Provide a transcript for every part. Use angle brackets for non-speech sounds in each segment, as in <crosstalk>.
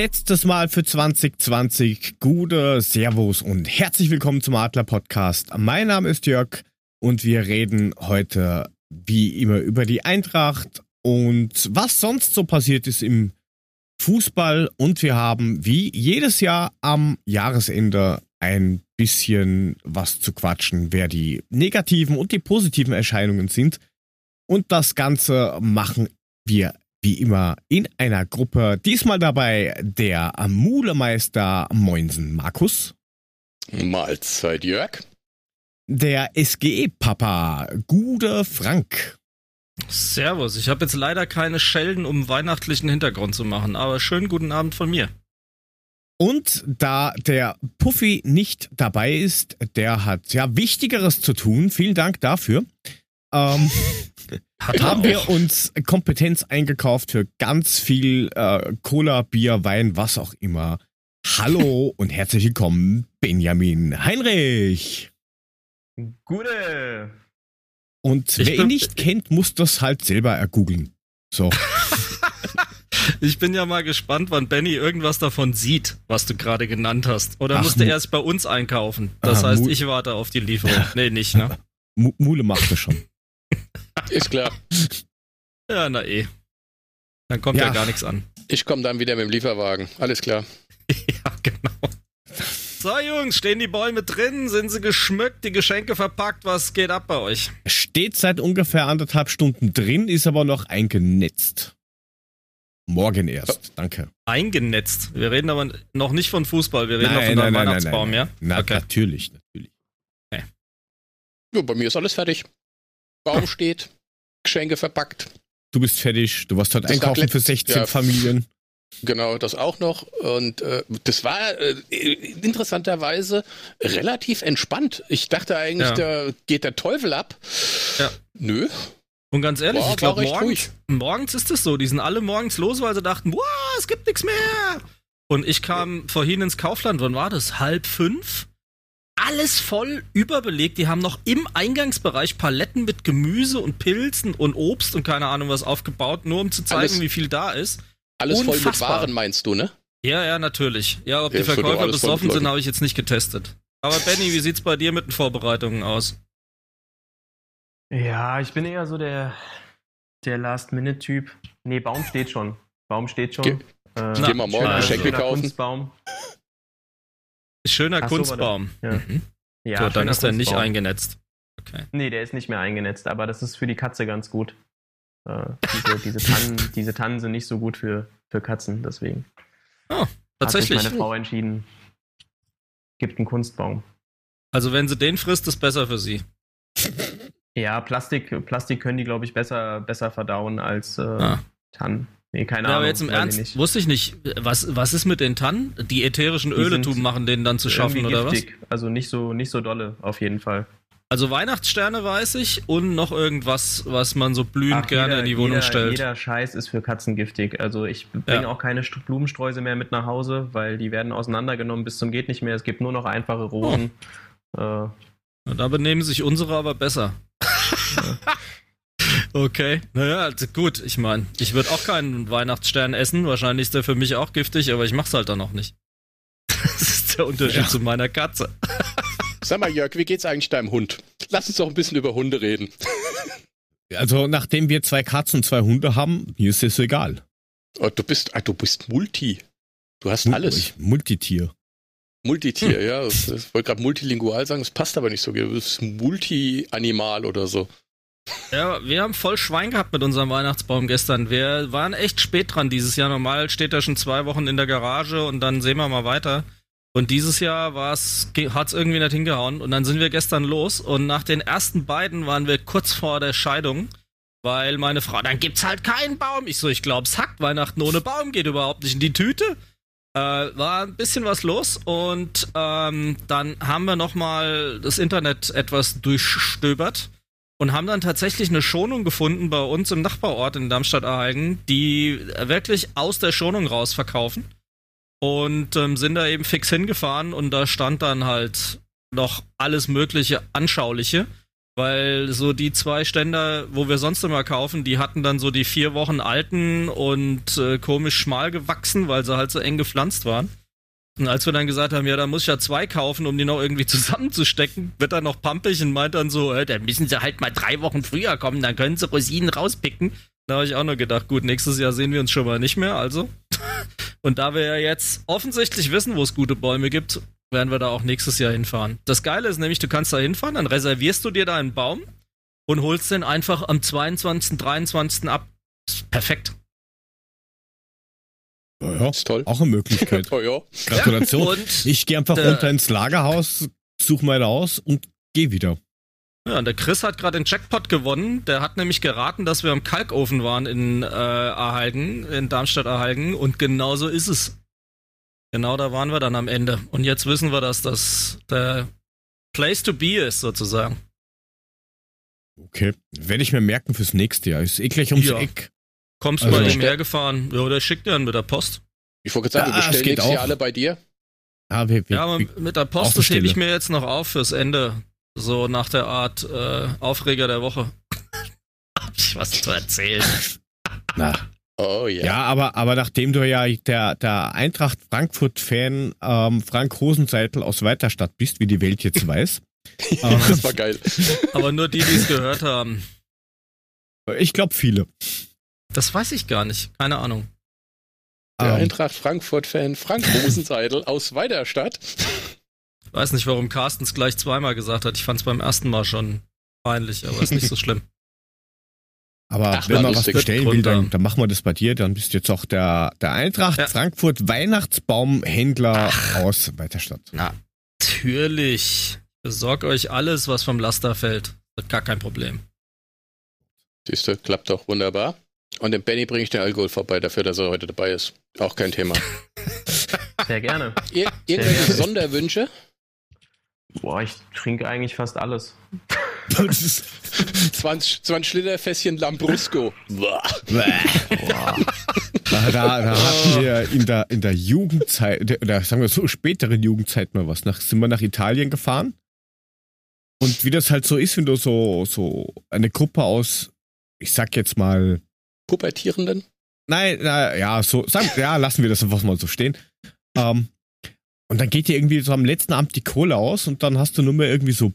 letztes Mal für 2020. Gute Servus und herzlich willkommen zum Adler Podcast. Mein Name ist Jörg und wir reden heute wie immer über die Eintracht und was sonst so passiert ist im Fußball. Und wir haben wie jedes Jahr am Jahresende ein bisschen was zu quatschen, wer die negativen und die positiven Erscheinungen sind. Und das Ganze machen wir wie immer in einer Gruppe. Diesmal dabei der Mulemeister Moinsen Markus. Mahlzeit Jörg. Der SGE-Papa Gude Frank. Servus, ich habe jetzt leider keine Schelden, um weihnachtlichen Hintergrund zu machen, aber schönen guten Abend von mir. Und da der Puffy nicht dabei ist, der hat ja Wichtigeres zu tun. Vielen Dank dafür. Ähm, <laughs> haben wir uns Kompetenz eingekauft für ganz viel äh, Cola, Bier, Wein, was auch immer. Hallo und herzlich willkommen, Benjamin Heinrich. Gute. Und wer ihn nicht kennt, muss das halt selber ergoogeln. So. <laughs> ich bin ja mal gespannt, wann Benny irgendwas davon sieht, was du gerade genannt hast. Oder Ach, musste er es bei uns einkaufen? Das Aha, heißt, ich warte auf die Lieferung. nee, nicht, ne? <laughs> Mule macht das schon. Ist klar. Ja, na eh. Dann kommt ja, ja gar nichts an. Ich komme dann wieder mit dem Lieferwagen. Alles klar. <laughs> ja, genau. So, Jungs, stehen die Bäume drin? Sind sie geschmückt, die Geschenke verpackt? Was geht ab bei euch? Steht seit ungefähr anderthalb Stunden drin, ist aber noch eingenetzt. Morgen erst, danke. Eingenetzt? Wir reden aber noch nicht von Fußball, wir reden nein, noch von deinem Weihnachtsbaum, nein, nein, ja? Na, okay. natürlich, natürlich. Okay. Ja, bei mir ist alles fertig. Baum steht, Geschenke verpackt. Du bist fertig, du warst heute das einkaufen für 16 ja, Familien. Genau, das auch noch. Und äh, das war äh, interessanterweise relativ entspannt. Ich dachte eigentlich, ja. da geht der Teufel ab. Ja. Nö. Und ganz ehrlich, war, ich glaube, morgens, morgens ist es so. Die sind alle morgens los, weil sie dachten, wow, es gibt nichts mehr. Und ich kam vorhin ins Kaufland, wann war das? Halb fünf? Alles voll überbelegt. Die haben noch im Eingangsbereich Paletten mit Gemüse und Pilzen und Obst und keine Ahnung was aufgebaut, nur um zu zeigen, alles, wie viel da ist. Alles Unfassbar. voll mit Waren meinst du, ne? Ja, ja, natürlich. Ja, ob ja, die Verkäufer besoffen sind, habe ich jetzt nicht getestet. Aber Benny, wie sieht's bei dir mit den Vorbereitungen aus? Ja, ich bin eher so der, der Last-Minute-Typ. Nee, Baum steht schon. Baum steht schon. Ge äh, Geh mal morgen Geschenke kaufen. Kunstbaum. Schöner Ach Kunstbaum. So, ja. Mhm. ja so, dann ist er nicht eingenetzt. Okay. Nee, der ist nicht mehr eingenetzt, aber das ist für die Katze ganz gut. Äh, diese, diese, Tannen, <laughs> diese Tannen sind nicht so gut für, für Katzen, deswegen. Oh, tatsächlich. Hat sich meine Frau entschieden, gibt einen Kunstbaum. Also wenn sie den frisst, ist besser für sie. Ja, Plastik, Plastik können die, glaube ich, besser, besser verdauen als äh, ah. Tannen. Nee, keine ja, Ahnung. Aber jetzt im Ernst, wusste ich nicht, was, was ist mit den Tannen? Die ätherischen die Öle tun machen denen dann zu schaffen, oder giftig. was? Also nicht so, nicht so dolle, auf jeden Fall. Also Weihnachtssterne weiß ich und noch irgendwas, was man so blühend Ach, gerne jeder, in die Wohnung jeder, stellt. Jeder Scheiß ist für Katzen giftig. Also ich bringe ja. auch keine Blumensträuße mehr mit nach Hause, weil die werden auseinandergenommen bis zum geht nicht mehr. Es gibt nur noch einfache Rosen. Oh. Äh, da benehmen sich unsere aber besser. Ja. <laughs> Okay, naja, also gut, ich meine, ich würde auch keinen Weihnachtsstern essen. Wahrscheinlich ist der für mich auch giftig, aber ich mach's halt dann noch nicht. <laughs> Das ist der Unterschied ja. zu meiner Katze. Sag mal, Jörg, wie geht's eigentlich deinem Hund? Lass uns doch ein bisschen über Hunde reden. <laughs> Also, nachdem wir zwei Katzen und zwei Hunde haben, mir ist es egal. Oh, du bist, ah, du bist Multi. Du hast alles. Ich, Multitier. Multitier, hm. ja. Ich wollte gerade multilingual sagen, das passt aber nicht so. Du bist Multi-Animal oder so. Ja, wir haben voll Schwein gehabt mit unserem Weihnachtsbaum gestern. Wir waren echt spät dran dieses Jahr. Normal steht er schon zwei Wochen in der Garage und dann sehen wir mal weiter. Und dieses Jahr hat es irgendwie nicht hingehauen. Und dann sind wir gestern los und nach den ersten beiden waren wir kurz vor der Scheidung, weil meine Frau, dann gibt's halt keinen Baum. Ich so, ich glaub's hackt. Weihnachten ohne Baum geht überhaupt nicht in die Tüte. Äh, war ein bisschen was los und ähm, dann haben wir nochmal das Internet etwas durchstöbert und haben dann tatsächlich eine Schonung gefunden bei uns im Nachbarort in Darmstadt-Erhalgen, die wirklich aus der Schonung raus verkaufen. Und ähm, sind da eben fix hingefahren und da stand dann halt noch alles mögliche Anschauliche, weil so die zwei Ständer, wo wir sonst immer kaufen, die hatten dann so die vier Wochen alten und äh, komisch schmal gewachsen, weil sie halt so eng gepflanzt waren. Und als wir dann gesagt haben, ja, da muss ich ja zwei kaufen, um die noch irgendwie zusammenzustecken, wird er noch pampig und meint dann so, äh, dann müssen sie halt mal drei Wochen früher kommen, dann können sie Rosinen rauspicken. Da habe ich auch nur gedacht, gut, nächstes Jahr sehen wir uns schon mal nicht mehr, also. <laughs> und da wir ja jetzt offensichtlich wissen, wo es gute Bäume gibt, werden wir da auch nächstes Jahr hinfahren. Das Geile ist nämlich, du kannst da hinfahren, dann reservierst du dir da einen Baum und holst den einfach am 22., 23. ab. Perfekt. Ja, ja. Ist toll. Auch eine Möglichkeit. <laughs> oh, ja. Gratulation. Ja, ich gehe einfach runter ins Lagerhaus, suche mal aus und gehe wieder. Ja, der Chris hat gerade den Jackpot gewonnen. Der hat nämlich geraten, dass wir am Kalkofen waren in äh, Erhalgen, in Darmstadt-Erhalgen. Und genauso ist es. Genau da waren wir dann am Ende. Und jetzt wissen wir, dass das der Place to be ist, sozusagen. Okay. Werde ich mir merken fürs nächste Jahr. Ist eh gleich ums ja. Eck. Kommst also, mal dem hergefahren? Ja, oder schickt dir dann mit der Post. Ich wollte sagen, ja, wir bestellen nächstes Jahr alle bei dir. Ah, wir, wir, ja, aber mit der Post, das hebe ich mir jetzt noch auf fürs Ende. So nach der Art äh, Aufreger der Woche. <laughs> Hab ich was zu erzählen. <laughs> Na. Oh ja. Ja, aber, aber nachdem du ja der, der Eintracht Frankfurt-Fan ähm, Frank Hosenseitel aus Weiterstadt bist, wie die Welt jetzt weiß. ja, <laughs> das war geil. Aber nur die, die es gehört haben. Ich glaube viele. Das weiß ich gar nicht. Keine Ahnung. Der um. Ähm. Eintracht Frankfurt-Fan Frank Rosenseidel aus Weiderstadt. Ich weiß nicht, warum Carstens gleich zweimal gesagt hat. Ich fand es beim ersten Mal schon peinlich, aber ist nicht so schlimm. <laughs> Aber Ach, wenn man was bestellen will, dann, dann machen wir das bei dir. Dann bist du jetzt auch der, der Eintracht ja. Frankfurt Weihnachtsbaumhändler aus Weiterstadt. Natürlich. Besorgt euch alles, was vom Laster fällt. Gar kein Problem. Siehst du, klappt doch wunderbar. Und dem Benny bringe ich den Alkohol vorbei, dafür, dass er heute dabei ist. Auch kein Thema. <laughs> Sehr gerne. Ir irgendwelche gerne. Sonderwünsche? Boah, ich trinke eigentlich fast alles. 20, 20 Liter Fässchen Lambrusco. Boah. Da, da, da hatten wir in der, in der Jugendzeit, oder sagen wir so späteren Jugendzeit mal was. Nach, sind wir nach Italien gefahren. Und wie das halt so ist, wenn du so, so eine Gruppe aus, ich sag jetzt mal, Pubertierenden? Nein, na, ja, so, sagen, ja, lassen wir das einfach mal so stehen. Ähm, und dann geht dir irgendwie so am letzten Abend die Kohle aus und dann hast du nur mehr irgendwie so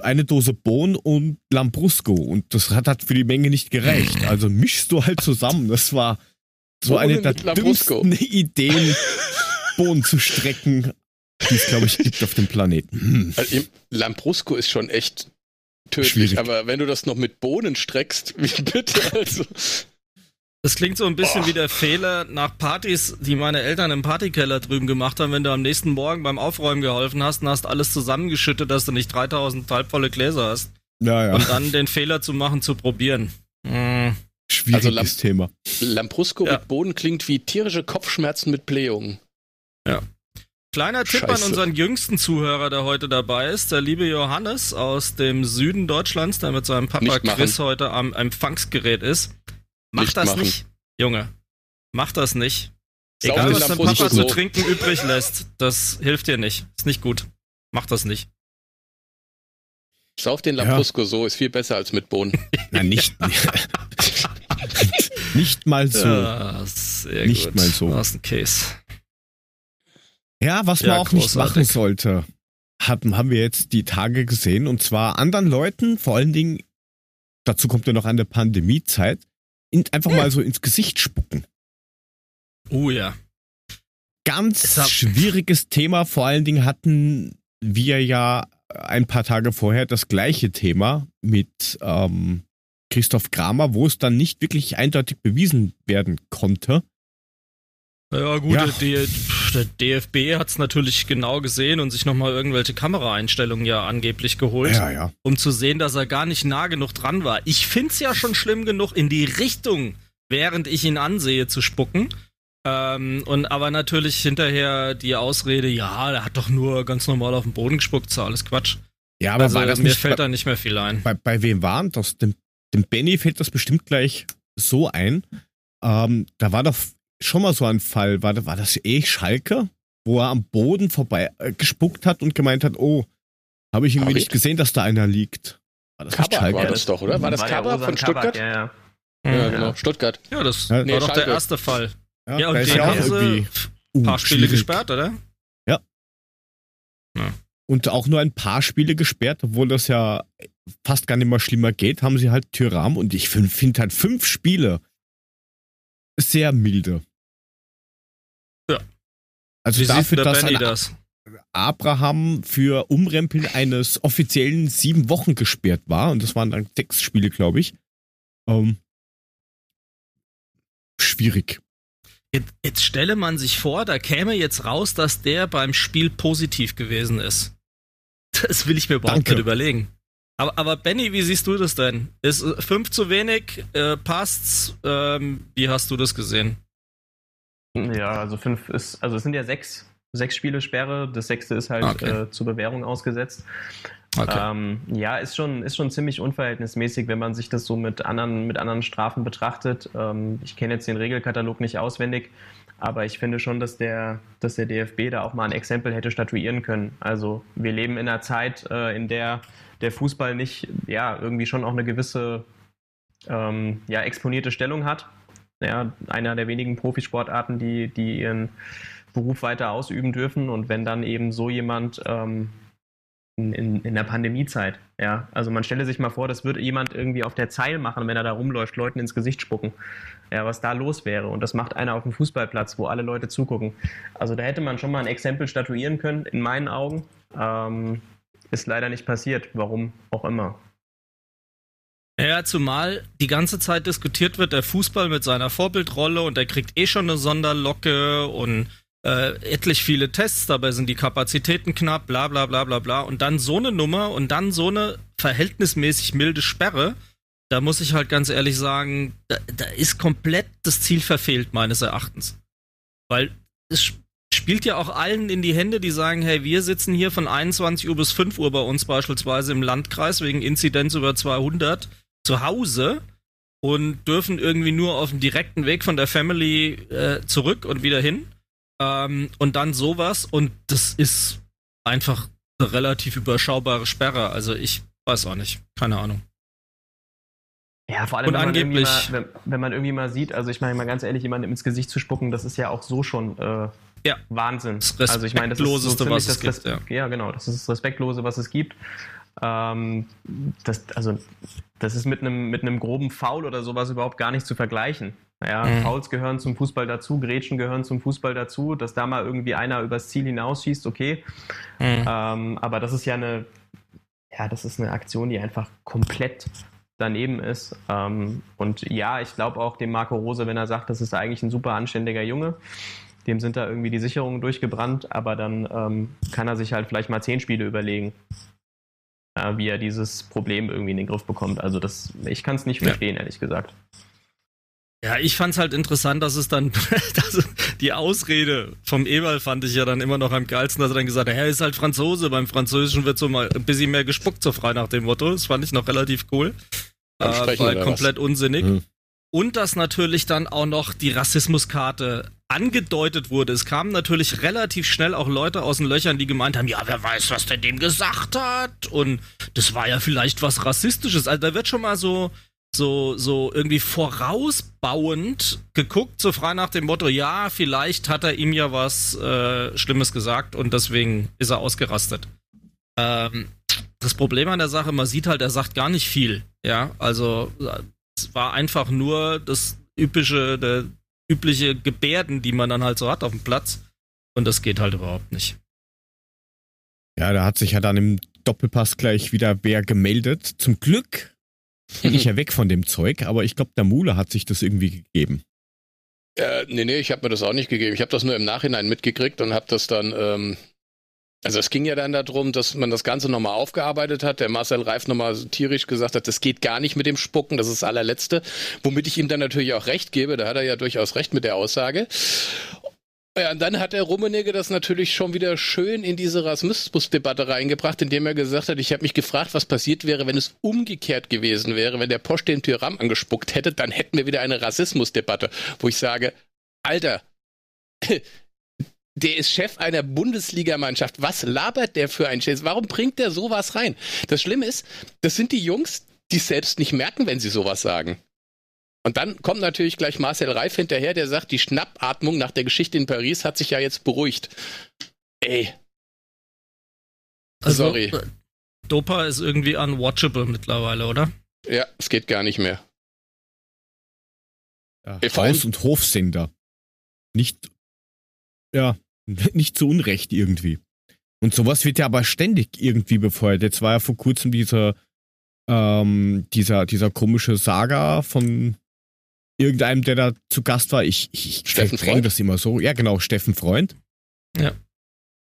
eine Dose Bohnen und Lambrusco und das hat, hat für die Menge nicht gereicht. Also mischst du halt zusammen. Das war so Bohnen eine der dümmsten Ideen, Bohnen zu strecken, die es, glaube ich, gibt auf dem Planeten. Hm. Also, Lambrusco ist schon echt tödlich, Schwierig. aber wenn du das noch mit Bohnen streckst, wie bitte, also. Das klingt so ein bisschen Boah. wie der Fehler nach Partys, die meine Eltern im Partykeller drüben gemacht haben, wenn du am nächsten Morgen beim Aufräumen geholfen hast und hast alles zusammengeschüttet, dass du nicht 3000 halbvolle Gläser hast. Ja, ja. Und dann den Fehler zu machen, zu probieren. Mhm. Schwieriges also Lam Thema. Lambrusco ja. mit Boden klingt wie tierische Kopfschmerzen mit Blähungen. Ja. Kleiner Tipp Scheiße. an unseren jüngsten Zuhörer, der heute dabei ist, der liebe Johannes aus dem Süden Deutschlands, der mit seinem Papa Chris heute am Empfangsgerät ist. Mach nicht das machen. nicht, Junge. Mach das nicht. Sau Egal, was dein Papa zu trinken übrig lässt, das hilft dir nicht. Ist nicht gut. Mach das nicht. Sauf den Lambrusco ja. so, ist viel besser als mit Bohnen. <laughs> Na, nicht. <laughs> nicht mal so. Ja, sehr nicht gut. mal so. Du hast ein Case. Ja, was ja, man auch großartig. nicht machen sollte, haben, haben wir jetzt die Tage gesehen. Und zwar anderen Leuten, vor allen Dingen, dazu kommt ja noch eine Pandemiezeit, in, einfach ja. mal so ins Gesicht spucken. Oh ja. Ganz schwieriges Thema. Vor allen Dingen hatten wir ja ein paar Tage vorher das gleiche Thema mit ähm, Christoph Kramer, wo es dann nicht wirklich eindeutig bewiesen werden konnte. Ja gut, ja. Der, der, DFB hat es natürlich genau gesehen und sich nochmal irgendwelche Kameraeinstellungen ja angeblich geholt, ja, ja. um zu sehen, dass er gar nicht nah genug dran war. Ich find's ja schon schlimm genug, in die Richtung, während ich ihn ansehe, zu spucken. Ähm, und aber natürlich hinterher die Ausrede, ja, der hat doch nur ganz normal auf den Boden gespuckt, so alles Quatsch. Ja, aber also, war das mir nicht fällt bei, da nicht mehr viel ein. Bei, bei wem waren das? Dem, dem Benny fällt das bestimmt gleich so ein. Ähm, da war doch schon mal so ein Fall, war, war das eh Schalke, wo er am Boden vorbei äh, gespuckt hat und gemeint hat, oh, habe ich irgendwie hab nicht ich? gesehen, dass da einer liegt. War das Kabak war das doch, oder? War das Kabak von Stuttgart? Ja, ja. ja, genau. Stuttgart. Ja, das ja, war doch der erste Fall. Ja, ja und den haben sie ein paar Spiele gesperrt, oder? Ja. ja. Und auch nur ein paar Spiele gesperrt, obwohl das ja fast gar nicht mal schlimmer geht, haben sie halt Tyram und ich finde halt fünf Spiele sehr milde. Ja. Also Wie dafür, dass Benny das? Abraham für Umrempeln eines offiziellen sieben Wochen gesperrt war, und das waren dann sechs Spiele, glaube ich. Ähm, schwierig. Jetzt, jetzt stelle man sich vor, da käme jetzt raus, dass der beim Spiel positiv gewesen ist. Das will ich mir überhaupt Danke. nicht überlegen. Aber, aber Benny, wie siehst du das denn? Ist äh, fünf zu wenig? Äh, passt's? Ähm, wie hast du das gesehen? Ja, also fünf ist, also es sind ja sechs, sechs Spiele Sperre. Das sechste ist halt okay. äh, zur Bewährung ausgesetzt. Okay. Ähm, ja, ist schon, ist schon ziemlich unverhältnismäßig, wenn man sich das so mit anderen, mit anderen Strafen betrachtet. Ähm, ich kenne jetzt den Regelkatalog nicht auswendig, aber ich finde schon, dass der, dass der DFB da auch mal ein Exempel hätte statuieren können. Also wir leben in einer Zeit, äh, in der der Fußball nicht, ja, irgendwie schon auch eine gewisse, ähm, ja, exponierte Stellung hat. Ja, einer der wenigen Profisportarten, die, die ihren Beruf weiter ausüben dürfen. Und wenn dann eben so jemand ähm, in, in, der Pandemiezeit. Ja, also man stelle sich mal vor, das würde jemand irgendwie auf der Zeil machen, wenn er da rumläuft, Leuten ins Gesicht spucken. Ja, was da los wäre. Und das macht einer auf dem Fußballplatz, wo alle Leute zugucken. Also da hätte man schon mal ein Exempel statuieren können, in meinen Augen. Ähm, ist leider nicht passiert, warum auch immer. Ja, zumal die ganze Zeit diskutiert wird, der Fußball mit seiner Vorbildrolle und er kriegt eh schon eine Sonderlocke und äh, etlich viele Tests, dabei sind die Kapazitäten knapp, bla bla bla bla bla. Und dann so eine Nummer und dann so eine verhältnismäßig milde Sperre, da muss ich halt ganz ehrlich sagen, da, da ist komplett das Ziel verfehlt, meines Erachtens. Weil es spielt ja auch allen in die Hände, die sagen, hey, wir sitzen hier von 21 Uhr bis 5 Uhr bei uns beispielsweise im Landkreis wegen Inzidenz über 200 zu Hause und dürfen irgendwie nur auf dem direkten Weg von der Family äh, zurück und wieder hin. Ähm, und dann sowas und das ist einfach eine relativ überschaubare Sperre. Also ich weiß auch nicht. Keine Ahnung. Ja, vor allem, wenn, man mal, wenn, wenn, man irgendwie mal sieht, also ich meine mal ganz ehrlich, jemandem ins Gesicht zu spucken, das ist ja auch so schon äh, ja. Wahnsinn. Das also ich meine, das ist so was es gibt, ja. ja. genau, das ist das Respektlose, was es gibt. Ähm, das, also, das ist mit einem, mit einem groben Foul oder sowas überhaupt gar nicht zu vergleichen. Ja, mhm. Fouls gehören zum Fußball dazu, Grätschen gehören zum Fußball dazu, dass da mal irgendwie einer übers Ziel hinausschießt, okay. Mhm. Ähm, aber das ist ja eine, ja, das ist eine Aktion, die einfach komplett daneben ist. Ähm, und ja, ich glaube auch dem Marco Rose, wenn er sagt, das ist eigentlich ein super anständiger Junge, dem sind da irgendwie die Sicherungen durchgebrannt, aber dann ähm, kann er sich halt vielleicht mal zehn Spiele überlegen, äh, wie er dieses Problem irgendwie in den Griff bekommt. Also das, ich kann es nicht verstehen, ja. ehrlich gesagt. Ja, ich fand's halt interessant, dass es dann, <laughs> dass die Ausrede vom Ewald fand ich ja dann immer noch am geilsten, dass er dann gesagt hat, er ist halt Franzose, beim Französischen wird so mal ein bisschen mehr gespuckt, so frei nach dem Motto. Das fand ich noch relativ cool. Äh, weil komplett was? unsinnig. Mhm. Und dass natürlich dann auch noch die Rassismuskarte angedeutet wurde. Es kamen natürlich relativ schnell auch Leute aus den Löchern, die gemeint haben, ja, wer weiß, was der dem gesagt hat. Und das war ja vielleicht was Rassistisches. Also da wird schon mal so so, so irgendwie vorausbauend geguckt, so frei nach dem Motto, ja, vielleicht hat er ihm ja was äh, Schlimmes gesagt und deswegen ist er ausgerastet. Ähm, das Problem an der Sache, man sieht halt, er sagt gar nicht viel. Ja, also war einfach nur das übliche, der übliche Gebärden, die man dann halt so hat auf dem Platz. Und das geht halt überhaupt nicht. Ja, da hat sich ja dann im Doppelpass gleich wieder wer gemeldet. Zum Glück bin ich <laughs> ja weg von dem Zeug, aber ich glaube, der Mule hat sich das irgendwie gegeben. Äh, nee, nee, ich habe mir das auch nicht gegeben. Ich habe das nur im Nachhinein mitgekriegt und habe das dann, ähm, also es ging ja dann darum, dass man das Ganze nochmal aufgearbeitet hat. Der Marcel Reif nochmal tierisch gesagt hat, das geht gar nicht mit dem Spucken, das ist das allerletzte. Womit ich ihm dann natürlich auch recht gebe, da hat er ja durchaus recht mit der Aussage. Ja, und dann hat der Rummenigge das natürlich schon wieder schön in diese Rassismusdebatte reingebracht, indem er gesagt hat, ich habe mich gefragt, was passiert wäre, wenn es umgekehrt gewesen wäre, wenn der Posch den Tyram angespuckt hätte, dann hätten wir wieder eine Rassismusdebatte, wo ich sage, Alter, <laughs> der ist Chef einer Bundesligamannschaft. Was labert der für ein Schiss? Warum bringt der sowas rein? Das Schlimme ist, das sind die Jungs, die es selbst nicht merken, wenn sie sowas sagen. Und dann kommt natürlich gleich Marcel Reif hinterher, der sagt, die Schnappatmung nach der Geschichte in Paris hat sich ja jetzt beruhigt. Ey. Also, Sorry. Dopa ist irgendwie unwatchable mittlerweile, oder? Ja, es geht gar nicht mehr. Ja, Haus- und Hofsender. Nicht, ja, nicht zu Unrecht irgendwie. Und sowas wird ja aber ständig irgendwie befeuert. Jetzt war ja vor kurzem dieser, ähm, dieser, dieser komische Saga von irgendeinem, der da zu Gast war. Ich, ich verdränge das immer so. Ja, genau, Steffen Freund. Ja.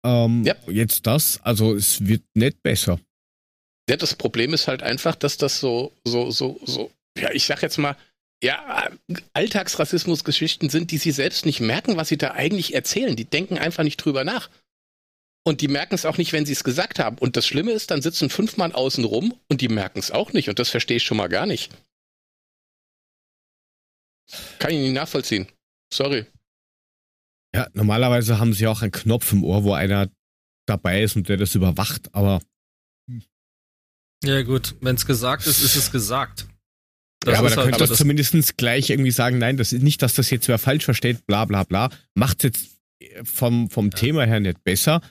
Ähm, ja. Jetzt das, also es wird nicht besser. Ja, das Problem ist halt einfach, dass das so, so, so, so, ja, ich sag jetzt mal, ja, Alltagsrassismusgeschichten sind, die sie selbst nicht merken, was sie da eigentlich erzählen. Die denken einfach nicht drüber nach. Und die merken es auch nicht, wenn sie es gesagt haben. Und das Schlimme ist, dann sitzen fünf Mann außen rum und die merken es auch nicht. Und das verstehe ich schon mal gar nicht. Kann ich nicht nachvollziehen. Sorry. Ja, normalerweise haben sie auch einen Knopf im Ohr, wo einer dabei ist und der das überwacht, aber. Ja, gut, wenn es gesagt ist, ist es gesagt. Das ja, aber da halt, könnte das zumindest gleich irgendwie sagen, nein, das ist nicht, dass das jetzt wer falsch versteht, bla bla bla. Macht jetzt vom, vom ja. Thema her nicht besser,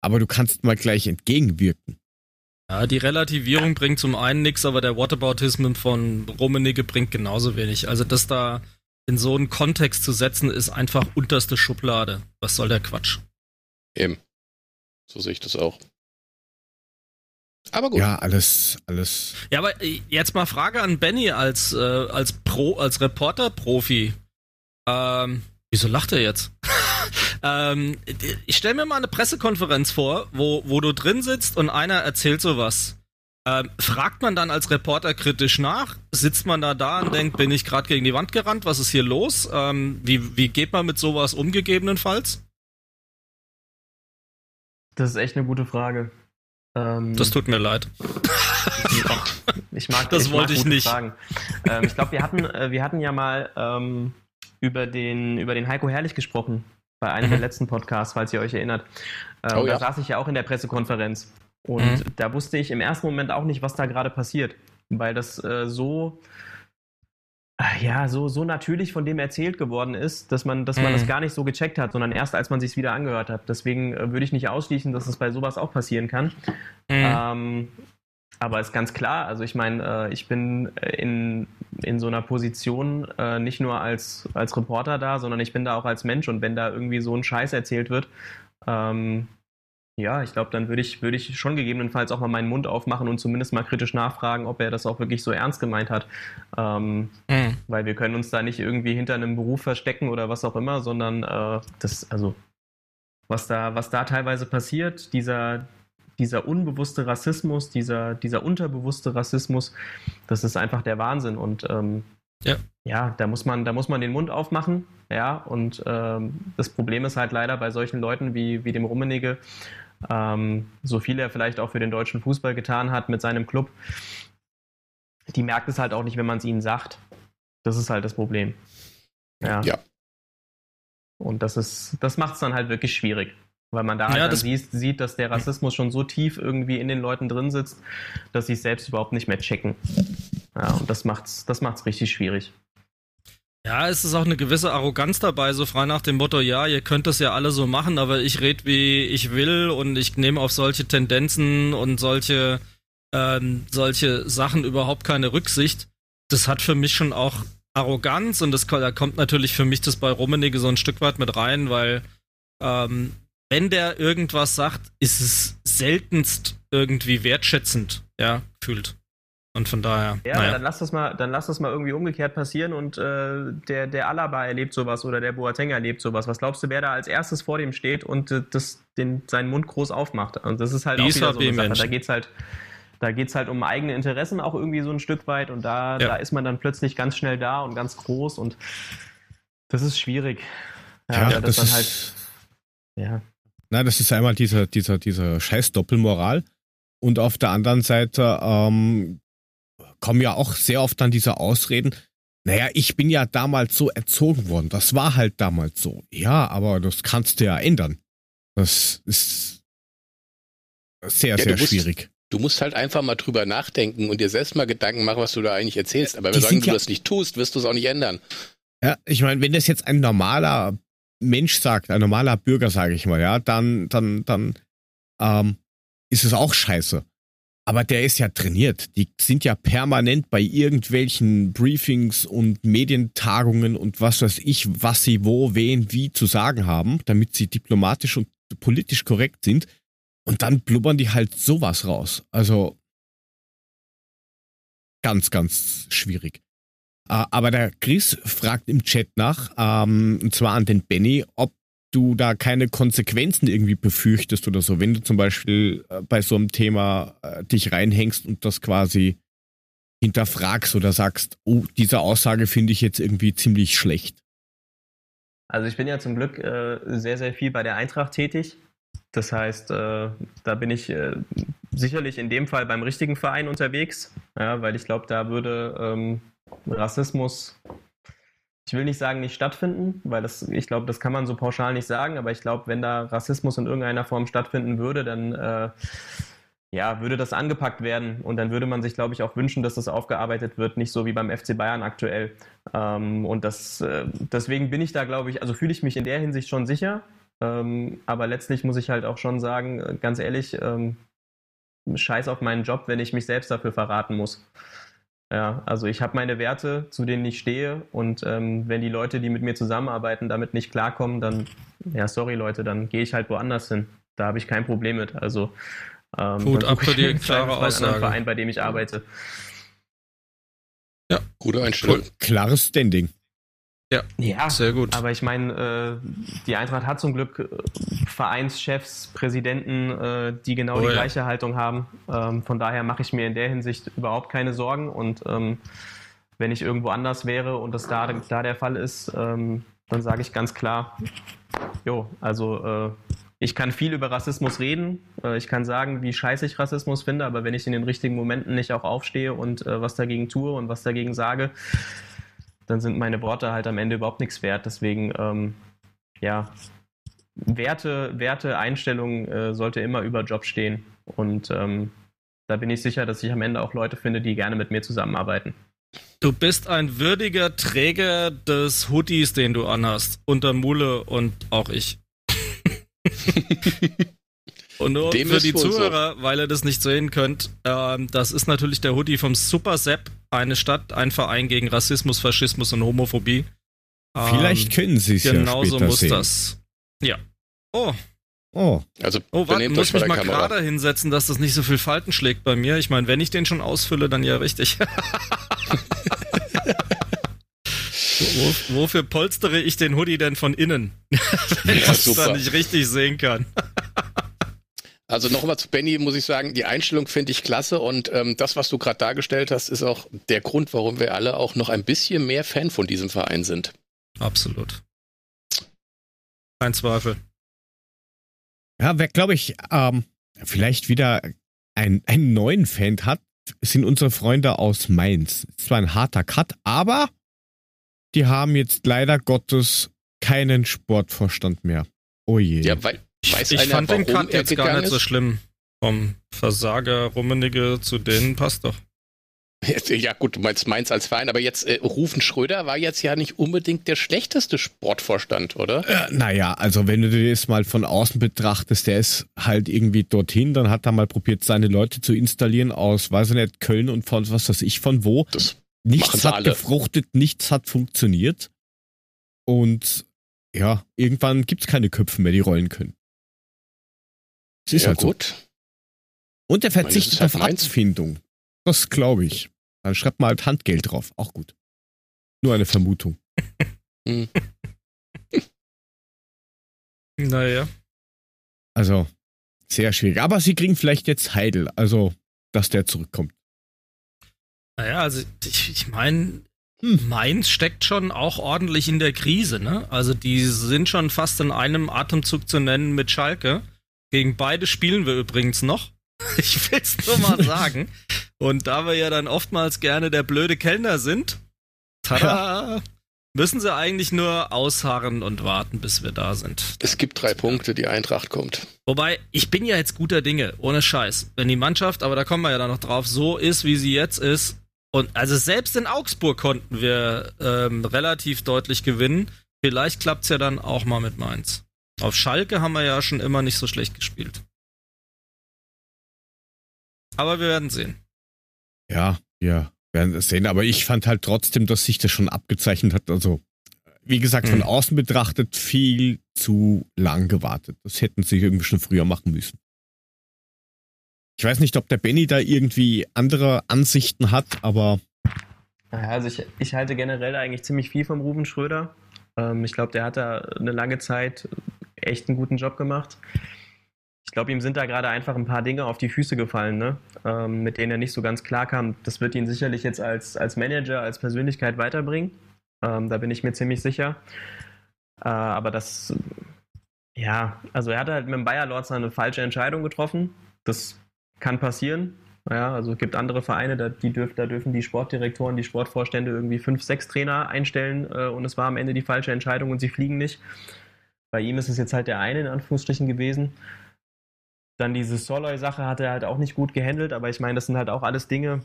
aber du kannst mal gleich entgegenwirken. Ja, die Relativierung bringt zum einen nichts, aber der Whataboutism von Rummenigge bringt genauso wenig. Also das da in so einen Kontext zu setzen, ist einfach unterste Schublade. Was soll der Quatsch? Eben. So sehe ich das auch. Aber gut. Ja, alles, alles. Ja, aber äh, jetzt mal Frage an Benny als, äh, als Pro, als Reporter-Profi. Ähm, wieso lacht er jetzt? <laughs> ähm, ich stelle mir mal eine Pressekonferenz vor, wo, wo du drin sitzt und einer erzählt sowas. Ähm, fragt man dann als Reporter kritisch nach? Sitzt man da da und denkt, bin ich gerade gegen die Wand gerannt? Was ist hier los? Ähm, wie, wie geht man mit sowas um, gegebenenfalls? Das ist echt eine gute Frage. Ähm, das tut mir leid. ich mag das ich wollte mag ich nicht. Ähm, ich glaube, wir hatten, äh, wir hatten ja mal ähm, über den über den Heiko Herrlich gesprochen bei einem mhm. der letzten Podcasts, falls ihr euch erinnert. Ähm, oh, ja. Da saß ich ja auch in der Pressekonferenz. Und mhm. da wusste ich im ersten Moment auch nicht, was da gerade passiert, weil das äh, so ja, so, so natürlich von dem erzählt geworden ist, dass man, dass man das mhm. gar nicht so gecheckt hat, sondern erst als man sich wieder angehört hat. Deswegen äh, würde ich nicht ausschließen, dass es bei sowas auch passieren kann. Mhm. Ähm, aber ist ganz klar, also ich meine, äh, ich bin äh, in, in so einer Position äh, nicht nur als, als Reporter da, sondern ich bin da auch als Mensch und wenn da irgendwie so ein Scheiß erzählt wird, ähm, ja, ich glaube, dann würde ich, würde ich schon gegebenenfalls auch mal meinen Mund aufmachen und zumindest mal kritisch nachfragen, ob er das auch wirklich so ernst gemeint hat. Ähm, mhm. Weil wir können uns da nicht irgendwie hinter einem Beruf verstecken oder was auch immer, sondern äh, das, also was da, was da teilweise passiert, dieser, dieser unbewusste Rassismus, dieser, dieser unterbewusste Rassismus, das ist einfach der Wahnsinn. Und ähm, ja. ja, da muss man, da muss man den Mund aufmachen, ja. Und ähm, das Problem ist halt leider bei solchen Leuten wie, wie dem Rummenigge, ähm, so viel er vielleicht auch für den deutschen Fußball getan hat mit seinem Club, die merkt es halt auch nicht, wenn man es ihnen sagt. Das ist halt das Problem. Ja. ja. Und das ist, das macht es dann halt wirklich schwierig. Weil man da halt ja, dann sieht, sieht, dass der Rassismus schon so tief irgendwie in den Leuten drin sitzt, dass sie es selbst überhaupt nicht mehr checken. Ja, und das macht's, das macht's richtig schwierig. Ja, es ist auch eine gewisse Arroganz dabei, so frei nach dem Motto, ja, ihr könnt das ja alle so machen, aber ich rede, wie ich will und ich nehme auf solche Tendenzen und solche, ähm, solche Sachen überhaupt keine Rücksicht. Das hat für mich schon auch Arroganz und das, da kommt natürlich für mich das bei Rummenigge so ein Stück weit mit rein, weil ähm, wenn der irgendwas sagt, ist es seltenst irgendwie wertschätzend, ja, fühlt. Und von daher. Ja, naja. dann lass das mal, dann lass das mal irgendwie umgekehrt passieren und äh, der, der Alaba erlebt sowas oder der Boateng erlebt sowas. Was glaubst du, wer da als erstes vor dem steht und äh, das, den, seinen Mund groß aufmacht? Und das ist halt Die auch wieder so eine Sache. Da geht's halt, da geht's halt um eigene Interessen auch irgendwie so ein Stück weit und da, ja. da ist man dann plötzlich ganz schnell da und ganz groß und das ist schwierig. Ja, ja das, das ist, halt. Ja. Na, das ist einmal dieser, dieser, dieser scheiß Doppelmoral. Und auf der anderen Seite ähm, kommen ja auch sehr oft dann diese Ausreden. Naja, ich bin ja damals so erzogen worden. Das war halt damals so. Ja, aber das kannst du ja ändern. Das ist sehr, ja, sehr musst, schwierig. Du musst halt einfach mal drüber nachdenken und dir selbst mal Gedanken machen, was du da eigentlich erzählst. Aber wenn du das nicht tust, wirst du es auch nicht ändern. Ja, ich meine, wenn das jetzt ein normaler Mensch sagt, ein normaler Bürger, sage ich mal, ja, dann, dann, dann ähm, ist es auch scheiße. Aber der ist ja trainiert. Die sind ja permanent bei irgendwelchen Briefings und Medientagungen und was weiß ich, was sie wo, wen, wie zu sagen haben, damit sie diplomatisch und politisch korrekt sind. Und dann blubbern die halt sowas raus. Also ganz, ganz schwierig. Äh, aber der Chris fragt im Chat nach, ähm, und zwar an den Benny, ob du da keine Konsequenzen irgendwie befürchtest oder so, wenn du zum Beispiel äh, bei so einem Thema äh, dich reinhängst und das quasi hinterfragst oder sagst, oh, diese Aussage finde ich jetzt irgendwie ziemlich schlecht. Also ich bin ja zum Glück äh, sehr, sehr viel bei der Eintracht tätig. Das heißt, äh, da bin ich äh, sicherlich in dem Fall beim richtigen Verein unterwegs, ja, weil ich glaube, da würde ähm, Rassismus ich will nicht sagen, nicht stattfinden, weil das, ich glaube, das kann man so pauschal nicht sagen, aber ich glaube, wenn da Rassismus in irgendeiner Form stattfinden würde, dann äh, ja, würde das angepackt werden und dann würde man sich, glaube ich, auch wünschen, dass das aufgearbeitet wird, nicht so wie beim FC Bayern aktuell. Ähm, und das, äh, deswegen bin ich da, glaube ich, also fühle ich mich in der Hinsicht schon sicher. Ähm, aber letztlich muss ich halt auch schon sagen, äh, ganz ehrlich, ähm, scheiß auf meinen Job, wenn ich mich selbst dafür verraten muss. Ja, also ich habe meine Werte, zu denen ich stehe und ähm, wenn die Leute, die mit mir zusammenarbeiten, damit nicht klarkommen, dann, ja, sorry Leute, dann gehe ich halt woanders hin. Da habe ich kein Problem mit. Also ähm, Gut, ab für die klare Aussage. Verein, bei dem ich arbeite. Ja, gute Einstellung. Klares Standing. Ja, ja, sehr gut. Aber ich meine, äh, die Eintracht hat zum Glück äh, Vereinschefs, Präsidenten, äh, die genau oh, die ja. gleiche Haltung haben. Ähm, von daher mache ich mir in der Hinsicht überhaupt keine Sorgen. Und ähm, wenn ich irgendwo anders wäre und das da, da der Fall ist, ähm, dann sage ich ganz klar, jo, also äh, ich kann viel über Rassismus reden. Äh, ich kann sagen, wie scheiße ich Rassismus finde, aber wenn ich in den richtigen Momenten nicht auch aufstehe und äh, was dagegen tue und was dagegen sage, dann sind meine Worte halt am Ende überhaupt nichts wert. Deswegen, ähm, ja, Werte, Werte, Einstellung äh, sollte immer über Job stehen. Und ähm, da bin ich sicher, dass ich am Ende auch Leute finde, die gerne mit mir zusammenarbeiten. Du bist ein würdiger Träger des Hoodies, den du anhast. Unter Mule und auch ich. <laughs> Und nur Dem für die Zuhörer, so. weil ihr das nicht sehen könnt, ähm, das ist natürlich der Hoodie vom Super Sepp, eine Stadt, ein Verein gegen Rassismus, Faschismus und Homophobie. Vielleicht ähm, können sie es ja Genauso muss sehen. das. Ja. Oh. Oh. Also, oh, warte, muss ich mich mal gerade hinsetzen, dass das nicht so viel Falten schlägt bei mir. Ich meine, wenn ich den schon ausfülle, dann ja richtig. <laughs> Wo, wofür polstere ich den Hoodie denn von innen? <laughs> wenn ich das dann nicht richtig sehen kann. Also nochmal zu Benny muss ich sagen, die Einstellung finde ich klasse und ähm, das, was du gerade dargestellt hast, ist auch der Grund, warum wir alle auch noch ein bisschen mehr Fan von diesem Verein sind. Absolut. Kein Zweifel. Ja, wer glaube ich ähm, vielleicht wieder ein, einen neuen Fan hat, sind unsere Freunde aus Mainz. Es war ein harter Cut, aber die haben jetzt leider Gottes keinen Sportvorstand mehr. Oh je. Ja, weil, Weiß ich einer, fand den Cut jetzt gar nicht ist? so schlimm. Vom Versager Rummenige zu denen passt doch. Ja gut, du meinst Mainz als Verein, aber jetzt äh, Rufen Schröder war jetzt ja nicht unbedingt der schlechteste Sportvorstand, oder? Äh, naja, also wenn du dir das mal von außen betrachtest, der ist halt irgendwie dorthin, dann hat er mal probiert, seine Leute zu installieren aus, weiß ich nicht, Köln und von was weiß ich von wo. Das nichts hat alle. gefruchtet, nichts hat funktioniert. Und ja, irgendwann gibt es keine Köpfe mehr, die rollen können. Es ist ja, halt gut. So. Und er verzichtet halt auf Amtsfindung. Das glaube ich. Dann schreibt mal halt Handgeld drauf. Auch gut. Nur eine Vermutung. <laughs> hm. naja. Also, sehr schwierig. Aber sie kriegen vielleicht jetzt Heidel, also, dass der zurückkommt. Naja, also, ich, ich meine, hm. Mainz steckt schon auch ordentlich in der Krise, ne? Also, die sind schon fast in einem Atemzug zu nennen mit Schalke. Gegen beide spielen wir übrigens noch. <laughs> Ich will's nur mal <laughs> sagen. Und da wir ja dann oftmals gerne der blöde Kellner sind, tada, müssen sie eigentlich nur ausharren und warten, bis wir da sind. Es gibt drei Punkte, die Eintracht kommt. Wobei, ich bin ja jetzt guter Dinge, ohne Scheiß. Wenn die Mannschaft, aber da kommen wir ja dann noch drauf, so ist, wie sie jetzt ist. Und also selbst in Augsburg konnten wir ähm, relativ deutlich gewinnen. Vielleicht klappt es ja dann auch mal mit Mainz. Auf Schalke haben wir ja schon immer nicht so schlecht gespielt. Aber wir werden sehen. Ja, ja, werden es sehen. Aber ich fand halt trotzdem, dass sich das schon abgezeichnet hat. Also, wie gesagt, von hm. außen betrachtet viel zu lang gewartet. Das hätten sie irgendwie schon früher machen müssen. Ich weiß nicht, ob der Benny da irgendwie andere Ansichten hat, aber. Also ich, ich halte generell eigentlich ziemlich viel vom Ruben Schröder. Ähm, ich glaube, der hat da eine lange Zeit echt einen guten Job gemacht. Ich glaube, ihm sind da gerade einfach ein paar Dinge auf die Füße gefallen, ne? ähm, mit denen er nicht so ganz klar kam. Das wird ihn sicherlich jetzt als, als Manager, als Persönlichkeit weiterbringen. Ähm, da bin ich mir ziemlich sicher. Äh, aber das, ja, also er hat halt mit dem Bayer Lords eine falsche Entscheidung getroffen. Das kann passieren. Ja, also es gibt andere Vereine, da, die dürf, da dürfen die Sportdirektoren, die Sportvorstände irgendwie fünf, sechs Trainer einstellen äh, und es war am Ende die falsche Entscheidung und sie fliegen nicht. Bei ihm ist es jetzt halt der eine in Anführungsstrichen gewesen. Dann diese Soloy-Sache hat er halt auch nicht gut gehandelt, aber ich meine, das sind halt auch alles Dinge,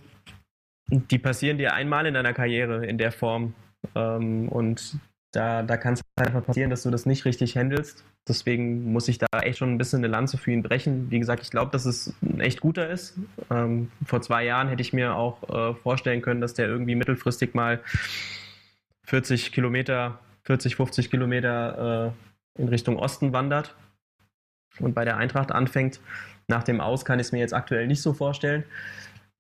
die passieren dir einmal in deiner Karriere in der Form. Ähm, und da, da kann es halt einfach passieren, dass du das nicht richtig handelst. Deswegen muss ich da echt schon ein bisschen eine Lanze für ihn brechen. Wie gesagt, ich glaube, dass es ein echt guter ist. Ähm, vor zwei Jahren hätte ich mir auch äh, vorstellen können, dass der irgendwie mittelfristig mal 40 Kilometer, 40, 50 Kilometer äh, in Richtung Osten wandert und bei der Eintracht anfängt. Nach dem Aus kann ich es mir jetzt aktuell nicht so vorstellen.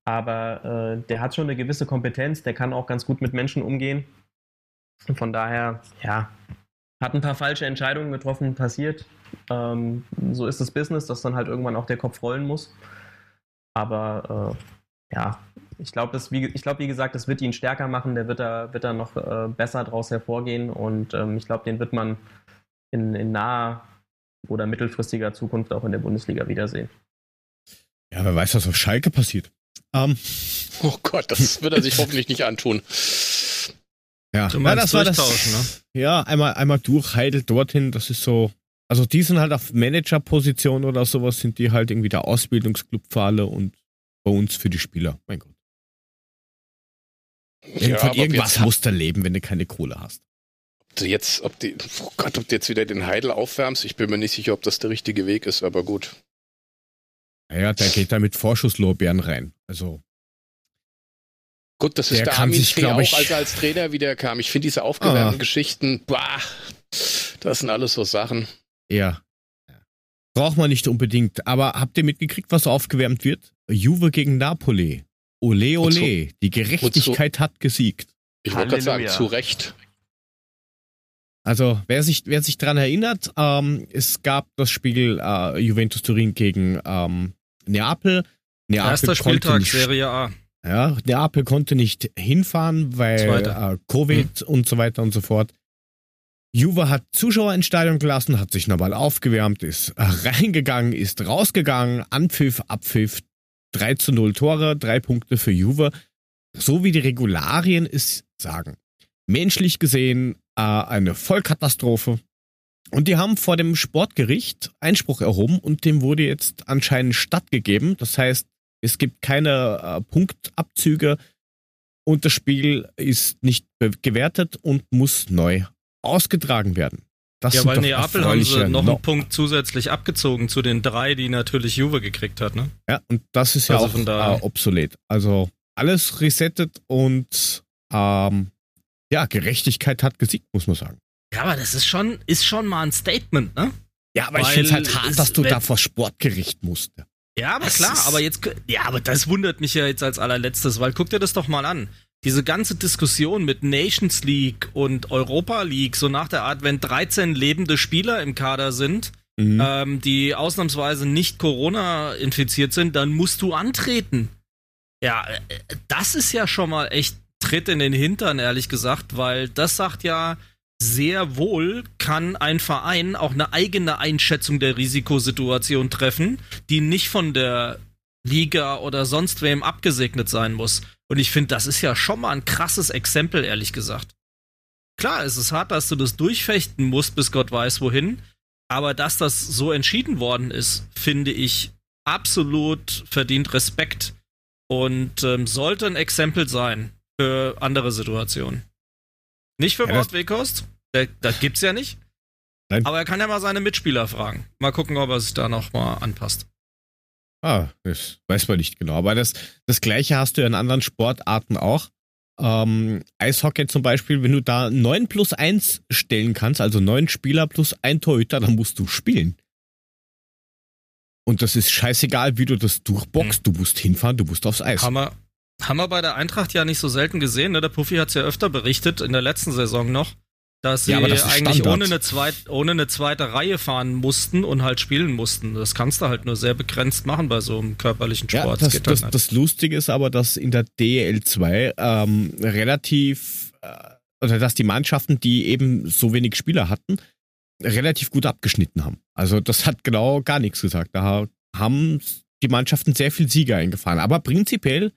Aber äh, der hat schon eine gewisse Kompetenz, der kann auch ganz gut mit Menschen umgehen. Und von daher, ja, hat ein paar falsche Entscheidungen getroffen, passiert. Ähm, so ist das Business, dass dann halt irgendwann auch der Kopf rollen muss. Aber äh, ja, ich glaube, wie, glaub, wie gesagt, das wird ihn stärker machen. Der wird da, wird da noch äh, besser draus hervorgehen. Und ähm, ich glaube, den wird man in, in naher oder mittelfristiger Zukunft auch in der Bundesliga wiedersehen. Ja, wer weiß, was auf Schalke passiert. Um. Ähm, oh Gott, das wird er sich hoffentlich nicht antun. Ja, ja das war das. Ne? Ja, einmal, einmal durch, Heidel dorthin, das ist so. Also die sind halt auf Managerposition oder sowas, sind die halt irgendwie der Ausbildungsclub für alle und bei uns für die Spieler. Mein Gott. Ja, irgendwas musst du leben, wenn du keine Kohle hast du jetzt, ob die, oh Gott, ob du jetzt wieder den Heidel aufwärmst, ich bin mir nicht sicher, ob das der richtige Weg ist, aber gut. Naja, der geht da mit Vorschusslorbeeren rein. Also. Gut, das ist der, der Armin sich, auch, ich, als er als Trainer wieder kam. Ich finde diese aufgewärmten ah. Geschichten, bah, das sind alles so Sachen. Ja. Braucht man nicht unbedingt. Aber habt ihr mitgekriegt, was aufgewärmt wird? Juve gegen Napoli. Ole, ole. Die Gerechtigkeit hat gesiegt. Ich wollte gerade sagen, zu Recht. Also wer sich, wer sich daran erinnert, ähm, es gab das Spiel äh, Juventus Turin gegen ähm, Neapel. Neapel Erster Spieltag nicht, Serie A. Ja, Neapel konnte nicht hinfahren, weil äh, Covid mhm. und so weiter und so fort. Juve hat Zuschauer ins Stadion gelassen, hat sich nochmal aufgewärmt, ist reingegangen, ist rausgegangen, Anpfiff, Abpfiff, 3 zu 0 Tore, drei Punkte für Juve. So wie die Regularien es sagen. Menschlich gesehen äh, eine Vollkatastrophe. Und die haben vor dem Sportgericht Einspruch erhoben und dem wurde jetzt anscheinend stattgegeben. Das heißt, es gibt keine äh, Punktabzüge und das Spiel ist nicht gewertet und muss neu ausgetragen werden. Das ja, weil Neapel haben sie noch einen Punkt zusätzlich abgezogen zu den drei, die natürlich Juve gekriegt hat, ne? Ja, und das ist ja also auch äh, obsolet. Also alles resettet und ähm, ja, Gerechtigkeit hat gesiegt, muss man sagen. Ja, aber das ist schon, ist schon mal ein Statement, ne? Ja, aber Weil ich finde es halt hart, dass du da vor Sportgericht musst. Ja, aber das klar, aber jetzt, ja, aber das wundert mich ja jetzt als allerletztes, weil guck dir das doch mal an. Diese ganze Diskussion mit Nations League und Europa League, so nach der Art, wenn 13 lebende Spieler im Kader sind, mhm. ähm, die ausnahmsweise nicht Corona infiziert sind, dann musst du antreten. Ja, äh, das ist ja schon mal echt Tritt in den Hintern, ehrlich gesagt, weil das sagt ja, sehr wohl kann ein Verein auch eine eigene Einschätzung der Risikosituation treffen, die nicht von der Liga oder sonst wem abgesegnet sein muss. Und ich finde, das ist ja schon mal ein krasses Exempel, ehrlich gesagt. klar, es ist hart, dass du das durchfechten musst, bis Gott weiß wohin. Aber dass das so entschieden worden ist, finde ich absolut verdient Respekt und ähm, sollte ein Exempel sein für andere Situationen. Nicht für ja, Wort Wekost, das gibt's ja nicht. Nein. Aber er kann ja mal seine Mitspieler fragen. Mal gucken, ob er sich da nochmal anpasst. Ah, das weiß man nicht genau. Aber das, das Gleiche hast du ja in anderen Sportarten auch. Ähm, Eishockey zum Beispiel, wenn du da 9 plus 1 stellen kannst, also 9 Spieler plus ein Torhüter, dann musst du spielen. Und das ist scheißegal, wie du das durchboxst. Hm. Du musst hinfahren, du musst aufs Eis. Wir, haben wir bei der Eintracht ja nicht so selten gesehen. Ne? Der Puffy hat es ja öfter berichtet, in der letzten Saison noch, dass sie ja, das eigentlich ohne eine, zweit, ohne eine zweite Reihe fahren mussten und halt spielen mussten. Das kannst du halt nur sehr begrenzt machen bei so einem körperlichen Sport. Ja, das, das, halt. das Lustige ist aber, dass in der DL2 ähm, relativ, äh, oder dass die Mannschaften, die eben so wenig Spieler hatten, relativ gut abgeschnitten haben. Also das hat genau gar nichts gesagt. Da haben die Mannschaften sehr viel Sieger eingefahren. Aber prinzipiell,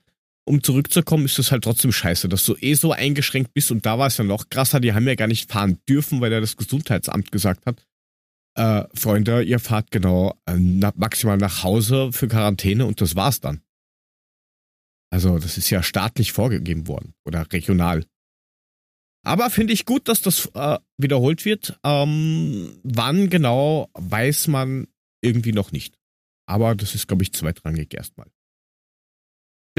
um zurückzukommen, ist es halt trotzdem scheiße, dass du eh so eingeschränkt bist. Und da war es ja noch krasser, die haben ja gar nicht fahren dürfen, weil ja das Gesundheitsamt gesagt hat, äh, Freunde, ihr fahrt genau äh, maximal nach Hause für Quarantäne und das war's dann. Also das ist ja staatlich vorgegeben worden oder regional. Aber finde ich gut, dass das äh, wiederholt wird. Ähm, wann genau, weiß man irgendwie noch nicht. Aber das ist, glaube ich, zweitrangig erstmal.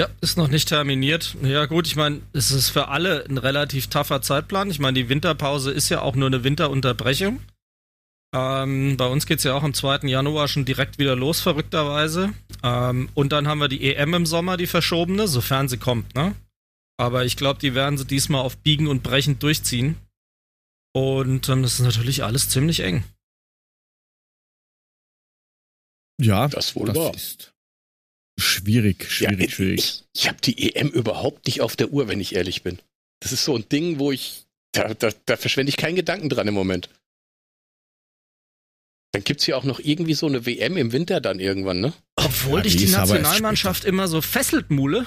Ja, ist noch nicht terminiert. Ja gut, ich meine, es ist für alle ein relativ taffer Zeitplan. Ich meine, die Winterpause ist ja auch nur eine Winterunterbrechung. Ähm, bei uns geht es ja auch am 2. Januar schon direkt wieder los, verrückterweise. Ähm, und dann haben wir die EM im Sommer, die verschobene, sofern sie kommt, ne? Aber ich glaube, die werden sie diesmal auf Biegen und Brechen durchziehen. Und dann ist natürlich alles ziemlich eng. Ja, das wohl das ist schwierig, schwierig, ja, schwierig. Ich, ich habe die EM überhaupt nicht auf der Uhr, wenn ich ehrlich bin. Das ist so ein Ding, wo ich, da, da, da verschwende ich keinen Gedanken dran im Moment. Dann gibt es ja auch noch irgendwie so eine WM im Winter dann irgendwann, ne? Obwohl ja, dich die, die Nationalmannschaft immer so fesselt, Mule.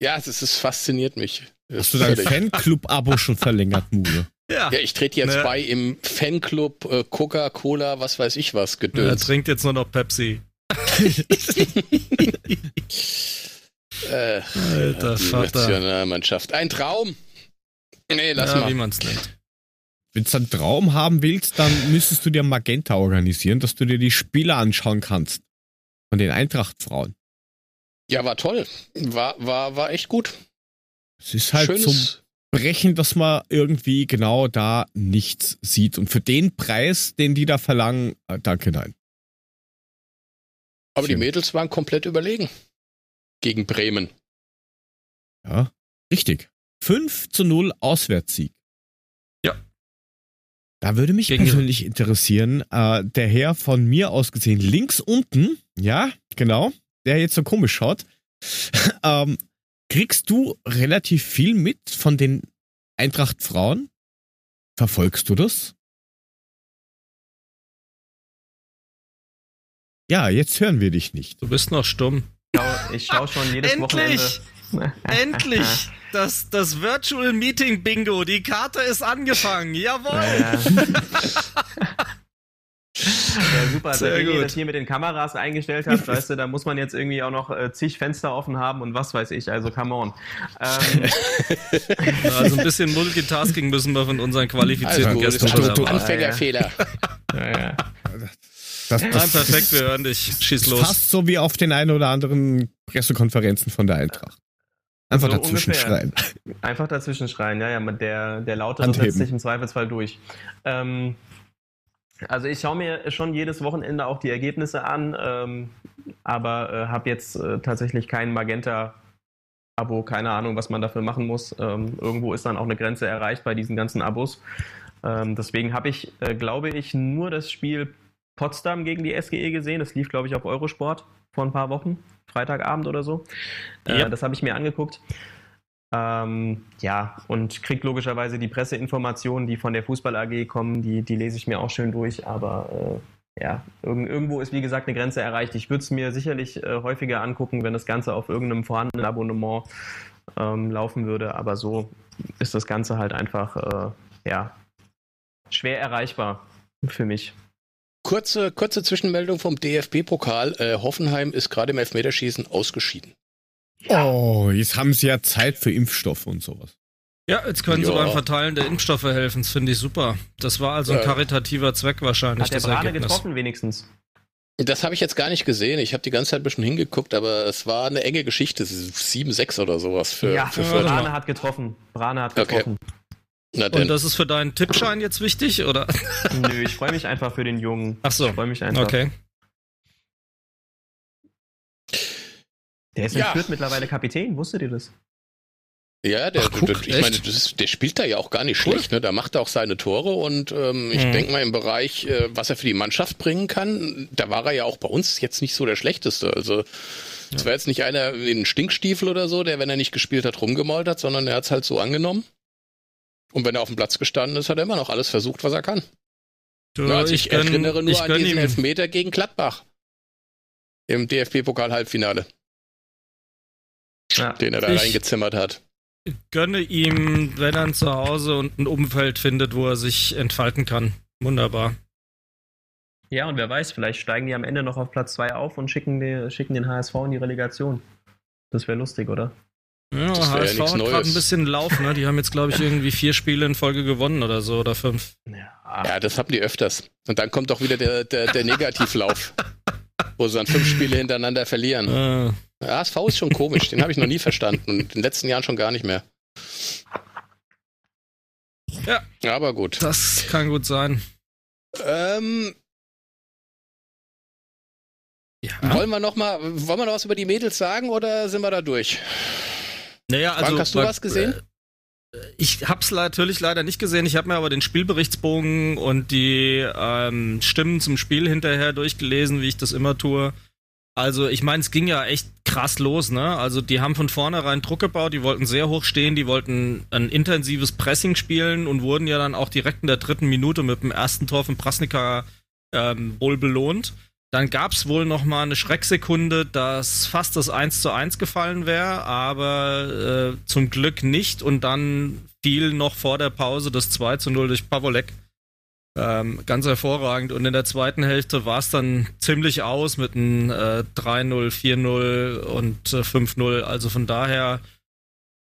Ja, es, ist, es fasziniert mich. Hast du dein Fanclub-Abo schon verlängert, Mule? <laughs> Ja. ja, ich trete jetzt ne. bei im Fanclub äh, Coca-Cola, was weiß ich was, gedöns. Er trinkt jetzt nur noch Pepsi. <laughs> äh, Alter Vater. Nationalmannschaft. Ein Traum. Nee, lass ja, mal. wie man's nennt. Wenn du einen Traum haben willst, dann müsstest du dir Magenta organisieren, dass du dir die Spiele anschauen kannst. Von den Eintracht-Frauen. Ja, war toll. War, war, war echt gut. Es ist halt Schönes. zum Brechen, dass man irgendwie genau da nichts sieht. Und für den Preis, den die da verlangen, äh, danke, nein. Aber Schön. die Mädels waren komplett überlegen. Gegen Bremen. Ja, richtig. 5 zu 0 Auswärtssieg. Ja. Da würde mich Gegen persönlich interessieren, äh, der Herr von mir aus gesehen links unten, ja, genau, der jetzt so komisch schaut, <laughs> ähm, kriegst du relativ viel mit von den Eintracht-Frauen? Verfolgst du das? Ja, jetzt hören wir dich nicht. Du bist noch stumm. Ich schaue schon jedes Endlich! Wochenende. Endlich! <laughs> Das, das Virtual Meeting Bingo, die Karte ist angefangen. Jawohl! Ja, Ja, <laughs> super. Sehr Seitdem ihr das hier mit den Kameras eingestellt habt, <laughs> weißt du, da muss man jetzt irgendwie auch noch äh, zig Fenster offen haben und was weiß ich. Also, come on. Ähm. also, ein bisschen Multitasking müssen wir von unseren qualifizierten also, Gästen haben. Anfängerfehler. Ja, ja. Das, das Nein, perfekt, wir hören dich. Schieß los. Fast so wie auf den ein oder anderen Pressekonferenzen von der Eintracht. Einfach so dazwischen ungefähr. schreien. Einfach dazwischen schreien, ja, ja. Der, der Lautere setzt sich im Zweifelsfall durch. Ähm, also ich schaue mir schon jedes Wochenende auch die Ergebnisse an, ähm, aber äh, habe jetzt äh, tatsächlich kein Magenta-Abo, keine Ahnung, was man dafür machen muss. Ähm, irgendwo ist dann auch eine Grenze erreicht bei diesen ganzen Abos. Ähm, deswegen habe ich, äh, glaube ich, nur das Spiel Potsdam gegen die SGE gesehen. Das lief, glaube ich, auf Eurosport vor ein paar Wochen, Freitagabend oder so. Äh, ja. Das habe ich mir angeguckt. Ähm, ja, und kriegt logischerweise die Presseinformationen, die von der Fußball AG kommen, die, die lese ich mir auch schön durch, aber äh, ja, irgendwo ist wie gesagt eine Grenze erreicht. Ich würde es mir sicherlich äh, häufiger angucken, wenn das Ganze auf irgendeinem vorhandenen Abonnement ähm, laufen würde, aber so ist das Ganze halt einfach äh, ja, schwer erreichbar für mich. Kurze, kurze Zwischenmeldung vom DFB-Pokal. Äh, Hoffenheim ist gerade im Elfmeterschießen ausgeschieden. Ja. Oh, jetzt haben sie ja Zeit für Impfstoffe und sowas. Ja, jetzt können ja. sie beim Verteilen der Impfstoffe helfen. Das finde ich super. Das war also ein karitativer Zweck wahrscheinlich. Hat der Brane getroffen wenigstens? Das habe ich jetzt gar nicht gesehen. Ich habe die ganze Zeit ein bisschen hingeguckt, aber es war eine enge Geschichte. 7-6 oder sowas für, ja, für Brane hat getroffen. Brane hat getroffen. Okay. Und das ist für deinen Tippschein jetzt wichtig, oder? <laughs> Nö, ich freue mich einfach für den Jungen. Ach so. Ich freue mich einfach. Okay. Der ist in ja. Fürth mittlerweile Kapitän, wusstet ihr das? Ja, der, Ach, guck, der ich meine, ist, der spielt da ja auch gar nicht cool. schlecht. Ne? Da macht er auch seine Tore und ähm, ich mhm. denke mal im Bereich, äh, was er für die Mannschaft bringen kann, da war er ja auch bei uns jetzt nicht so der Schlechteste. Also es ja. war jetzt nicht einer in Stinkstiefel oder so, der, wenn er nicht gespielt hat, rumgemault hat, sondern er hat es halt so angenommen. Und wenn er auf dem Platz gestanden ist, hat er immer noch alles versucht, was er kann. Du, ja, also ich, ich gönn, erinnere nur ich an diesen ihm. Elfmeter gegen Gladbach im DFB-Pokal-Halbfinale, ja. den er da ich, reingezimmert hat gönne ihm, wenn er zu Hause und ein Umfeld findet, wo er sich entfalten kann. Wunderbar. Ja, und wer weiß, vielleicht steigen die am Ende noch auf Platz 2 auf und schicken, die, schicken den HSV in die Relegation. Das wäre lustig, oder? Ja, das HSV ja hat gerade ein bisschen Lauf, ne? Die haben jetzt, glaube ich, irgendwie vier Spiele in Folge gewonnen oder so, oder fünf. Ja, ja das haben die öfters. Und dann kommt auch wieder der, der, der Negativlauf, wo sie dann fünf Spiele hintereinander verlieren. Äh. Der HSV ist schon komisch, den habe ich noch nie verstanden und in den letzten Jahren schon gar nicht mehr. Ja. Aber gut. Das kann gut sein. Ähm, ja. Wollen wir noch mal, wollen wir noch was über die Mädels sagen oder sind wir da durch? Naja, also. Frank, hast du was gesehen? Äh, ich hab's natürlich leider nicht gesehen. Ich habe mir aber den Spielberichtsbogen und die ähm, Stimmen zum Spiel hinterher durchgelesen, wie ich das immer tue. Also ich meine, es ging ja echt krass los, ne? Also die haben von vornherein Druck gebaut, die wollten sehr hoch stehen, die wollten ein intensives Pressing spielen und wurden ja dann auch direkt in der dritten Minute mit dem ersten Tor von Prasnika ähm, wohl belohnt. Dann gab es wohl noch mal eine Schrecksekunde, dass fast das 1 zu 1 gefallen wäre, aber äh, zum Glück nicht. Und dann fiel noch vor der Pause das 2 zu 0 durch Pavolek. Ähm, ganz hervorragend. Und in der zweiten Hälfte war es dann ziemlich aus mit einem äh, 3-0, 4-0 und äh, 5-0. Also von daher,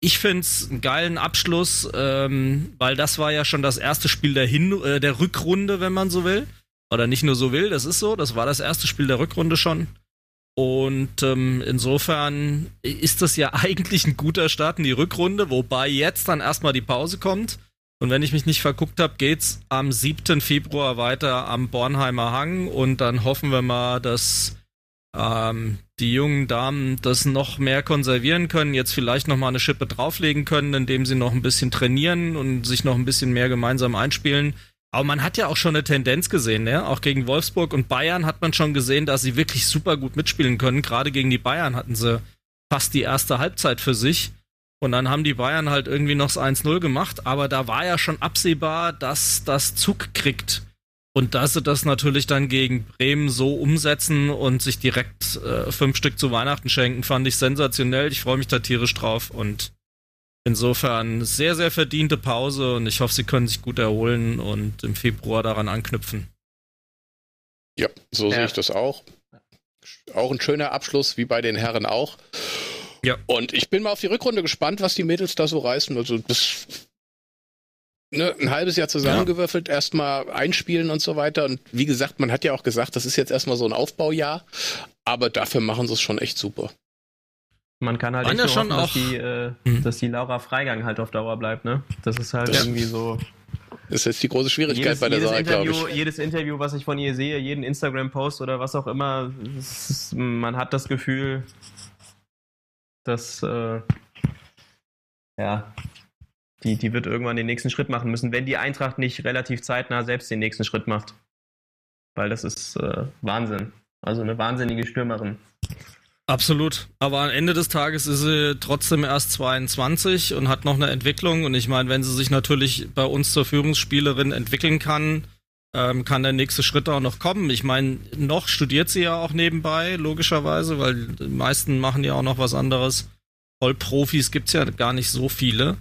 ich finde es einen geilen Abschluss, ähm, weil das war ja schon das erste Spiel der, Hin äh, der Rückrunde, wenn man so will. Oder nicht nur so will, das ist so. Das war das erste Spiel der Rückrunde schon. Und ähm, insofern ist das ja <laughs> eigentlich ein guter Start in die Rückrunde, wobei jetzt dann erstmal die Pause kommt. Und wenn ich mich nicht verguckt habe, geht's am 7. Februar weiter am Bornheimer Hang und dann hoffen wir mal, dass ähm, die jungen Damen das noch mehr konservieren können, jetzt vielleicht noch mal eine Schippe drauflegen können, indem sie noch ein bisschen trainieren und sich noch ein bisschen mehr gemeinsam einspielen. Aber man hat ja auch schon eine Tendenz gesehen, ne? Auch gegen Wolfsburg und Bayern hat man schon gesehen, dass sie wirklich super gut mitspielen können. Gerade gegen die Bayern hatten sie fast die erste Halbzeit für sich. Und dann haben die Bayern halt irgendwie noch das 1-0 gemacht, aber da war ja schon absehbar, dass das Zug kriegt. Und dass sie das natürlich dann gegen Bremen so umsetzen und sich direkt äh, fünf Stück zu Weihnachten schenken, fand ich sensationell. Ich freue mich da tierisch drauf und insofern sehr, sehr verdiente Pause und ich hoffe, sie können sich gut erholen und im Februar daran anknüpfen. Ja, so ja. sehe ich das auch. Auch ein schöner Abschluss, wie bei den Herren auch. Ja. Und ich bin mal auf die Rückrunde gespannt, was die Mädels da so reißen. Also bis ne, ein halbes Jahr zusammengewürfelt, ja. erstmal einspielen und so weiter. Und wie gesagt, man hat ja auch gesagt, das ist jetzt erstmal so ein Aufbaujahr, aber dafür machen sie es schon echt super. Man kann halt nicht nur hoffen, dass, die, äh, mhm. dass die Laura Freigang halt auf Dauer bleibt, ne? Das ist halt ja. irgendwie so. Das ist jetzt die große Schwierigkeit jedes, bei der Sache, glaube ich. Jedes Interview, was ich von ihr sehe, jeden Instagram-Post oder was auch immer, ist, man hat das Gefühl, dass äh, ja, die, die wird irgendwann den nächsten Schritt machen müssen, wenn die Eintracht nicht relativ zeitnah selbst den nächsten Schritt macht. Weil das ist äh, Wahnsinn. Also eine wahnsinnige Stürmerin. Absolut. Aber am Ende des Tages ist sie trotzdem erst 22 und hat noch eine Entwicklung. Und ich meine, wenn sie sich natürlich bei uns zur Führungsspielerin entwickeln kann, ähm, kann der nächste Schritt auch noch kommen. Ich meine, noch studiert sie ja auch nebenbei, logischerweise, weil die meisten machen ja auch noch was anderes. Vollprofis gibt's ja gar nicht so viele.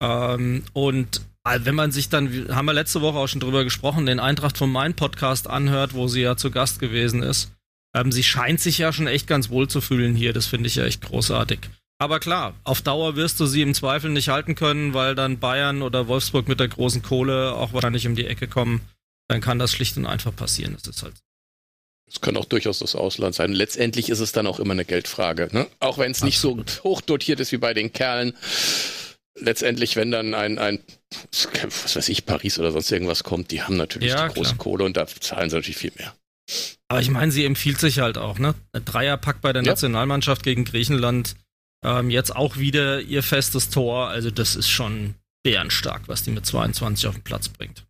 Ähm, und also wenn man sich dann, haben wir letzte Woche auch schon drüber gesprochen, den Eintracht von Main Podcast anhört, wo sie ja zu Gast gewesen ist. Ähm, sie scheint sich ja schon echt ganz wohl zu fühlen hier. Das finde ich ja echt großartig. Aber klar, auf Dauer wirst du sie im Zweifel nicht halten können, weil dann Bayern oder Wolfsburg mit der großen Kohle auch wahrscheinlich um die Ecke kommen. Dann kann das schlicht und einfach passieren. Das ist halt es kann auch durchaus das Ausland sein. Letztendlich ist es dann auch immer eine Geldfrage. Ne? Auch wenn es nicht so hoch dotiert ist wie bei den Kerlen. Letztendlich, wenn dann ein, ein, was weiß ich, Paris oder sonst irgendwas kommt, die haben natürlich ja, die große klar. Kohle und da zahlen sie natürlich viel mehr. Aber ich meine, sie empfiehlt sich halt auch, ne? Ein Dreierpack bei der ja. Nationalmannschaft gegen Griechenland. Ähm, jetzt auch wieder ihr festes Tor. Also, das ist schon bärenstark, was die mit 22 auf den Platz bringt.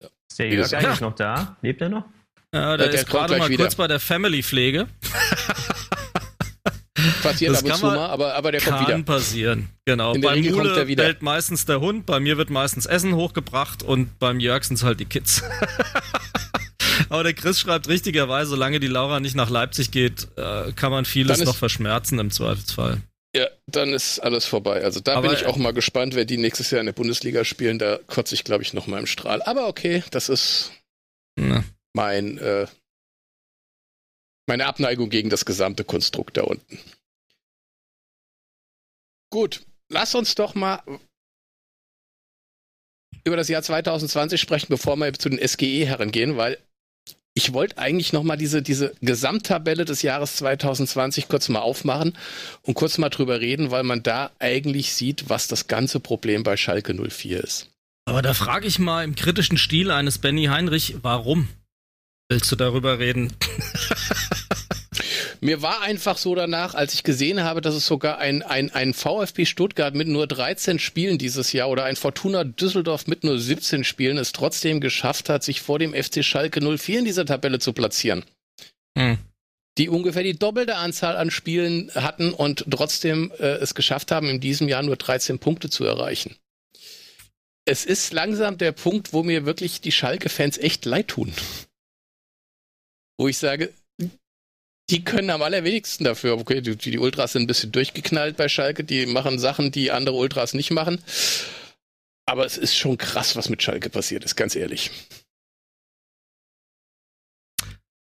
Ja. Ist der Jörg eigentlich noch da? Lebt er noch? Ja, der, der ist gerade mal wieder. kurz bei der Family-Pflege. <laughs> Passiert das ab und zu mal, aber, aber der kommt wieder. Kann passieren, genau. In beim Mule bellt meistens der Hund, bei mir wird meistens Essen hochgebracht und beim Jörg sind es halt die Kids. <laughs> aber der Chris schreibt richtigerweise, solange die Laura nicht nach Leipzig geht, äh, kann man vieles noch verschmerzen im Zweifelsfall. Ja, dann ist alles vorbei. Also da aber bin ich auch mal gespannt, wer die nächstes Jahr in der Bundesliga spielen. Da kotze ich, glaube ich, noch mal im Strahl. Aber okay, das ist. Na mein, äh, meine Abneigung gegen das gesamte Konstrukt da unten. Gut, lass uns doch mal über das Jahr 2020 sprechen, bevor wir zu den SGE herangehen, weil ich wollte eigentlich noch mal diese, diese Gesamttabelle des Jahres 2020 kurz mal aufmachen und kurz mal drüber reden, weil man da eigentlich sieht, was das ganze Problem bei Schalke 04 ist. Aber da frage ich mal im kritischen Stil eines Benny Heinrich, warum? Willst du darüber reden? <laughs> Mir war einfach so danach, als ich gesehen habe, dass es sogar ein, ein, ein VfB Stuttgart mit nur 13 Spielen dieses Jahr oder ein Fortuna Düsseldorf mit nur 17 Spielen es trotzdem geschafft hat, sich vor dem FC Schalke 04 in dieser Tabelle zu platzieren. Hm. Die ungefähr die doppelte Anzahl an Spielen hatten und trotzdem äh, es geschafft haben, in diesem Jahr nur 13 Punkte zu erreichen. Es ist langsam der Punkt, wo mir wirklich die Schalke-Fans echt leid tun wo ich sage, die können am allerwenigsten dafür. Okay, die, die, Ultras sind ein bisschen durchgeknallt bei Schalke, die machen Sachen, die andere Ultras nicht machen. Aber es ist schon krass, was mit Schalke passiert ist, ganz ehrlich.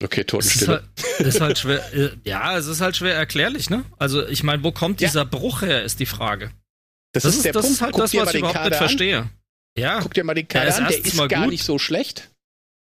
Okay, Totenstille. Ist halt, ist halt schwer, äh, ja, es ist halt schwer erklärlich, ne? Also, ich meine, wo kommt dieser ja. Bruch her, ist die Frage. Das, das ist, der das Punkt. ist halt Guck das, was ich überhaupt Kader nicht verstehe. Ja. Guck dir mal den Kader an, der ist gar gut. nicht so schlecht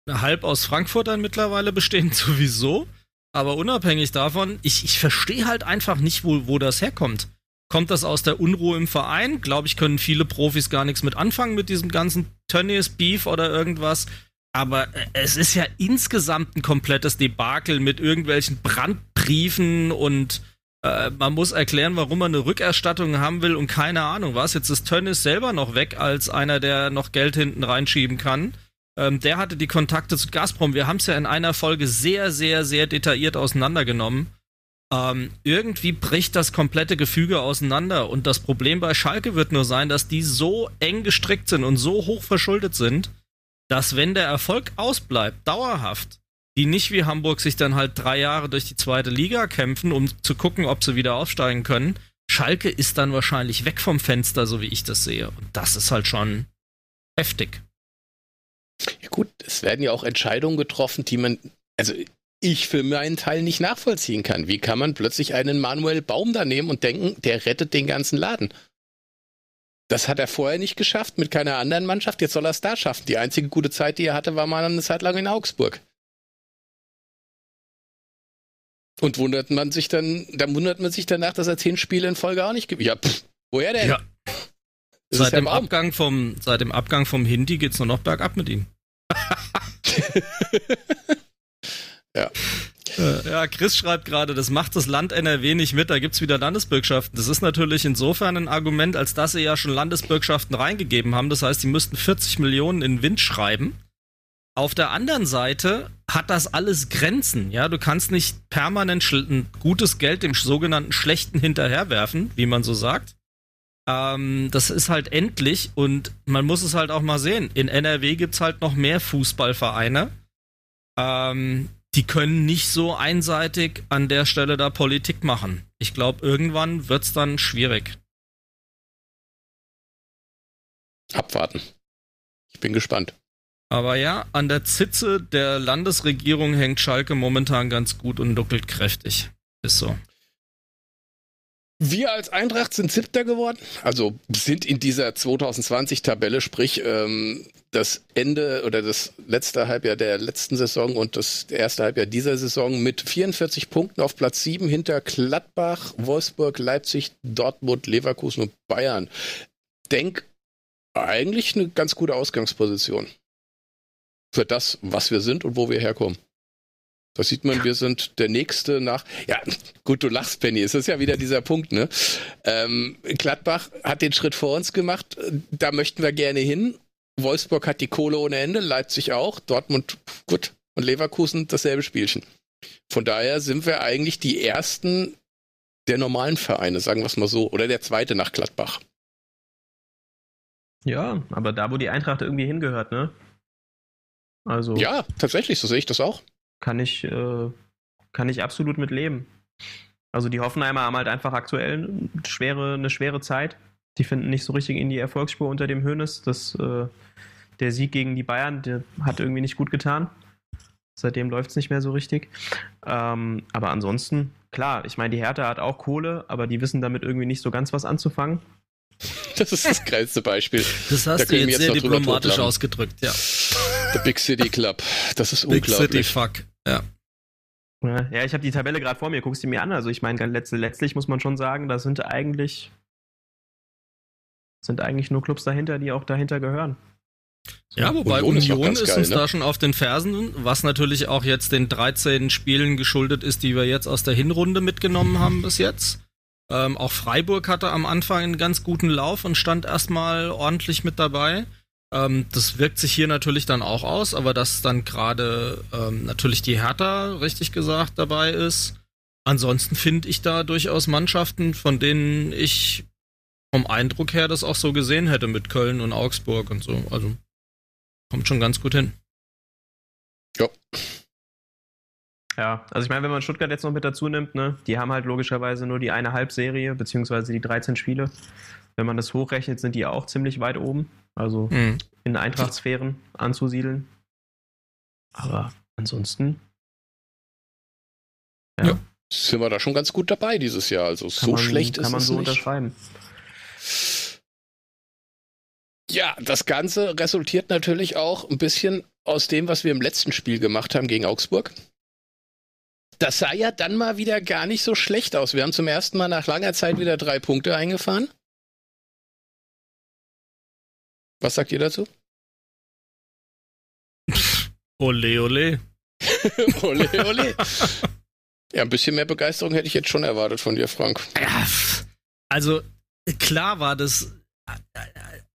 halb aus Frankfurtern mittlerweile bestehend <laughs> sowieso. Aber unabhängig davon, ich, ich verstehe halt einfach nicht, wo, wo das herkommt. Kommt das aus der Unruhe im Verein? Glaube ich, können viele Profis gar nichts mit anfangen mit diesem ganzen Tönnies, Beef oder irgendwas. Aber äh, es ist ja insgesamt ein komplettes Debakel mit irgendwelchen Brandbriefen und äh, man muss erklären, warum man eine Rückerstattung haben will und keine Ahnung was. Jetzt ist Tönnies selber noch weg als einer, der noch Geld hinten reinschieben kann. Ähm, der hatte die Kontakte zu Gazprom. Wir haben es ja in einer Folge sehr, sehr, sehr detailliert auseinandergenommen. Ähm, irgendwie bricht das komplette Gefüge auseinander. Und das Problem bei Schalke wird nur sein, dass die so eng gestrickt sind und so hoch verschuldet sind, dass wenn der Erfolg ausbleibt, dauerhaft, die nicht wie Hamburg sich dann halt drei Jahre durch die zweite Liga kämpfen, um zu gucken, ob sie wieder aufsteigen können. Schalke ist dann wahrscheinlich weg vom Fenster, so wie ich das sehe. Und das ist halt schon heftig. Ja gut, es werden ja auch Entscheidungen getroffen, die man, also ich für meinen Teil nicht nachvollziehen kann. Wie kann man plötzlich einen Manuel Baum da nehmen und denken, der rettet den ganzen Laden? Das hat er vorher nicht geschafft mit keiner anderen Mannschaft. Jetzt soll er es da schaffen. Die einzige gute Zeit, die er hatte, war mal eine Zeit lang in Augsburg. Und wundert man sich dann, dann wundert man sich danach, dass er zehn Spiele in Folge auch nicht gibt. Ja, pff, woher denn? Ja. Seit dem, Abgang vom, seit dem Abgang vom Hindi geht's nur noch bergab mit ihm. <laughs> ja. Äh, ja, Chris schreibt gerade, das macht das Land NRW nicht mit, da gibt's wieder Landesbürgschaften. Das ist natürlich insofern ein Argument, als dass sie ja schon Landesbürgschaften reingegeben haben. Das heißt, sie müssten 40 Millionen in Wind schreiben. Auf der anderen Seite hat das alles Grenzen. Ja, du kannst nicht permanent ein gutes Geld dem sogenannten Schlechten hinterherwerfen, wie man so sagt. Ähm, das ist halt endlich und man muss es halt auch mal sehen. In NRW gibt es halt noch mehr Fußballvereine. Ähm, die können nicht so einseitig an der Stelle da Politik machen. Ich glaube, irgendwann wird es dann schwierig. abwarten. Ich bin gespannt. Aber ja, an der Zitze der Landesregierung hängt Schalke momentan ganz gut und duckelt kräftig. Ist so. Wir als Eintracht sind siebter geworden, also sind in dieser 2020-Tabelle, sprich ähm, das Ende oder das letzte Halbjahr der letzten Saison und das erste Halbjahr dieser Saison mit 44 Punkten auf Platz 7 hinter Gladbach, Wolfsburg, Leipzig, Dortmund, Leverkusen und Bayern. Denk eigentlich eine ganz gute Ausgangsposition für das, was wir sind und wo wir herkommen. Da sieht man, wir sind der Nächste nach. Ja, gut, du lachst, Penny. Es ist ja wieder dieser Punkt, ne? Ähm, Gladbach hat den Schritt vor uns gemacht. Da möchten wir gerne hin. Wolfsburg hat die Kohle ohne Ende, Leipzig auch, Dortmund, gut. Und Leverkusen dasselbe Spielchen. Von daher sind wir eigentlich die ersten der normalen Vereine, sagen wir es mal so. Oder der zweite nach Gladbach. Ja, aber da, wo die Eintracht irgendwie hingehört, ne? Also. Ja, tatsächlich, so sehe ich das auch kann ich, äh, kann ich absolut mit leben. Also die Hoffenheimer haben halt einfach aktuell schwere, eine schwere Zeit. Die finden nicht so richtig in die Erfolgsspur unter dem Hönes. Das, äh, der Sieg gegen die Bayern, der hat irgendwie nicht gut getan. Seitdem läuft es nicht mehr so richtig. Ähm, aber ansonsten, klar, ich meine, die Hertha hat auch Kohle, aber die wissen damit irgendwie nicht so ganz was anzufangen. <laughs> Das ist das geilste Beispiel. Das hast da du jetzt, jetzt sehr diplomatisch ausgedrückt, ja. The Big City Club. Das ist Big unglaublich. Big City Fuck, ja. Ja, ich habe die Tabelle gerade vor mir, guckst du mir an. Also ich meine, letztlich muss man schon sagen, da sind eigentlich sind eigentlich nur Clubs dahinter, die auch dahinter gehören. So. Ja, wobei Union, Union ist, geil, uns ne? da schon auf den Fersen, was natürlich auch jetzt den 13 Spielen geschuldet ist, die wir jetzt aus der Hinrunde mitgenommen haben bis jetzt. Ähm, auch Freiburg hatte am Anfang einen ganz guten Lauf und stand erstmal ordentlich mit dabei. Ähm, das wirkt sich hier natürlich dann auch aus, aber dass dann gerade ähm, natürlich die Hertha, richtig gesagt, dabei ist. Ansonsten finde ich da durchaus Mannschaften, von denen ich vom Eindruck her das auch so gesehen hätte mit Köln und Augsburg und so. Also kommt schon ganz gut hin. Ja. Ja, also ich meine, wenn man Stuttgart jetzt noch mit dazu nimmt, ne, die haben halt logischerweise nur die eine Halbserie, beziehungsweise die 13 Spiele. Wenn man das hochrechnet, sind die auch ziemlich weit oben. Also mhm. in Eintrachtsphären anzusiedeln. Aber ansonsten. Ja. ja. Sind wir da schon ganz gut dabei dieses Jahr. Also kann so man, schlecht ist es Kann man so nicht. unterschreiben. Ja, das Ganze resultiert natürlich auch ein bisschen aus dem, was wir im letzten Spiel gemacht haben gegen Augsburg. Das sah ja dann mal wieder gar nicht so schlecht aus. Wir haben zum ersten Mal nach langer Zeit wieder drei Punkte eingefahren. Was sagt ihr dazu? ole, ole. <laughs> ole, ole. Ja, ein bisschen mehr Begeisterung hätte ich jetzt schon erwartet von dir, Frank. Ja, also klar war das.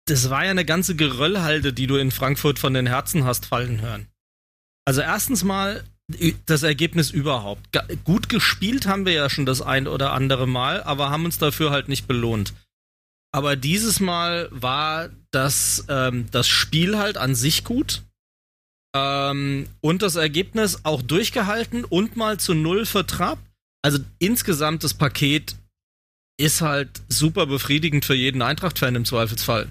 Das war ja eine ganze Geröllhalde, die du in Frankfurt von den Herzen hast fallen hören. Also erstens mal das Ergebnis überhaupt. Gut gespielt haben wir ja schon das ein oder andere Mal, aber haben uns dafür halt nicht belohnt. Aber dieses Mal war das, ähm, das Spiel halt an sich gut. Ähm, und das Ergebnis auch durchgehalten und mal zu null vertrabt. Also insgesamt das Paket ist halt super befriedigend für jeden Eintracht-Fan im Zweifelsfall.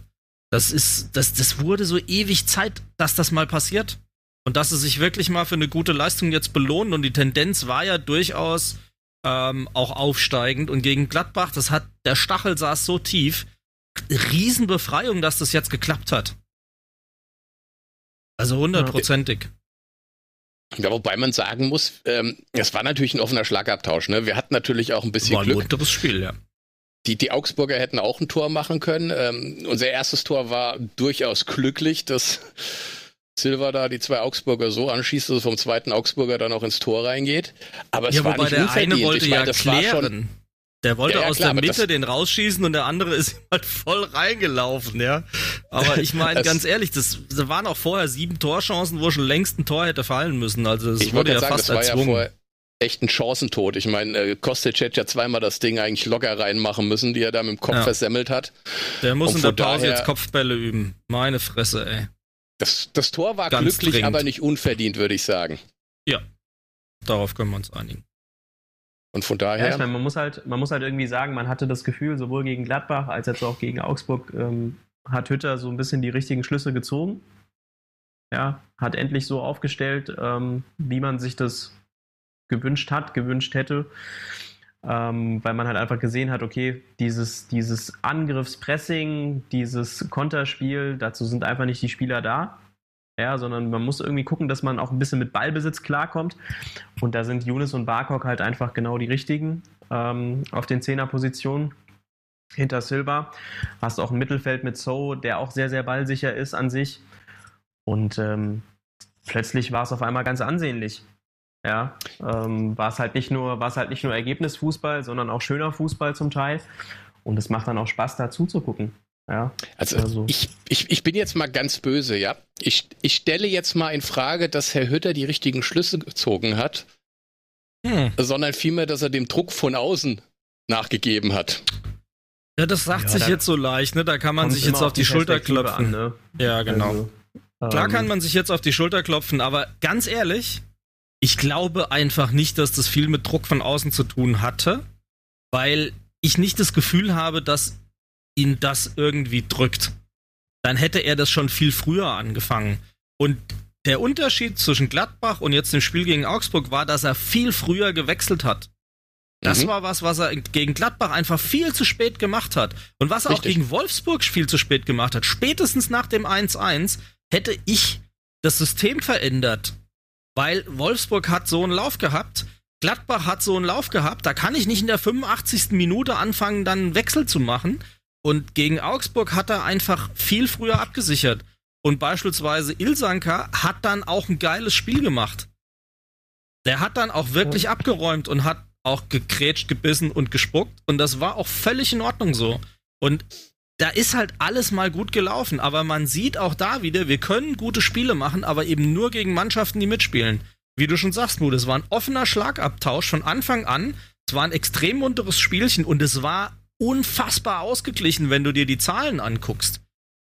Das ist, das, das wurde so ewig Zeit, dass das mal passiert. Und dass sie sich wirklich mal für eine gute Leistung jetzt belohnen. Und die Tendenz war ja durchaus ähm, auch aufsteigend. Und gegen Gladbach, das hat, der Stachel saß so tief. Riesenbefreiung, dass das jetzt geklappt hat. Also hundertprozentig. Ja, wobei man sagen muss, ähm, es war natürlich ein offener Schlagabtausch. Ne? Wir hatten natürlich auch ein bisschen war ein Glück. War Spiel, ja. Die, die Augsburger hätten auch ein Tor machen können. Ähm, unser erstes Tor war durchaus glücklich, dass Silva da die zwei Augsburger so anschießt, dass es vom zweiten Augsburger dann auch ins Tor reingeht. Aber es ja, war nicht der unverdient. eine wollte ich meine, ja klären. Der wollte ja, ja, aus klar, der Mitte den rausschießen und der andere <laughs> ist halt voll reingelaufen, ja. Aber ich <laughs> meine, ganz ehrlich, das, das waren auch vorher sieben Torchancen, wo schon längst ein Tor hätte fallen müssen. Also es wurde ja sagen, fast das erzwungen. War ja echt ein Chancentod. Ich meine, äh, Kostic hätte ja zweimal das Ding eigentlich locker reinmachen müssen, die er da mit dem Kopf ja. versemmelt hat. Der muss und in der Pause daher, jetzt Kopfbälle üben. Meine Fresse, ey. Das, das Tor war Ganz glücklich, dringend. aber nicht unverdient, würde ich sagen. Ja, darauf können wir uns einigen. Und von daher. Ja, meine, man, muss halt, man muss halt irgendwie sagen, man hatte das Gefühl, sowohl gegen Gladbach als jetzt auch gegen Augsburg, ähm, hat Hütter so ein bisschen die richtigen Schlüsse gezogen. Ja, hat endlich so aufgestellt, ähm, wie man sich das gewünscht hat, gewünscht hätte. Ähm, weil man halt einfach gesehen hat, okay, dieses, dieses Angriffspressing, dieses Konterspiel, dazu sind einfach nicht die Spieler da. Ja, sondern man muss irgendwie gucken, dass man auch ein bisschen mit Ballbesitz klarkommt. Und da sind Younes und Barkok halt einfach genau die richtigen ähm, auf den Zehnerpositionen hinter Silva. Hast auch ein Mittelfeld mit So, der auch sehr, sehr ballsicher ist an sich. Und ähm, plötzlich war es auf einmal ganz ansehnlich. Ja, ähm, war es halt nicht nur, war es halt nicht nur Ergebnisfußball, sondern auch schöner Fußball zum Teil. Und es macht dann auch Spaß, da zuzugucken. Ja, also, also, Ich, ich, ich bin jetzt mal ganz böse, ja. Ich, ich stelle jetzt mal in Frage, dass Herr Hütter die richtigen Schlüsse gezogen hat, hm. sondern vielmehr, dass er dem Druck von außen nachgegeben hat. Ja, das sagt ja, sich jetzt so leicht, ne? Da kann man sich jetzt auf die, die Schulter klopfen. An, ne? Ja, genau. Also, Klar ähm, kann man sich jetzt auf die Schulter klopfen, aber ganz ehrlich, ich glaube einfach nicht, dass das viel mit Druck von außen zu tun hatte, weil ich nicht das Gefühl habe, dass ihn das irgendwie drückt. Dann hätte er das schon viel früher angefangen. Und der Unterschied zwischen Gladbach und jetzt dem Spiel gegen Augsburg war, dass er viel früher gewechselt hat. Das mhm. war was, was er gegen Gladbach einfach viel zu spät gemacht hat. Und was er Richtig. auch gegen Wolfsburg viel zu spät gemacht hat. Spätestens nach dem 1-1 hätte ich das System verändert. Weil Wolfsburg hat so einen Lauf gehabt, Gladbach hat so einen Lauf gehabt, da kann ich nicht in der 85. Minute anfangen, dann einen Wechsel zu machen. Und gegen Augsburg hat er einfach viel früher abgesichert. Und beispielsweise Ilsanka hat dann auch ein geiles Spiel gemacht. Der hat dann auch wirklich ja. abgeräumt und hat auch gekrätscht, gebissen und gespuckt. Und das war auch völlig in Ordnung so. Und da ist halt alles mal gut gelaufen. Aber man sieht auch da wieder, wir können gute Spiele machen, aber eben nur gegen Mannschaften, die mitspielen. Wie du schon sagst, Mut, es war ein offener Schlagabtausch von Anfang an. Es war ein extrem munteres Spielchen und es war unfassbar ausgeglichen, wenn du dir die Zahlen anguckst.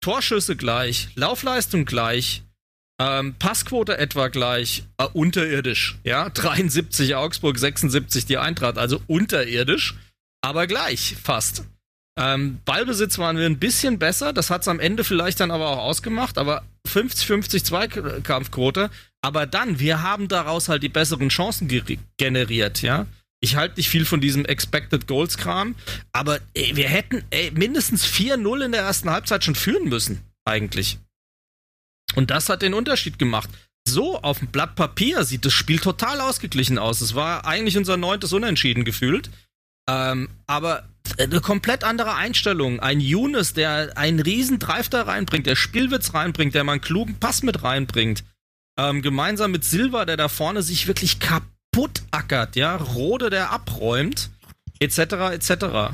Torschüsse gleich, Laufleistung gleich, ähm, Passquote etwa gleich, äh, unterirdisch, ja, <laughs> 73 Augsburg, 76 die Eintracht, also unterirdisch, aber gleich fast. Ähm, Ballbesitz waren wir ein bisschen besser, das hat es am Ende vielleicht dann aber auch ausgemacht, aber 50-50 Zweikampfquote, aber dann, wir haben daraus halt die besseren Chancen ge generiert, ja. Ich halte nicht viel von diesem Expected Goals Kram, aber ey, wir hätten ey, mindestens 4-0 in der ersten Halbzeit schon führen müssen, eigentlich. Und das hat den Unterschied gemacht. So auf dem Blatt Papier sieht das Spiel total ausgeglichen aus. Es war eigentlich unser neuntes Unentschieden gefühlt. Ähm, aber eine komplett andere Einstellung. Ein Younes, der einen riesen Drive da reinbringt, der Spielwitz reinbringt, der mal einen klugen Pass mit reinbringt. Ähm, gemeinsam mit Silva, der da vorne sich wirklich kaputt ackert, ja. Rode, der abräumt, etc., etc.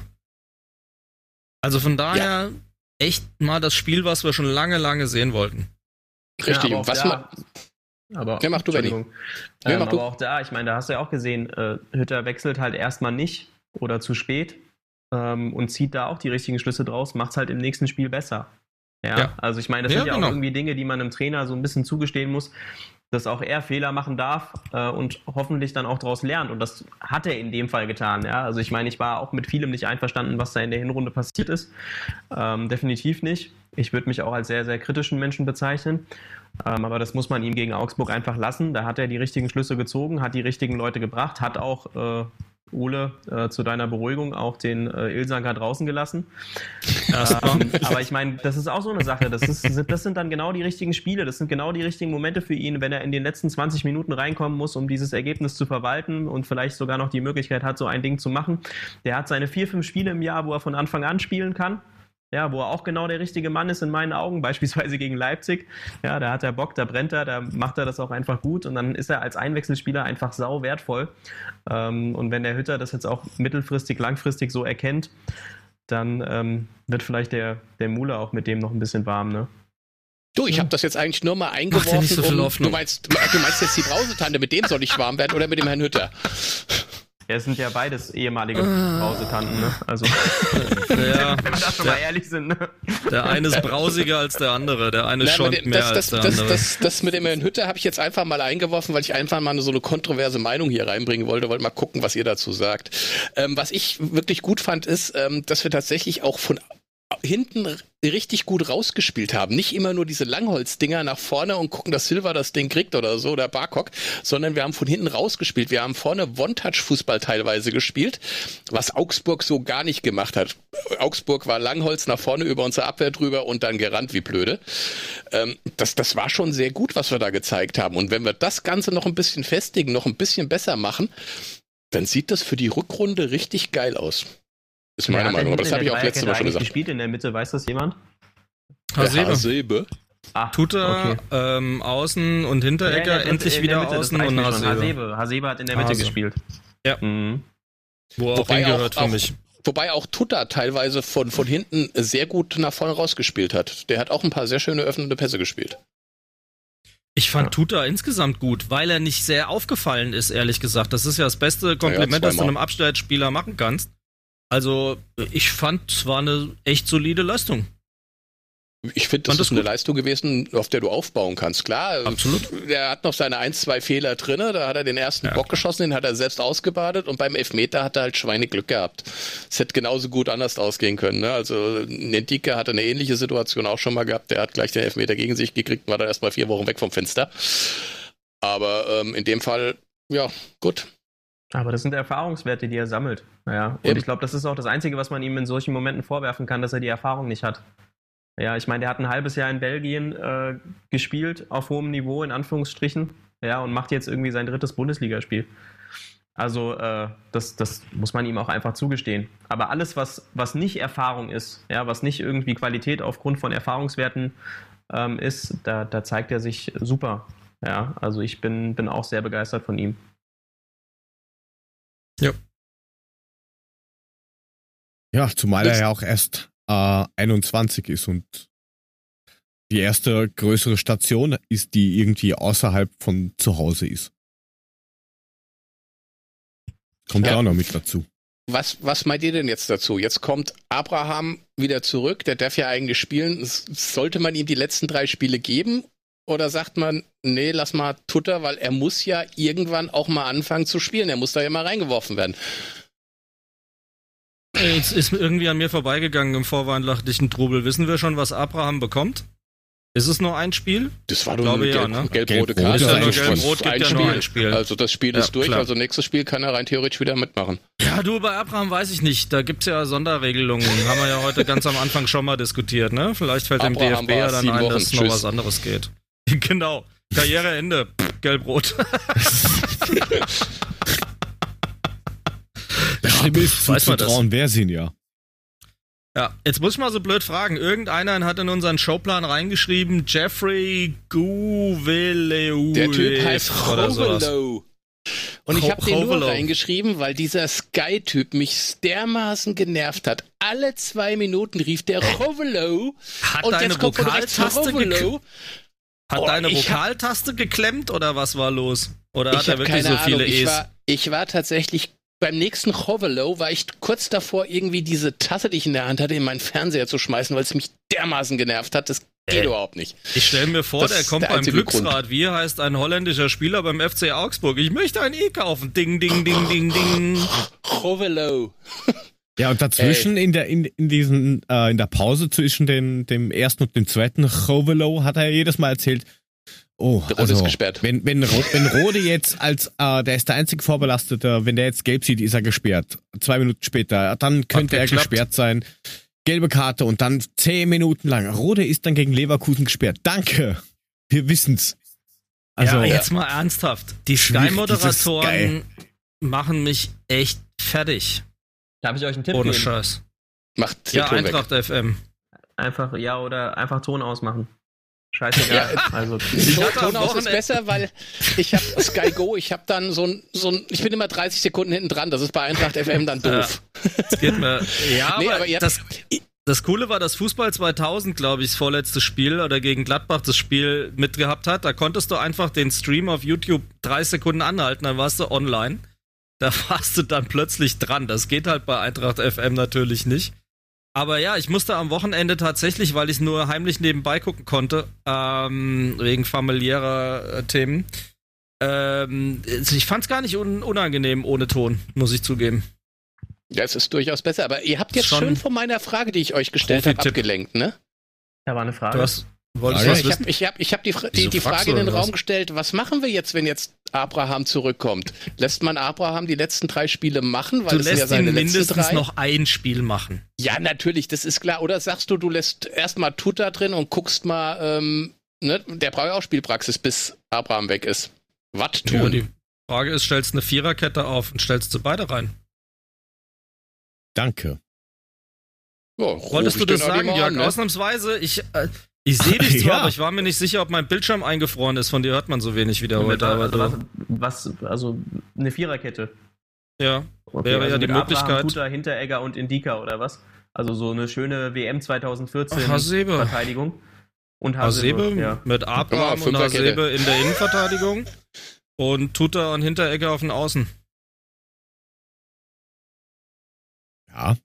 Also von daher ja. echt mal das Spiel, was wir schon lange, lange sehen wollten. Richtig, ja, was da, aber, ja, mach du, Benny. Ähm, ja, aber auch da, ich meine, da hast du ja auch gesehen, äh, Hütter wechselt halt erstmal nicht oder zu spät ähm, und zieht da auch die richtigen Schlüsse draus, macht es halt im nächsten Spiel besser. Ja, ja. also ich meine, das ja, sind ja genau. auch irgendwie Dinge, die man einem Trainer so ein bisschen zugestehen muss, dass auch er Fehler machen darf äh, und hoffentlich dann auch daraus lernt. Und das hat er in dem Fall getan. Ja? Also ich meine, ich war auch mit vielem nicht einverstanden, was da in der Hinrunde passiert ist. Ähm, definitiv nicht. Ich würde mich auch als sehr, sehr kritischen Menschen bezeichnen. Ähm, aber das muss man ihm gegen Augsburg einfach lassen. Da hat er die richtigen Schlüsse gezogen, hat die richtigen Leute gebracht, hat auch äh, Ole, äh, zu deiner Beruhigung auch den äh, Ilsanker draußen gelassen. <laughs> Ähm, aber ich meine, das ist auch so eine Sache. Das, ist, das sind dann genau die richtigen Spiele. Das sind genau die richtigen Momente für ihn, wenn er in den letzten 20 Minuten reinkommen muss, um dieses Ergebnis zu verwalten und vielleicht sogar noch die Möglichkeit hat, so ein Ding zu machen. Der hat seine vier, fünf Spiele im Jahr, wo er von Anfang an spielen kann. Ja, wo er auch genau der richtige Mann ist in meinen Augen, <laughs> beispielsweise gegen Leipzig. Ja, da hat er Bock, da brennt er, da macht er das auch einfach gut und dann ist er als Einwechselspieler einfach sau wertvoll. Ähm, und wenn der Hütter das jetzt auch mittelfristig, langfristig so erkennt, dann ähm, wird vielleicht der, der Mule auch mit dem noch ein bisschen warm, ne? Du, ich habe das jetzt eigentlich nur mal eingeworfen. So um, du, meinst, du meinst jetzt die Brausetante, mit dem soll ich warm werden oder mit dem Herrn Hütter? Ja, es sind ja beides ehemalige Brausetanten, ne? Also, <laughs> ja, <laughs> wenn wir da schon der, mal ehrlich sind, ne? Der eine ist brausiger als der andere, der eine schon mehr das, als der das, andere. Das, das, mit dem Herrn Hütte habe ich jetzt einfach mal eingeworfen, weil ich einfach mal so eine kontroverse Meinung hier reinbringen wollte, wollte mal gucken, was ihr dazu sagt. Ähm, was ich wirklich gut fand, ist, ähm, dass wir tatsächlich auch von hinten richtig gut rausgespielt haben. Nicht immer nur diese Langholzdinger nach vorne und gucken, dass Silva das Ding kriegt oder so, oder Barkok, sondern wir haben von hinten rausgespielt. Wir haben vorne One-Touch-Fußball teilweise gespielt, was Augsburg so gar nicht gemacht hat. Augsburg war Langholz nach vorne über unsere Abwehr drüber und dann gerannt wie blöde. Ähm, das, das war schon sehr gut, was wir da gezeigt haben. Und wenn wir das Ganze noch ein bisschen festigen, noch ein bisschen besser machen, dann sieht das für die Rückrunde richtig geil aus. Ist meine Meinung, aber das habe ich auch letztes Mal schon gesagt. gespielt in der Mitte, weiß das jemand? Hasebe. Hasebe. Ah, Tuta, okay. ähm, Außen und Hinteregger, ja, endlich wieder Mitte, Außen und Hasebe. Hasebe. Hasebe hat in der Mitte Hase. gespielt. Ja. Mhm. Wo auch Wobei hingehört auch, für mich. Wobei auch Tuta teilweise von, von hinten sehr gut nach vorne rausgespielt hat. Der hat auch ein paar sehr schöne öffnende Pässe gespielt. Ich fand ja. Tuta insgesamt gut, weil er nicht sehr aufgefallen ist, ehrlich gesagt. Das ist ja das beste Kompliment, ja, das du einem Abstellspieler machen kannst. Also, ich fand, es war eine echt solide Leistung. Ich finde, das, das ist eine Leistung gewesen, auf der du aufbauen kannst. Klar, Absolut. er hat noch seine ein, zwei Fehler drin. Da hat er den ersten ja. Bock geschossen, den hat er selbst ausgebadet und beim Elfmeter hat er halt Schweineglück gehabt. Es hätte genauso gut anders ausgehen können. Ne? Also Nendike hatte eine ähnliche Situation auch schon mal gehabt. Der hat gleich den Elfmeter gegen sich gekriegt, war dann erstmal vier Wochen weg vom Fenster. Aber ähm, in dem Fall, ja, gut. Aber das sind Erfahrungswerte, die er sammelt. Ja. Und Eben. ich glaube, das ist auch das Einzige, was man ihm in solchen Momenten vorwerfen kann, dass er die Erfahrung nicht hat. Ja, ich meine, der hat ein halbes Jahr in Belgien äh, gespielt, auf hohem Niveau, in Anführungsstrichen, ja, und macht jetzt irgendwie sein drittes Bundesligaspiel. Also, äh, das, das muss man ihm auch einfach zugestehen. Aber alles, was, was nicht Erfahrung ist, ja, was nicht irgendwie Qualität aufgrund von Erfahrungswerten ähm, ist, da, da zeigt er sich super. Ja, also ich bin, bin auch sehr begeistert von ihm. Ja. Ja, zumal er ja auch erst äh, 21 ist und die erste größere Station ist, die irgendwie außerhalb von zu Hause ist. Kommt ja, auch noch mit dazu. Was, was meint ihr denn jetzt dazu? Jetzt kommt Abraham wieder zurück, der darf ja eigentlich spielen. Sollte man ihm die letzten drei Spiele geben? Oder sagt man, nee, lass mal Tutter, weil er muss ja irgendwann auch mal anfangen zu spielen. Er muss da ja mal reingeworfen werden. Jetzt ist irgendwie an mir vorbeigegangen im vorweihnachtlichen Trubel. Wissen wir schon, was Abraham bekommt? Ist es nur ein Spiel? Das war doch eine ja, ne? gelb-rote gelb Karte. Ja, gelb-rot gibt ein, ja nur ein Spiel. Also das Spiel ja, ist durch, klar. also nächstes Spiel kann er rein theoretisch wieder mitmachen. Ja, du, bei Abraham weiß ich nicht. Da gibt es ja Sonderregelungen. <laughs> Haben wir ja heute ganz am Anfang schon mal diskutiert, ne? Vielleicht fällt Abraham dem DFB ja dann ein, dass es noch was anderes geht. <laughs> genau. Karriereende. Gelb-rot. <laughs> Schlimm ist zuzutrauen, wer sind ja. Ja, jetzt muss ich mal so blöd fragen. Irgendeiner hat in unseren Showplan reingeschrieben, Jeffrey Guveleu. Der Typ heißt Rovelo. Und ich habe den nur reingeschrieben, weil dieser Sky-Typ mich dermaßen genervt hat. Alle zwei Minuten rief der Rovelo. Hat und deine Vokaltaste Hat oh, deine Vokaltaste geklemmt oder was war los? Oder hat er wirklich so viele Ahnung. E's? Ich war, ich war tatsächlich beim nächsten Hovelo war ich kurz davor, irgendwie diese Tasse, die ich in der Hand hatte, in meinen Fernseher zu schmeißen, weil es mich dermaßen genervt hat. Das geht äh, überhaupt nicht. Ich stelle mir vor, das der kommt der beim Glücksrad. Wie heißt ein holländischer Spieler beim FC Augsburg? Ich möchte ein E kaufen. Ding, ding, ding, ding, ding. Hovelo. Ja, und dazwischen in der in, in diesen äh, in der Pause zwischen den, dem ersten und dem zweiten Chovelo hat er jedes Mal erzählt, Oh, Rode also, ist gesperrt. Wenn, wenn, wenn Rode jetzt als, äh, der ist der einzige Vorbelastete, wenn der jetzt gelb sieht, ist er gesperrt. Zwei Minuten später, dann könnte er gesperrt sein. Gelbe Karte und dann zehn Minuten lang. Rode ist dann gegen Leverkusen gesperrt. Danke. Wir wissen's. Also, ja, jetzt mal ernsthaft. Die Sky-Moderatoren Sky. machen mich echt fertig. Darf ich euch einen Tipp Ohne geben? Ohne Scheiß. Macht ja, Eintracht weg. FM. Einfach, ja, oder einfach Ton ausmachen. Scheißegal. Ja, also <laughs> ich Tonaus ist besser, weil ich habe Sky Go, ich habe dann so ein, so ein, ich bin immer 30 Sekunden hinten dran. Das ist bei Eintracht FM dann doof. Ja, das geht mir. <laughs> Ja, nee, aber, aber das, das Coole war, dass Fußball 2000, glaube ich, das vorletzte Spiel oder gegen Gladbach das Spiel mitgehabt hat. Da konntest du einfach den Stream auf YouTube drei Sekunden anhalten, dann warst du online. Da warst du dann plötzlich dran. Das geht halt bei Eintracht FM natürlich nicht. Aber ja, ich musste am Wochenende tatsächlich, weil ich nur heimlich nebenbei gucken konnte, ähm, wegen familiärer äh, Themen. Ähm, ich fand es gar nicht un unangenehm ohne Ton, muss ich zugeben. Ja, es ist durchaus besser, aber ihr habt jetzt schon schön von meiner Frage, die ich euch gestellt habe, abgelenkt, ne? Da war eine Frage. Du hast, Wolltest ja, ich habe ich hab, ich hab die, die, die Frage in den Raum gestellt, was machen wir jetzt, wenn jetzt Abraham zurückkommt? Lässt man Abraham die letzten drei Spiele machen? Weil du lässt ja seine ihn mindestens drei? noch ein Spiel machen. Ja, natürlich, das ist klar. Oder sagst du, du lässt erstmal Tuta drin und guckst mal, ähm, ne, der braucht ja auch Spielpraxis, bis Abraham weg ist. Was tun? Ja, die Frage ist, stellst du eine Viererkette auf und stellst du beide rein? Danke. Ja, Wolltest du das sagen, Jörg? Ne? Ausnahmsweise, ich, äh, ich sehe dich <laughs> zwar, ja. aber ich war mir nicht sicher, ob mein Bildschirm eingefroren ist. Von dir hört man so wenig wieder heute. Aber was, was, also eine Viererkette. Ja, okay, wäre also ja die Möglichkeit. Tuta, Hinteregger und Indika oder was? Also so eine schöne WM 2014 Ach, Verteidigung. Und Hasebe, Hasebe ja. mit Abraham und Hasebe in der Innenverteidigung und Tuta und Hinteregger auf den Außen. Ja.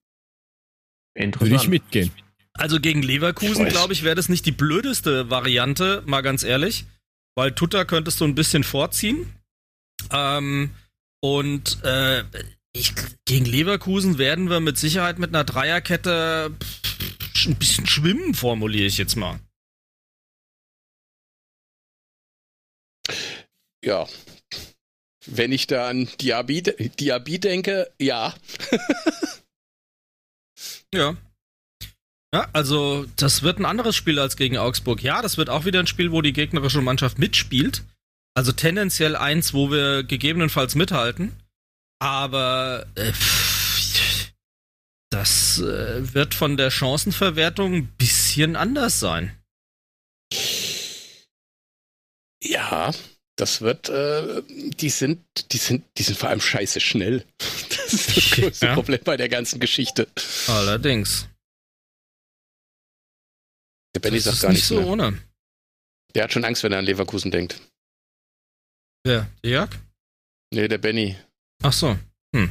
Würde ich mitgehen. Also gegen Leverkusen, glaube ich, wäre das nicht die blödeste Variante, mal ganz ehrlich. Weil Tuta könntest du ein bisschen vorziehen. Ähm, und äh, ich, gegen Leverkusen werden wir mit Sicherheit mit einer Dreierkette ein bisschen schwimmen, formuliere ich jetzt mal. Ja. Wenn ich da an Diaby, Diaby denke, ja. ja, ja, also das wird ein anderes Spiel als gegen Augsburg. Ja, das wird auch wieder ein Spiel, wo die gegnerische Mannschaft mitspielt. Also tendenziell eins, wo wir gegebenenfalls mithalten. Aber äh, das äh, wird von der Chancenverwertung ein bisschen anders sein. Ja, das wird, äh, die sind, die sind, die sind vor allem scheiße schnell. <laughs> Das ist das größte ja. Problem bei der ganzen Geschichte. Allerdings. Der Benny sagt gar nicht so mehr. ohne. Der hat schon Angst, wenn er an Leverkusen denkt. Wer? Der Jörg? Nee, der Benny. Ach so. Hm.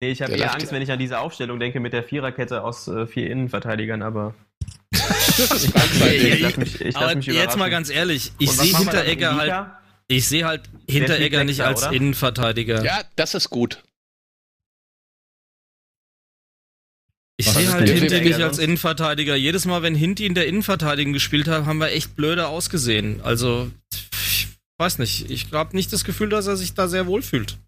Nee, ich habe eher Angst, wenn ich an diese Aufstellung denke mit der Viererkette aus äh, vier Innenverteidigern, aber. <laughs> <laughs> ich, ich, lass mich, ich aber mich jetzt mal ganz ehrlich, ich sehe Hinteregger halt. Ich sehe halt Hinteregger nicht als oder? Innenverteidiger. Ja, das ist gut. Ich sehe halt Hinti nicht als Innenverteidiger. Jedes Mal, wenn Hinti in der Innenverteidigung gespielt hat, haben wir echt blöde ausgesehen. Also, ich weiß nicht. Ich glaube nicht das Gefühl, dass er sich da sehr wohl fühlt.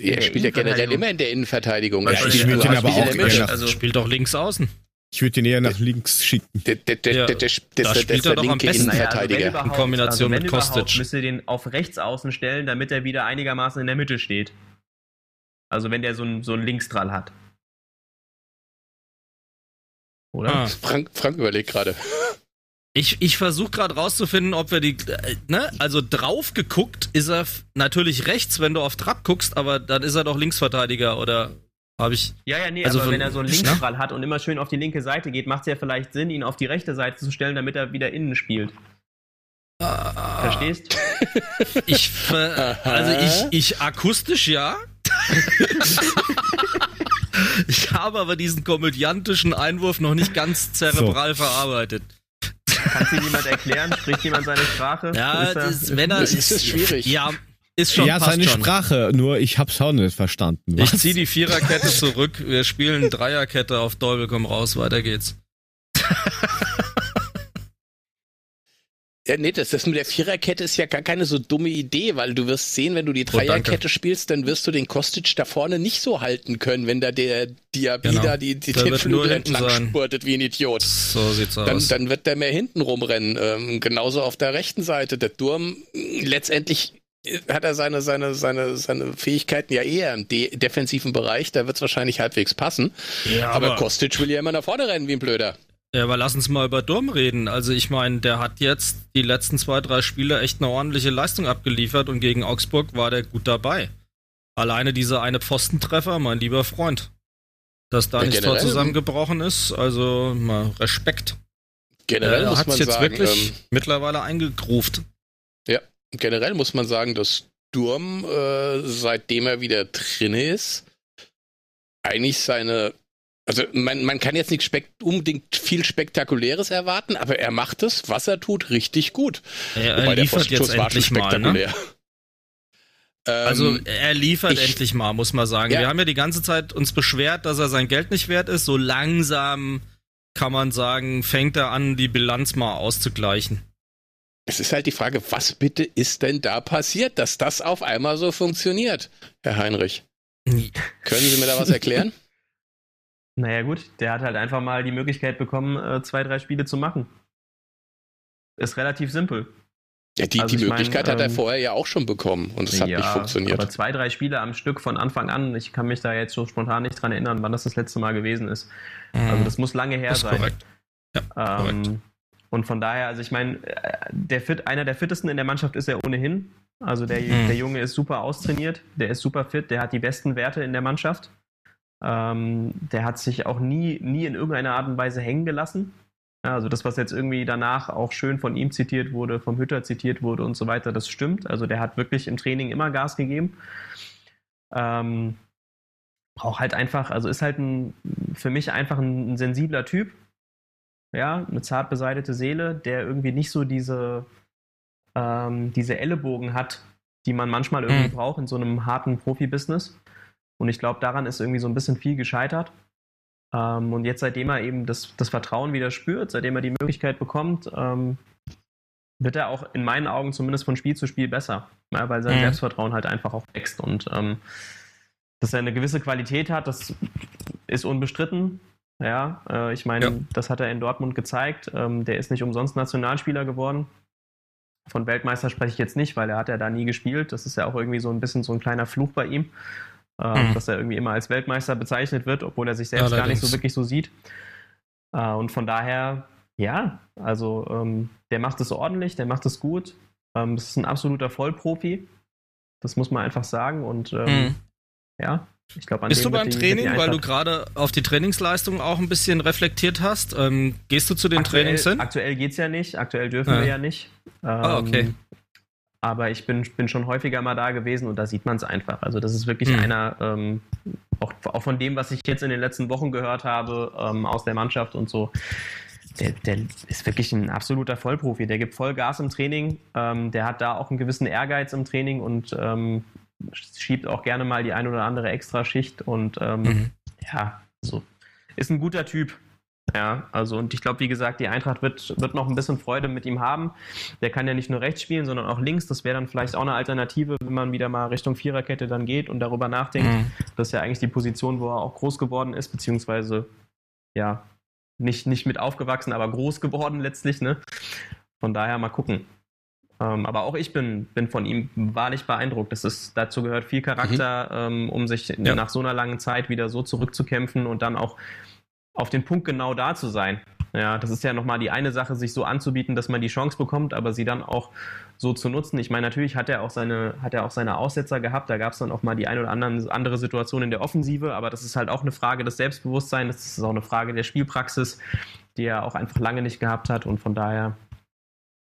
Er spielt ja generell immer in der Innenverteidigung. Ja, ich würde ihn aber auch eher nach, also spielt doch links außen. Ich würde ihn eher nach links schicken. Der, der, der, ja, der, der, da spielt er doch am besten Innenverteidiger. Also in Kombination also mit Kostic. müsste den auf rechts außen stellen, damit er wieder einigermaßen in der Mitte steht. Also wenn der so einen so einen Linksdrall hat oder? Ah. Frank, Frank überlegt gerade. Ich, ich versuche gerade rauszufinden, ob wir die, äh, ne, also drauf geguckt ist er natürlich rechts, wenn du auf Trapp guckst, aber dann ist er doch Linksverteidiger oder habe ich. Ja, ja, nee, also aber von, wenn er so einen Linksball hat und immer schön auf die linke Seite geht, macht es ja vielleicht Sinn, ihn auf die rechte Seite zu stellen, damit er wieder innen spielt. Ah, Verstehst? Ich, also ich, ich akustisch ja. <laughs> Ich habe aber diesen komödiantischen Einwurf noch nicht ganz zerebral so. verarbeitet. Kann dir jemand erklären? Spricht jemand seine Sprache? Ja, ist das, wenn er, das ist, ist schwierig. Ja, ist schon. Ja, seine schon. Sprache, nur ich hab's auch nicht verstanden. Was? Ich zieh die Viererkette zurück, wir spielen Dreierkette auf Teufel komm raus, weiter geht's. <laughs> Ja, nee, das, das mit der Viererkette ist ja gar keine so dumme Idee, weil du wirst sehen, wenn du die oh, Dreierkette oh, spielst, dann wirst du den Kostic da vorne nicht so halten können, wenn da der Diaby genau. die, die den Flügel entlang sein. spurtet wie ein Idiot. So sieht's dann, aus. Dann wird der mehr hinten rumrennen. Ähm, genauso auf der rechten Seite. Der Durm, letztendlich hat er seine, seine, seine, seine Fähigkeiten ja eher im de defensiven Bereich, da wird's wahrscheinlich halbwegs passen. Ja, aber, aber Kostic will ja immer nach vorne rennen wie ein Blöder. Ja, aber lass uns mal über Durm reden. Also ich meine, der hat jetzt die letzten zwei, drei Spiele echt eine ordentliche Leistung abgeliefert und gegen Augsburg war der gut dabei. Alleine dieser eine Pfostentreffer, mein lieber Freund. Dass da ja, nichts Tor zusammengebrochen ist, also mal Respekt. Generell äh, muss man jetzt sagen, wirklich ähm, mittlerweile eingegruft. Ja, generell muss man sagen, dass Durm, äh, seitdem er wieder drin ist, eigentlich seine also man, man kann jetzt nicht unbedingt viel Spektakuläres erwarten, aber er macht es, was er tut, richtig gut. Er, er liefert jetzt endlich mal, ne? <laughs> Ähm, also er liefert ich, endlich mal, muss man sagen. Ja. Wir haben ja die ganze Zeit uns beschwert, dass er sein Geld nicht wert ist. So langsam kann man sagen, fängt er an, die Bilanz mal auszugleichen. Es ist halt die Frage, was bitte ist denn da passiert, dass das auf einmal so funktioniert, Herr Heinrich? Können Sie mir da was erklären? Naja gut, der hat halt einfach mal die Möglichkeit bekommen, äh, zwei, drei Spiele zu machen. Ist relativ simpel. Ja, die, also die Möglichkeit mein, hat er ähm, vorher ja auch schon bekommen und es hat ja, nicht funktioniert. Aber zwei, drei Spiele am Stück von Anfang an, ich kann mich da jetzt so spontan nicht dran erinnern, wann das das letzte Mal gewesen ist. Mhm. Also das muss lange her das ist sein. Korrekt. Ja, ähm, korrekt. Und von daher, also ich meine, äh, der fit, einer der fittesten in der Mannschaft ist er ohnehin. Also der, mhm. der Junge ist super austrainiert, der ist super fit, der hat die besten Werte in der Mannschaft. Ähm, der hat sich auch nie, nie in irgendeiner Art und Weise hängen gelassen. Ja, also das, was jetzt irgendwie danach auch schön von ihm zitiert wurde, vom Hütter zitiert wurde und so weiter, das stimmt. Also der hat wirklich im Training immer Gas gegeben. Ähm, braucht halt einfach, also ist halt ein, für mich einfach ein, ein sensibler Typ. Ja, eine zart beseitete Seele, der irgendwie nicht so diese, ähm, diese Ellenbogen hat, die man manchmal irgendwie mhm. braucht in so einem harten Profibusiness. Und ich glaube, daran ist irgendwie so ein bisschen viel gescheitert. Ähm, und jetzt, seitdem er eben das, das Vertrauen wieder spürt, seitdem er die Möglichkeit bekommt, ähm, wird er auch in meinen Augen zumindest von Spiel zu Spiel besser, ja, weil sein mhm. Selbstvertrauen halt einfach auch wächst. Und ähm, dass er eine gewisse Qualität hat, das ist unbestritten. Ja, äh, ich meine, ja. das hat er in Dortmund gezeigt. Ähm, der ist nicht umsonst Nationalspieler geworden. Von Weltmeister spreche ich jetzt nicht, weil er hat ja da nie gespielt. Das ist ja auch irgendwie so ein bisschen so ein kleiner Fluch bei ihm äh, mhm. dass er irgendwie immer als Weltmeister bezeichnet wird, obwohl er sich selbst ja, gar nicht so wirklich so sieht. Äh, und von daher, ja, also ähm, der macht es ordentlich, der macht es gut. Ähm, das ist ein absoluter Vollprofi. Das muss man einfach sagen. Und ähm, mhm. ja, ich glaube, Bist du beim Training, weil du gerade auf die Trainingsleistung auch ein bisschen reflektiert hast? Ähm, gehst du zu den aktuell, Trainings hin? Aktuell geht es ja nicht. Aktuell dürfen ja. wir ja nicht. ah, okay. Aber ich bin, bin schon häufiger mal da gewesen und da sieht man es einfach. Also das ist wirklich mhm. einer, ähm, auch, auch, von dem, was ich jetzt in den letzten Wochen gehört habe ähm, aus der Mannschaft und so, der, der, ist wirklich ein absoluter Vollprofi. Der gibt voll Gas im Training. Ähm, der hat da auch einen gewissen Ehrgeiz im Training und ähm, schiebt auch gerne mal die ein oder andere Extraschicht. Und ähm, mhm. ja, so ist ein guter Typ. Ja, also und ich glaube, wie gesagt, die Eintracht wird, wird noch ein bisschen Freude mit ihm haben. Der kann ja nicht nur rechts spielen, sondern auch links. Das wäre dann vielleicht auch eine Alternative, wenn man wieder mal Richtung Viererkette dann geht und darüber nachdenkt. Mhm. Das ist ja eigentlich die Position, wo er auch groß geworden ist, beziehungsweise ja, nicht, nicht mit aufgewachsen, aber groß geworden letztlich. Ne? Von daher mal gucken. Ähm, aber auch ich bin, bin von ihm wahrlich beeindruckt. Das ist, dazu gehört viel Charakter, mhm. ähm, um sich ja. nach so einer langen Zeit wieder so zurückzukämpfen und dann auch auf den Punkt genau da zu sein. Ja, das ist ja nochmal die eine Sache, sich so anzubieten, dass man die Chance bekommt, aber sie dann auch so zu nutzen. Ich meine, natürlich hat er auch seine, hat er auch seine Aussetzer gehabt. Da gab es dann auch mal die eine oder anderen, andere Situation in der Offensive, aber das ist halt auch eine Frage des Selbstbewusstseins, das ist auch eine Frage der Spielpraxis, die er auch einfach lange nicht gehabt hat und von daher,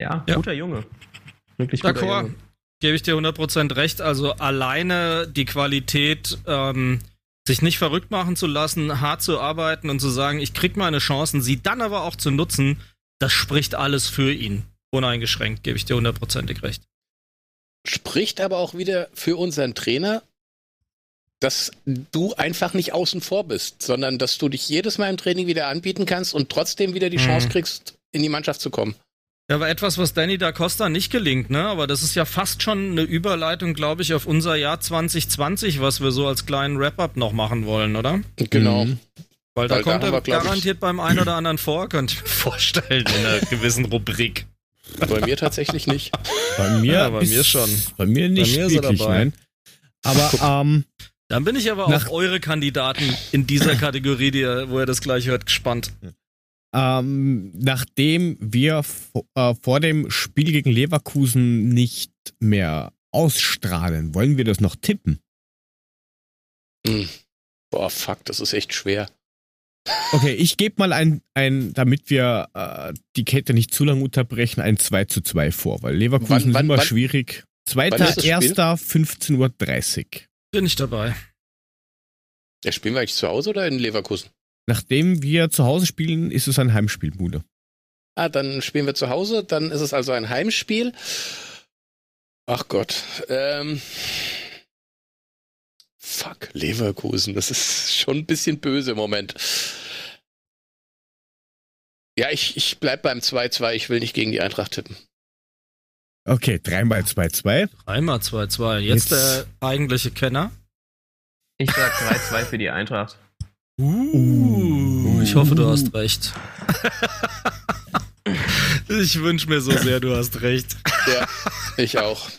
ja, ja. guter Junge. Wirklich guter Junge. Gebe ich dir 100% recht. Also alleine die Qualität, ähm, sich nicht verrückt machen zu lassen, hart zu arbeiten und zu sagen, ich krieg meine Chancen, sie dann aber auch zu nutzen, das spricht alles für ihn. Uneingeschränkt, gebe ich dir hundertprozentig recht. Spricht aber auch wieder für unseren Trainer, dass du einfach nicht außen vor bist, sondern dass du dich jedes Mal im Training wieder anbieten kannst und trotzdem wieder die mhm. Chance kriegst, in die Mannschaft zu kommen. Ja, aber etwas, was Danny da Costa nicht gelingt, ne? Aber das ist ja fast schon eine Überleitung, glaube ich, auf unser Jahr 2020, was wir so als kleinen Wrap-up noch machen wollen, oder? Genau. Mhm. Weil da Weil kommt da er garantiert beim einen oder anderen vor, könnt ihr mir <laughs> vorstellen, in einer gewissen Rubrik. Bei mir tatsächlich nicht. Bei mir, ja, bei mir schon. Bei mir nicht bei mir wirklich, nein. Aber <laughs> ähm, dann bin ich aber auf eure Kandidaten in dieser Kategorie, die, wo ihr das gleich hört, gespannt. Ähm, nachdem wir äh, vor dem Spiel gegen Leverkusen nicht mehr ausstrahlen, wollen wir das noch tippen? Hm. Boah, fuck, das ist echt schwer. Okay, ich gebe mal ein, ein, damit wir äh, die Kette nicht zu lange unterbrechen, ein 2 zu 2 vor, weil Leverkusen wann, wann, ist immer wann, schwierig. Zweiter, erster, 15.30 Uhr. Bin ich dabei. Ja, spielen wir eigentlich zu Hause oder in Leverkusen? Nachdem wir zu Hause spielen, ist es ein Heimspiel, Bude. Ah, dann spielen wir zu Hause, dann ist es also ein Heimspiel. Ach Gott. Ähm, fuck, Leverkusen, das ist schon ein bisschen böse im Moment. Ja, ich, ich bleib beim 2-2, ich will nicht gegen die Eintracht tippen. Okay, dreimal 2-2. Dreimal 2-2. Jetzt, Jetzt der eigentliche Kenner. Ich sag 3-2 für die Eintracht. Uh, ich hoffe, du hast recht. <laughs> ich wünsche mir so sehr, du hast recht. Ja, ich auch.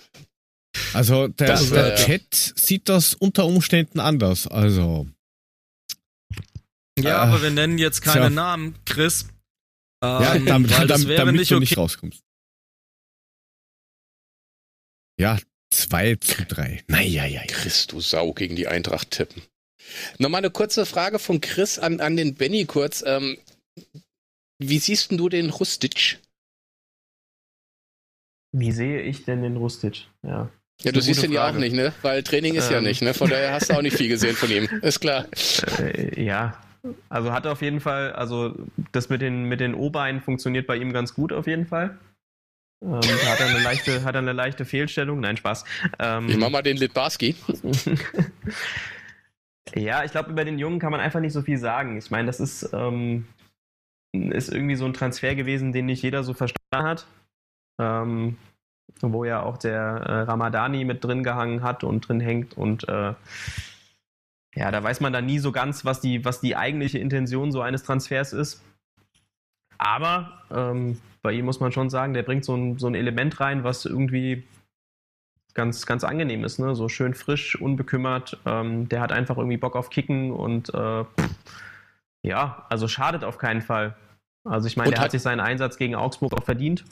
Also der, das, der äh, Chat sieht das unter Umständen anders. Also. Ja, äh, aber wir nennen jetzt keine ja. Namen, Chris. Ähm, ja, damit, weil wäre damit nicht du okay. nicht rauskommst. Ja, 2 zu 3. Naja, ja, ja. Chris, du Sau gegen die Eintracht tippen. Nochmal eine kurze Frage von Chris an, an den Benny kurz. Ähm, wie siehst du den Rustic? Wie sehe ich denn den Rustic? Ja. Ja, du siehst ihn ja auch nicht, ne? Weil Training ist ähm. ja nicht, ne? Von daher hast du auch nicht viel gesehen von ihm. Ist klar. Äh, ja. Also hat er auf jeden Fall, also das mit den, mit den O-Beinen funktioniert bei ihm ganz gut auf jeden Fall. Ähm, da hat er eine leichte, hat er eine leichte Fehlstellung. Nein, Spaß. Ähm, ich mach mal den Litbarski. <laughs> ja, ich glaube, über den Jungen kann man einfach nicht so viel sagen. Ich meine, das ist, ähm, ist irgendwie so ein Transfer gewesen, den nicht jeder so verstanden hat. Ähm, wo ja auch der äh, Ramadani mit drin gehangen hat und drin hängt und äh, ja, da weiß man dann nie so ganz, was die, was die eigentliche Intention so eines Transfers ist. Aber ähm, bei ihm muss man schon sagen, der bringt so ein, so ein Element rein, was irgendwie ganz, ganz angenehm ist. Ne? So schön frisch, unbekümmert. Ähm, der hat einfach irgendwie Bock auf Kicken und äh, ja, also schadet auf keinen Fall. Also ich meine, der hat, hat sich seinen Einsatz gegen Augsburg auch verdient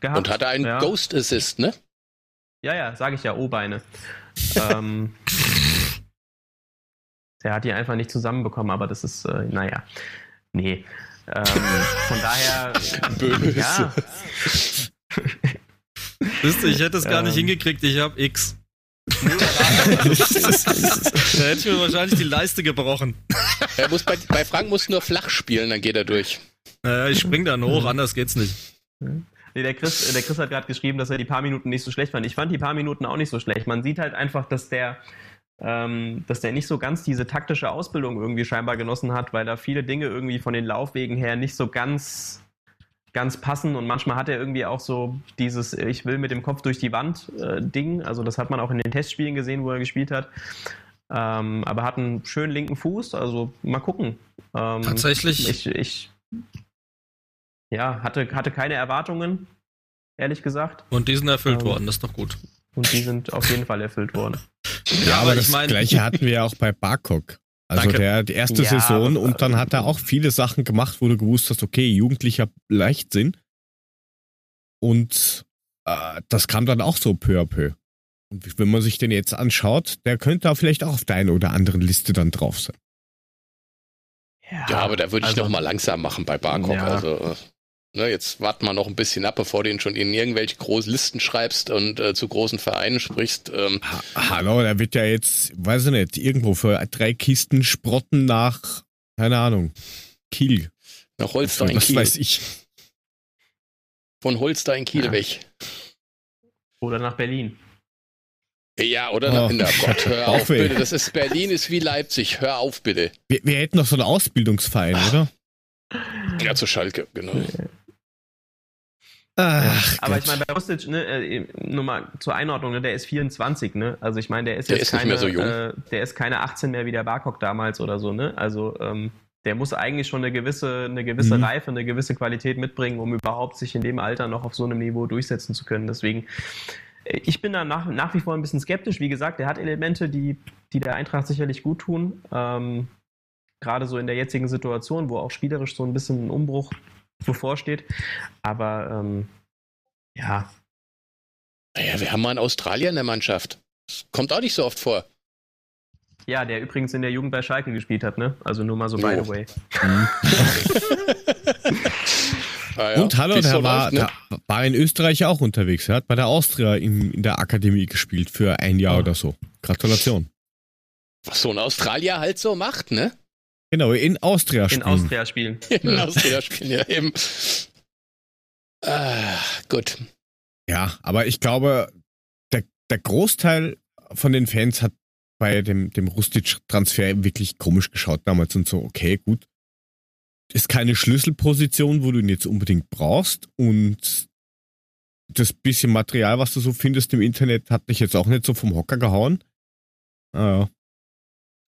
gehabt. Und hatte einen ja. Ghost Assist, ne? Ja, ja, sage ich ja, O-Beine. <laughs> ähm, der hat die einfach nicht zusammenbekommen, aber das ist, äh, naja, nee. Ähm, von daher, <laughs> ja. <laughs> Wisst ihr, ich hätte es gar nicht ähm. hingekriegt, ich habe X. <laughs> da hätte ich mir wahrscheinlich die Leiste gebrochen. Er muss bei, bei Frank muss nur flach spielen, dann geht er durch. Naja, ich spring dann hoch, anders geht's nicht. Nee, der Chris, der Chris hat gerade geschrieben, dass er die paar Minuten nicht so schlecht fand. Ich fand die paar Minuten auch nicht so schlecht. Man sieht halt einfach, dass der, ähm, dass der nicht so ganz diese taktische Ausbildung irgendwie scheinbar genossen hat, weil da viele Dinge irgendwie von den Laufwegen her nicht so ganz ganz passen und manchmal hat er irgendwie auch so dieses ich will mit dem Kopf durch die Wand äh, Ding, also das hat man auch in den Testspielen gesehen, wo er gespielt hat. Ähm, aber hat einen schönen linken Fuß, also mal gucken. Ähm, Tatsächlich. Ich, ich ja, hatte, hatte keine Erwartungen, ehrlich gesagt. Und die sind erfüllt ähm, worden, das ist doch gut. Und die sind auf jeden Fall erfüllt worden. Ja, ja aber das mein... gleiche hatten wir ja auch bei Barcock. Also der die erste ja, Saison und dann hat er auch viele Sachen gemacht, wo du gewusst hast, okay, jugendlicher Leichtsinn. Und äh, das kam dann auch so peu à peu. Und wenn man sich den jetzt anschaut, der könnte da vielleicht auch auf der einen oder anderen Liste dann drauf sein. Ja, ja aber da würde ich also, noch mal langsam machen bei Barcock. Ja. Also äh, Ne, jetzt warten wir noch ein bisschen ab, bevor du ihn schon in irgendwelche großen Listen schreibst und äh, zu großen Vereinen sprichst. Ähm. Ha Hallo, der wird ja jetzt, weiß ich nicht, irgendwo für drei Kisten Sprotten nach, keine Ahnung, Kiel. Nach Holstein Kiel. Das weiß ich. Von Holstein Kiel ja. weg. Oder nach Berlin. Ja, oder? Oh. Na, Gott, hör auf, bitte. Das ist Berlin ist wie Leipzig. Hör auf, bitte. Wir, wir hätten noch so einen Ausbildungsverein, Ach. oder? Ja, zu Schalke, genau. Ach, aber Gott. ich meine, bei Rostic, ne, äh, nur mal zur Einordnung, ne, der ist 24, ne? Also ich meine, der ist der jetzt ist keine, so äh, der ist keine 18 mehr wie der Barcock damals oder so, ne? Also ähm, der muss eigentlich schon eine gewisse, eine gewisse mhm. Reife, eine gewisse Qualität mitbringen, um überhaupt sich in dem Alter noch auf so einem Niveau durchsetzen zu können. Deswegen, äh, ich bin da nach, nach wie vor ein bisschen skeptisch. Wie gesagt, der hat Elemente, die, die der Eintracht sicherlich gut tun. Ähm, gerade so in der jetzigen Situation, wo auch spielerisch so ein bisschen ein Umbruch bevorsteht. Aber ähm, ja. Naja, wir haben mal einen Australier in der Mannschaft. Das kommt auch nicht so oft vor. Ja, der übrigens in der Jugend bei Schalke gespielt hat, ne? Also nur mal so oh. by the way. <laughs> ah, ja. Und hallo, der, so war, läuft, ne? der war in Österreich auch unterwegs. Er hat bei der Austria in, in der Akademie gespielt für ein Jahr oh. oder so. Gratulation. Was so ein Australier halt so macht, ne? Genau, in Austria spielen. In Austria spielen. <laughs> In Austria spielen, ja eben. Ah, gut. Ja, aber ich glaube, der, der Großteil von den Fans hat bei dem, dem Rustic-Transfer wirklich komisch geschaut damals und so, okay, gut. Ist keine Schlüsselposition, wo du ihn jetzt unbedingt brauchst und das bisschen Material, was du so findest im Internet, hat dich jetzt auch nicht so vom Hocker gehauen. Ah,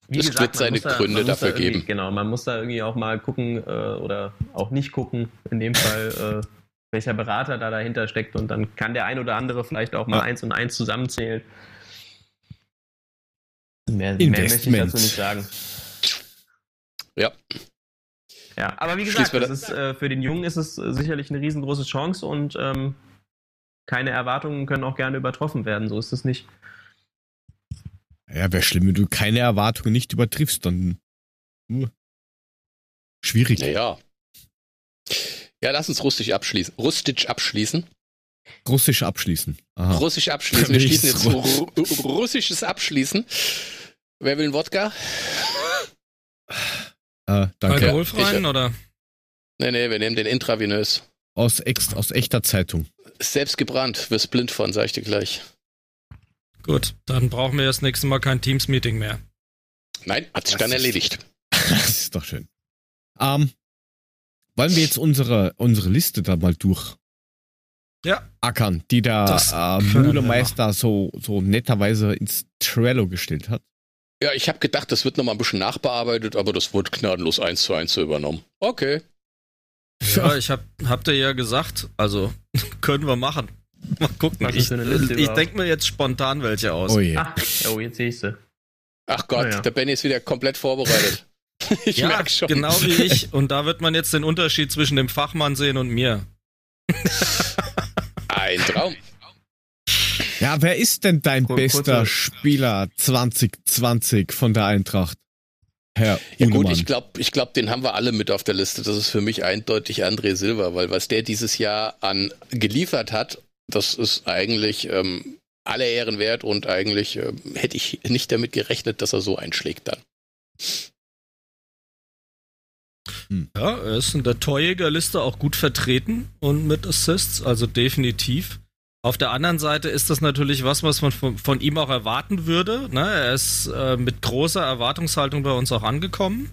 Wie es wird seine da, Gründe dafür da geben. Genau, man muss da irgendwie auch mal gucken äh, oder auch nicht gucken, in dem Fall, äh, welcher Berater da dahinter steckt und dann kann der ein oder andere vielleicht auch mal ja. eins und eins zusammenzählen. Mehr, mehr möchte ich dazu nicht sagen. Ja. Ja, aber wie gesagt, ist, äh, für den Jungen ist es sicherlich eine riesengroße Chance und ähm, keine Erwartungen können auch gerne übertroffen werden. So ist es nicht. Ja, wäre schlimm, wenn du keine Erwartungen nicht übertriffst, dann uh, schwierig. Naja. Ja, lass uns rustisch abschließen. Rustisch abschließen. Russisch abschließen. Aha. Russisch abschließen. Wir schließen jetzt ru russisches Abschließen. Wer will einen Wodka? Äh, danke. Alkoholfreien oder? Nee, nee, wir nehmen den intravenös. Aus, ex aus echter Zeitung. Selbst gebrannt, wirst blind von, sag ich dir gleich. Gut, dann brauchen wir das nächste Mal kein Teams-Meeting mehr. Nein, hat sich das dann erledigt. <laughs> das ist doch schön. Ähm, wollen wir jetzt unsere, unsere Liste da mal durch ja. ackern, die der äh, Mühlemeister so, so netterweise ins Trello gestellt hat? Ja, ich habe gedacht, das wird nochmal ein bisschen nachbearbeitet, aber das wurde gnadenlos eins zu eins übernommen. Okay. Ja, ich hab, hab dir ja gesagt, also <laughs> können wir machen. <laughs> Mal gucken. Was ich, ich denke mir jetzt spontan welche aus. Oh, je. Ach, oh jetzt siehst du. Ach Gott, ja. der Benny ist wieder komplett vorbereitet. <laughs> ich ja, merke schon. Genau wie ich. Und da wird man jetzt den Unterschied zwischen dem Fachmann sehen und mir. <laughs> Ein Traum. Ja, wer ist denn dein Kur bester Spieler 2020 von der Eintracht? Herr ja gut, ich glaube, ich glaub, den haben wir alle mit auf der Liste. Das ist für mich eindeutig André Silva, weil was der dieses Jahr an geliefert hat, das ist eigentlich ähm, alle Ehren wert und eigentlich äh, hätte ich nicht damit gerechnet, dass er so einschlägt dann. Hm. Ja, er ist in der Torjägerliste auch gut vertreten und mit Assists, also definitiv. Auf der anderen Seite ist das natürlich was, was man von, von ihm auch erwarten würde. Ne? Er ist äh, mit großer Erwartungshaltung bei uns auch angekommen.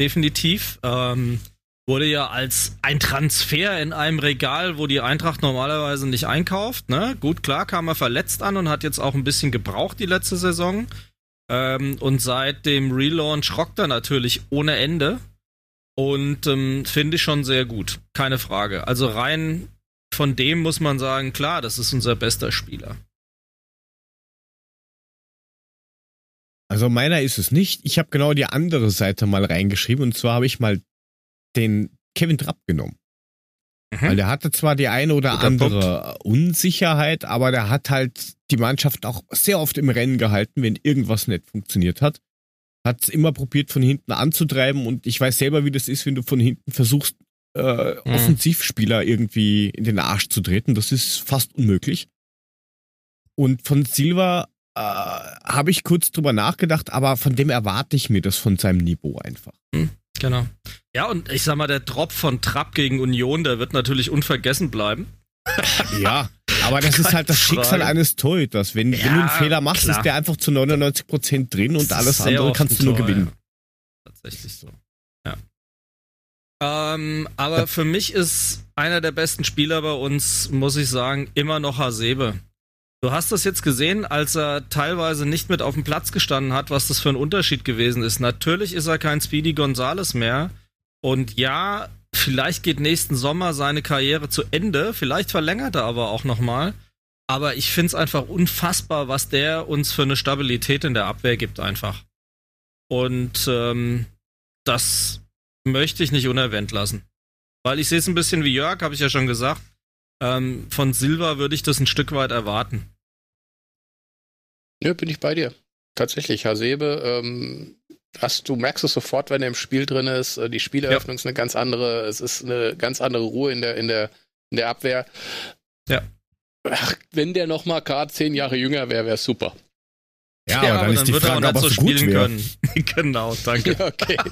Definitiv. Ähm, wurde ja als ein Transfer in einem Regal, wo die Eintracht normalerweise nicht einkauft. Ne? Gut, klar kam er verletzt an und hat jetzt auch ein bisschen gebraucht die letzte Saison. Ähm, und seit dem Relaunch rockt er natürlich ohne Ende. Und ähm, finde ich schon sehr gut. Keine Frage. Also rein von dem muss man sagen, klar, das ist unser bester Spieler. Also meiner ist es nicht. Ich habe genau die andere Seite mal reingeschrieben und zwar habe ich mal den Kevin Trapp genommen. Mhm. Weil der hatte zwar die eine oder Guter andere Punkt. Unsicherheit, aber der hat halt die Mannschaft auch sehr oft im Rennen gehalten, wenn irgendwas nicht funktioniert hat. Hat es immer probiert, von hinten anzutreiben und ich weiß selber, wie das ist, wenn du von hinten versuchst, äh, mhm. Offensivspieler irgendwie in den Arsch zu treten. Das ist fast unmöglich. Und von Silva äh, habe ich kurz drüber nachgedacht, aber von dem erwarte ich mir das von seinem Niveau einfach. Mhm, genau. Ja, und ich sag mal, der Drop von Trapp gegen Union, der wird natürlich unvergessen bleiben. <laughs> ja, aber das ist halt das Frage. Schicksal eines Torhüters. Wenn, ja, wenn du einen Fehler machst, klar. ist der einfach zu 99% drin und alles andere kannst du nur gewinnen. Ja. Tatsächlich so. Ja. Ähm, aber für mich ist einer der besten Spieler bei uns, muss ich sagen, immer noch Hasebe. Du hast das jetzt gesehen, als er teilweise nicht mit auf dem Platz gestanden hat, was das für ein Unterschied gewesen ist. Natürlich ist er kein Speedy Gonzales mehr. Und ja, vielleicht geht nächsten Sommer seine Karriere zu Ende. Vielleicht verlängert er aber auch nochmal. Aber ich finde es einfach unfassbar, was der uns für eine Stabilität in der Abwehr gibt, einfach. Und ähm, das möchte ich nicht unerwähnt lassen. Weil ich sehe es ein bisschen wie Jörg, habe ich ja schon gesagt. Ähm, von Silva würde ich das ein Stück weit erwarten. Ja, bin ich bei dir. Tatsächlich, Hasebe, ähm, hast, du merkst es sofort, wenn er im Spiel drin ist. Äh, die Spieleröffnung ja. ist eine ganz andere, es ist eine ganz andere Ruhe in der, in der, in der Abwehr. Ja. Ach, wenn der noch mal gerade zehn Jahre jünger wäre, wäre es super. Ja, ja, aber dann, ist die Frage, ob er so spielen können. <laughs> genau, danke. okay. <laughs>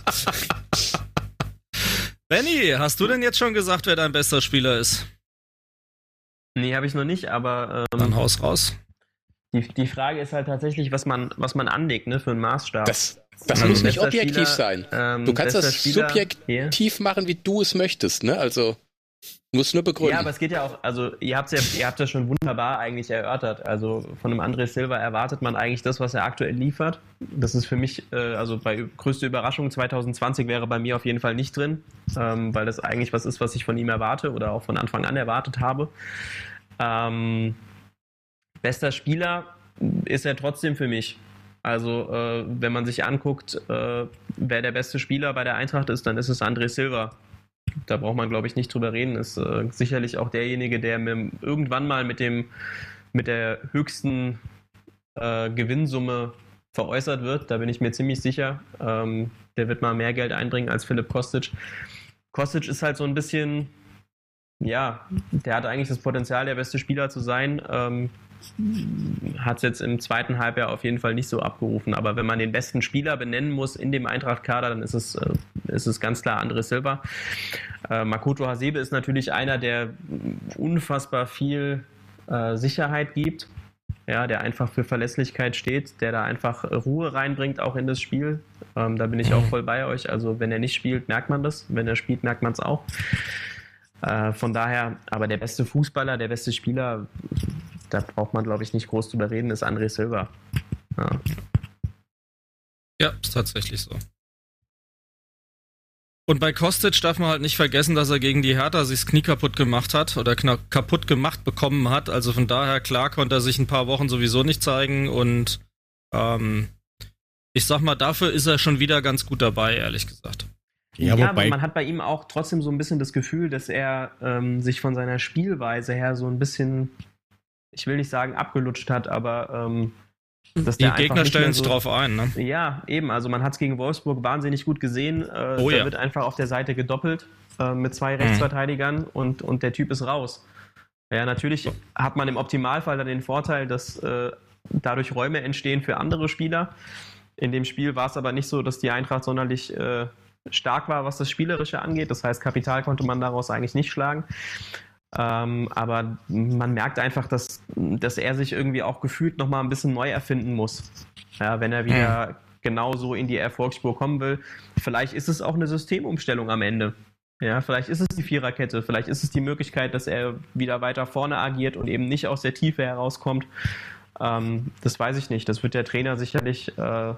Benny, hast du denn jetzt schon gesagt, wer dein bester Spieler ist? Nee, habe ich noch nicht, aber. Ähm, Dann haus raus. Die, die Frage ist halt tatsächlich, was man, was man anlegt, ne, für einen Maßstab. Das, das also muss nicht objektiv Spieler, sein. Ähm, du kannst das Spieler, subjektiv yeah. machen, wie du es möchtest, ne? Also muss nur begründen. Ja, aber es geht ja auch, also ihr habt ja, ihr habt ja schon wunderbar eigentlich erörtert. Also von einem André Silva erwartet man eigentlich das, was er aktuell liefert. Das ist für mich, äh, also bei größte Überraschung 2020 wäre bei mir auf jeden Fall nicht drin, ähm, weil das eigentlich was ist, was ich von ihm erwarte oder auch von Anfang an erwartet habe. Ähm, bester Spieler ist er trotzdem für mich. Also äh, wenn man sich anguckt, äh, wer der beste Spieler bei der Eintracht ist, dann ist es André Silva da braucht man, glaube ich, nicht drüber reden, ist äh, sicherlich auch derjenige, der mir irgendwann mal mit dem mit der höchsten äh, Gewinnsumme veräußert wird. Da bin ich mir ziemlich sicher. Ähm, der wird mal mehr Geld einbringen als Philipp Kostic. Kostic ist halt so ein bisschen, ja, der hat eigentlich das Potenzial, der beste Spieler zu sein. Ähm, hat es jetzt im zweiten Halbjahr auf jeden Fall nicht so abgerufen. Aber wenn man den besten Spieler benennen muss in dem Eintracht-Kader, dann ist es, äh, ist es ganz klar André Silva. Äh, Makoto Hasebe ist natürlich einer, der unfassbar viel äh, Sicherheit gibt. Ja, der einfach für Verlässlichkeit steht, der da einfach Ruhe reinbringt, auch in das Spiel. Ähm, da bin ich auch voll bei euch. Also, wenn er nicht spielt, merkt man das. Wenn er spielt, merkt man es auch. Äh, von daher, aber der beste Fußballer, der beste Spieler, da braucht man, glaube ich, nicht groß drüber reden, ist André Silva. Ja. ja, ist tatsächlich so. Und bei Kostic darf man halt nicht vergessen, dass er gegen die Hertha sich das Knie kaputt gemacht hat oder kaputt gemacht bekommen hat. Also von daher, klar, konnte er sich ein paar Wochen sowieso nicht zeigen und ähm, ich sag mal, dafür ist er schon wieder ganz gut dabei, ehrlich gesagt. Ja, ja aber man hat bei ihm auch trotzdem so ein bisschen das Gefühl, dass er ähm, sich von seiner Spielweise her so ein bisschen ich will nicht sagen abgelutscht hat, aber ähm, dass die Gegner stellen sich so, drauf ein, ne? Ja, eben. Also man hat es gegen Wolfsburg wahnsinnig gut gesehen. Äh, oh, da ja. wird einfach auf der Seite gedoppelt äh, mit zwei Rechtsverteidigern mhm. und, und der Typ ist raus. Ja, natürlich hat man im Optimalfall dann den Vorteil, dass äh, dadurch Räume entstehen für andere Spieler. In dem Spiel war es aber nicht so, dass die Eintracht sonderlich äh, stark war, was das Spielerische angeht. Das heißt, Kapital konnte man daraus eigentlich nicht schlagen. Ähm, aber man merkt einfach, dass, dass er sich irgendwie auch gefühlt nochmal ein bisschen neu erfinden muss. Ja, wenn er wieder mhm. genauso in die Erfolgsspur kommen will. Vielleicht ist es auch eine Systemumstellung am Ende. Ja, vielleicht ist es die Viererkette, vielleicht ist es die Möglichkeit, dass er wieder weiter vorne agiert und eben nicht aus der Tiefe herauskommt. Ähm, das weiß ich nicht. Das wird der Trainer sicherlich äh,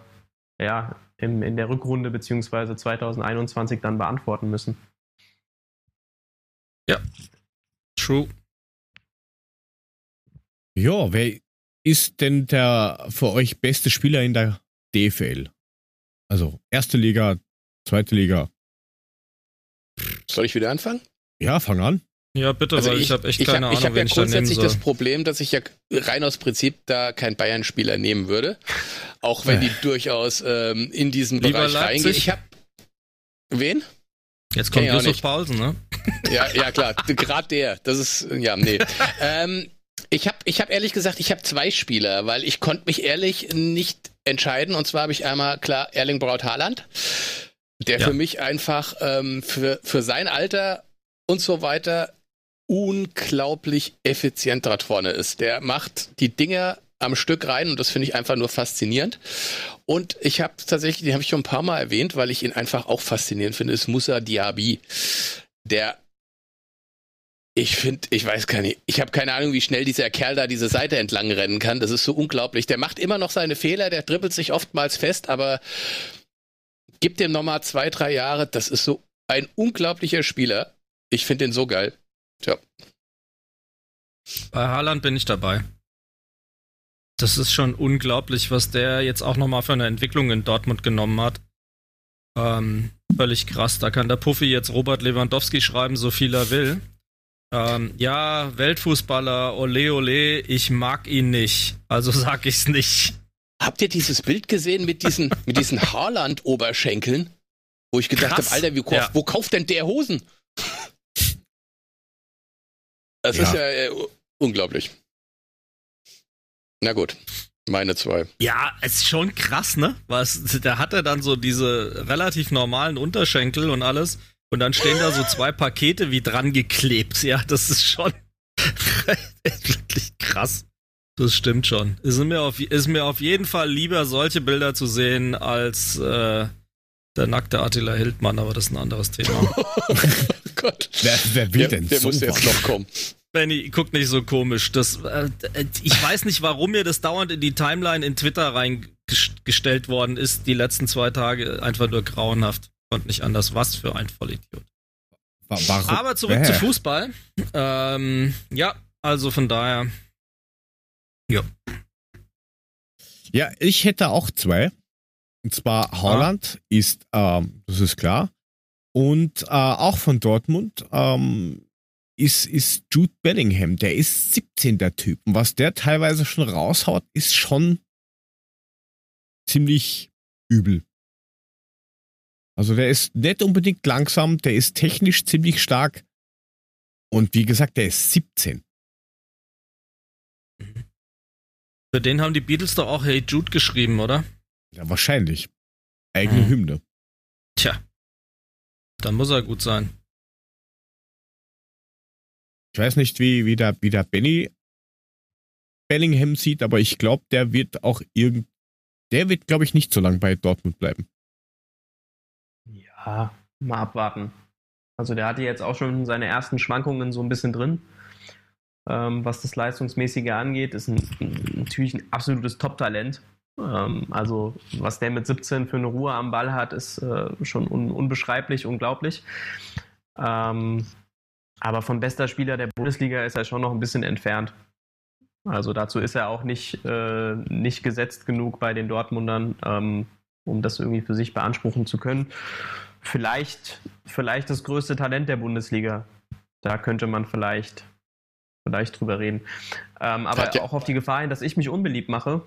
ja, im, in der Rückrunde beziehungsweise 2021 dann beantworten müssen. Ja, True. Ja, wer ist denn der für euch beste Spieler in der DFL? Also erste Liga, zweite Liga. Soll ich wieder anfangen? Ja, fang an. Ja, bitte, also weil ich, ich habe echt ich keine hab, Ahnung, Ich habe ja grundsätzlich das Problem, dass ich ja rein aus Prinzip da keinen Bayern-Spieler nehmen würde. Auch wenn die durchaus ähm, in diesen Lieber Bereich Leipzig. reingehen. Ich habe. Wen? Jetzt kommt Josef Paulsen, ne? <laughs> Ja, ja klar, gerade der. Das ist, ja, nee. ähm, ich habe ich hab ehrlich gesagt, ich habe zwei Spieler, weil ich konnte mich ehrlich nicht entscheiden. Und zwar habe ich einmal, klar, Erling Braut Haaland, der ja. für mich einfach ähm, für, für sein Alter und so weiter unglaublich effizient dort vorne ist. Der macht die Dinger am Stück rein und das finde ich einfach nur faszinierend. Und ich habe tatsächlich, den habe ich schon ein paar Mal erwähnt, weil ich ihn einfach auch faszinierend finde, ist Musa Diaby. Der ich finde, ich weiß gar nicht, ich habe keine Ahnung, wie schnell dieser Kerl da diese Seite entlang rennen kann. Das ist so unglaublich. Der macht immer noch seine Fehler, der dribbelt sich oftmals fest, aber gibt dem nochmal zwei, drei Jahre. Das ist so ein unglaublicher Spieler. Ich finde den so geil. Tja. Bei Haaland bin ich dabei. Das ist schon unglaublich, was der jetzt auch nochmal für eine Entwicklung in Dortmund genommen hat. Ähm, völlig krass. Da kann der Puffy jetzt Robert Lewandowski schreiben, so viel er will. Ähm, ja, Weltfußballer, ole ole, ich mag ihn nicht. Also <laughs> sag ich's nicht. Habt ihr dieses Bild gesehen mit diesen, <laughs> mit diesen Haarland-Oberschenkeln? Wo ich gedacht habe, Alter, wie, ja. wo kauft denn der Hosen? Das ja. ist ja äh, unglaublich. Na gut, meine zwei. Ja, es ist schon krass, ne? Was, da hat er dann so diese relativ normalen Unterschenkel und alles. Und dann stehen da so zwei Pakete wie dran geklebt. Ja, das ist schon <laughs> wirklich krass. Das stimmt schon. Ist mir auf, ist mir auf jeden Fall lieber, solche Bilder zu sehen, als äh, der nackte Attila Hildmann, aber das ist ein anderes Thema. oh <laughs> Gott. Wer, wer will Der, denn der so muss jetzt noch kommen. Benny, guck nicht so komisch. Das, äh, ich weiß nicht, warum mir das dauernd in die Timeline in Twitter reingestellt worden ist, die letzten zwei Tage. Einfach nur grauenhaft. Und nicht anders. Was für ein Vollidiot. Wa- Warum? Aber zurück Wer? zu Fußball. Ähm, ja, also von daher. Ja, ich hätte auch zwei. Und zwar Holland ist, ähm, das ist klar. Und äh, auch von Dortmund ähm, ist, ist Jude Bellingham. Der ist 17. Typ. Und was der teilweise schon raushaut, ist schon ziemlich übel. Also der ist nicht unbedingt langsam, der ist technisch ziemlich stark. Und wie gesagt, der ist 17. Für den haben die Beatles doch auch Hey Jude geschrieben, oder? Ja, wahrscheinlich. Eigene Hm. Hymne. Tja. Dann muss er gut sein. Ich weiß nicht, wie, wie, der, wie der Benny Bellingham sieht, aber ich glaube, der wird auch irgend. Der wird, glaube ich, nicht so lange bei Dortmund bleiben. Ja, mal abwarten. Also der hatte jetzt auch schon seine ersten Schwankungen so ein bisschen drin. Ähm, was das Leistungsmäßige angeht, ist ein, natürlich ein absolutes Top-Talent. Ähm, also was der mit 17 für eine Ruhe am Ball hat, ist äh, schon un unbeschreiblich, unglaublich. Ähm, aber von bester Spieler der Bundesliga ist er schon noch ein bisschen entfernt. Also dazu ist er auch nicht, äh, nicht gesetzt genug bei den Dortmundern, ähm, um das irgendwie für sich beanspruchen zu können. Vielleicht, vielleicht das größte Talent der Bundesliga. Da könnte man vielleicht, vielleicht drüber reden. Ähm, aber ja- auch auf die Gefahr hin, dass ich mich unbeliebt mache.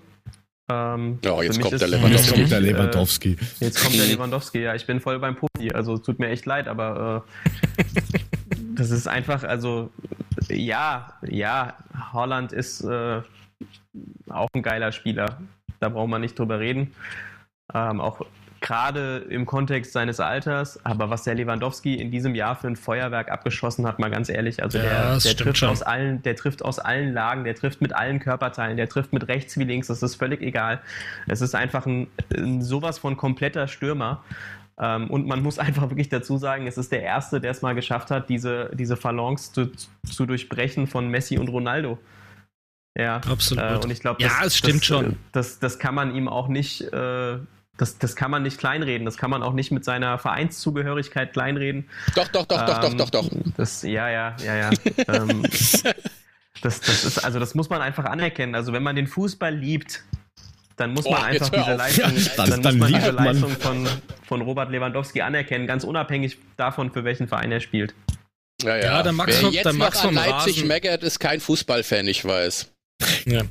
Ähm, Oh, jetzt kommt ist der Jetzt Lewandowski. kommt der äh, Lewandowski. Jetzt kommt der <laughs> Lewandowski, ja, ich bin voll beim Puffi, also es tut mir echt leid, aber äh, das ist einfach, also ja, ja, Holland ist äh, auch ein geiler Spieler, da braucht man nicht drüber reden. Ähm, auch gerade im Kontext seines Alters, aber was der Lewandowski in diesem Jahr für ein Feuerwerk abgeschossen hat, mal ganz ehrlich, also Ja, der, der trifft schon. aus allen, der trifft aus allen Lagen, der trifft mit allen Körperteilen, der trifft mit rechts wie links, das ist völlig egal. Es ist einfach ein, ein sowas von kompletter Stürmer. Ähm, und man muss <laughs> einfach wirklich dazu sagen, es ist der Erste, der es mal geschafft hat, diese, diese Phalanx zu, zu durchbrechen von Messi und Ronaldo. Ja, Absolut. äh, und ich glaube, Ja, es stimmt das, schon. Das, das kann man ihm auch nicht, äh, das, das kann man nicht kleinreden. Das kann man auch nicht mit seiner Vereinszugehörigkeit kleinreden. Doch, doch, doch, doch, doch, Ähm, doch, doch. Das, ja, ja, ja, ja. <laughs> ähm, das, das ist, also das muss man einfach anerkennen. Also wenn man den Fußball liebt, dann muss Oh, man einfach jetzt hör diese. Leistung, Ja, dann- dann, dann muss man diese man. Leistung von, von Robert Lewandowski anerkennen, ganz unabhängig davon, für welchen Verein er spielt. Ja, ja. Ja, der Max Wer vom- jetzt der Max noch an Leipzig Rasen- meckert, ist kein Fußballfan, ich weiß. Ja.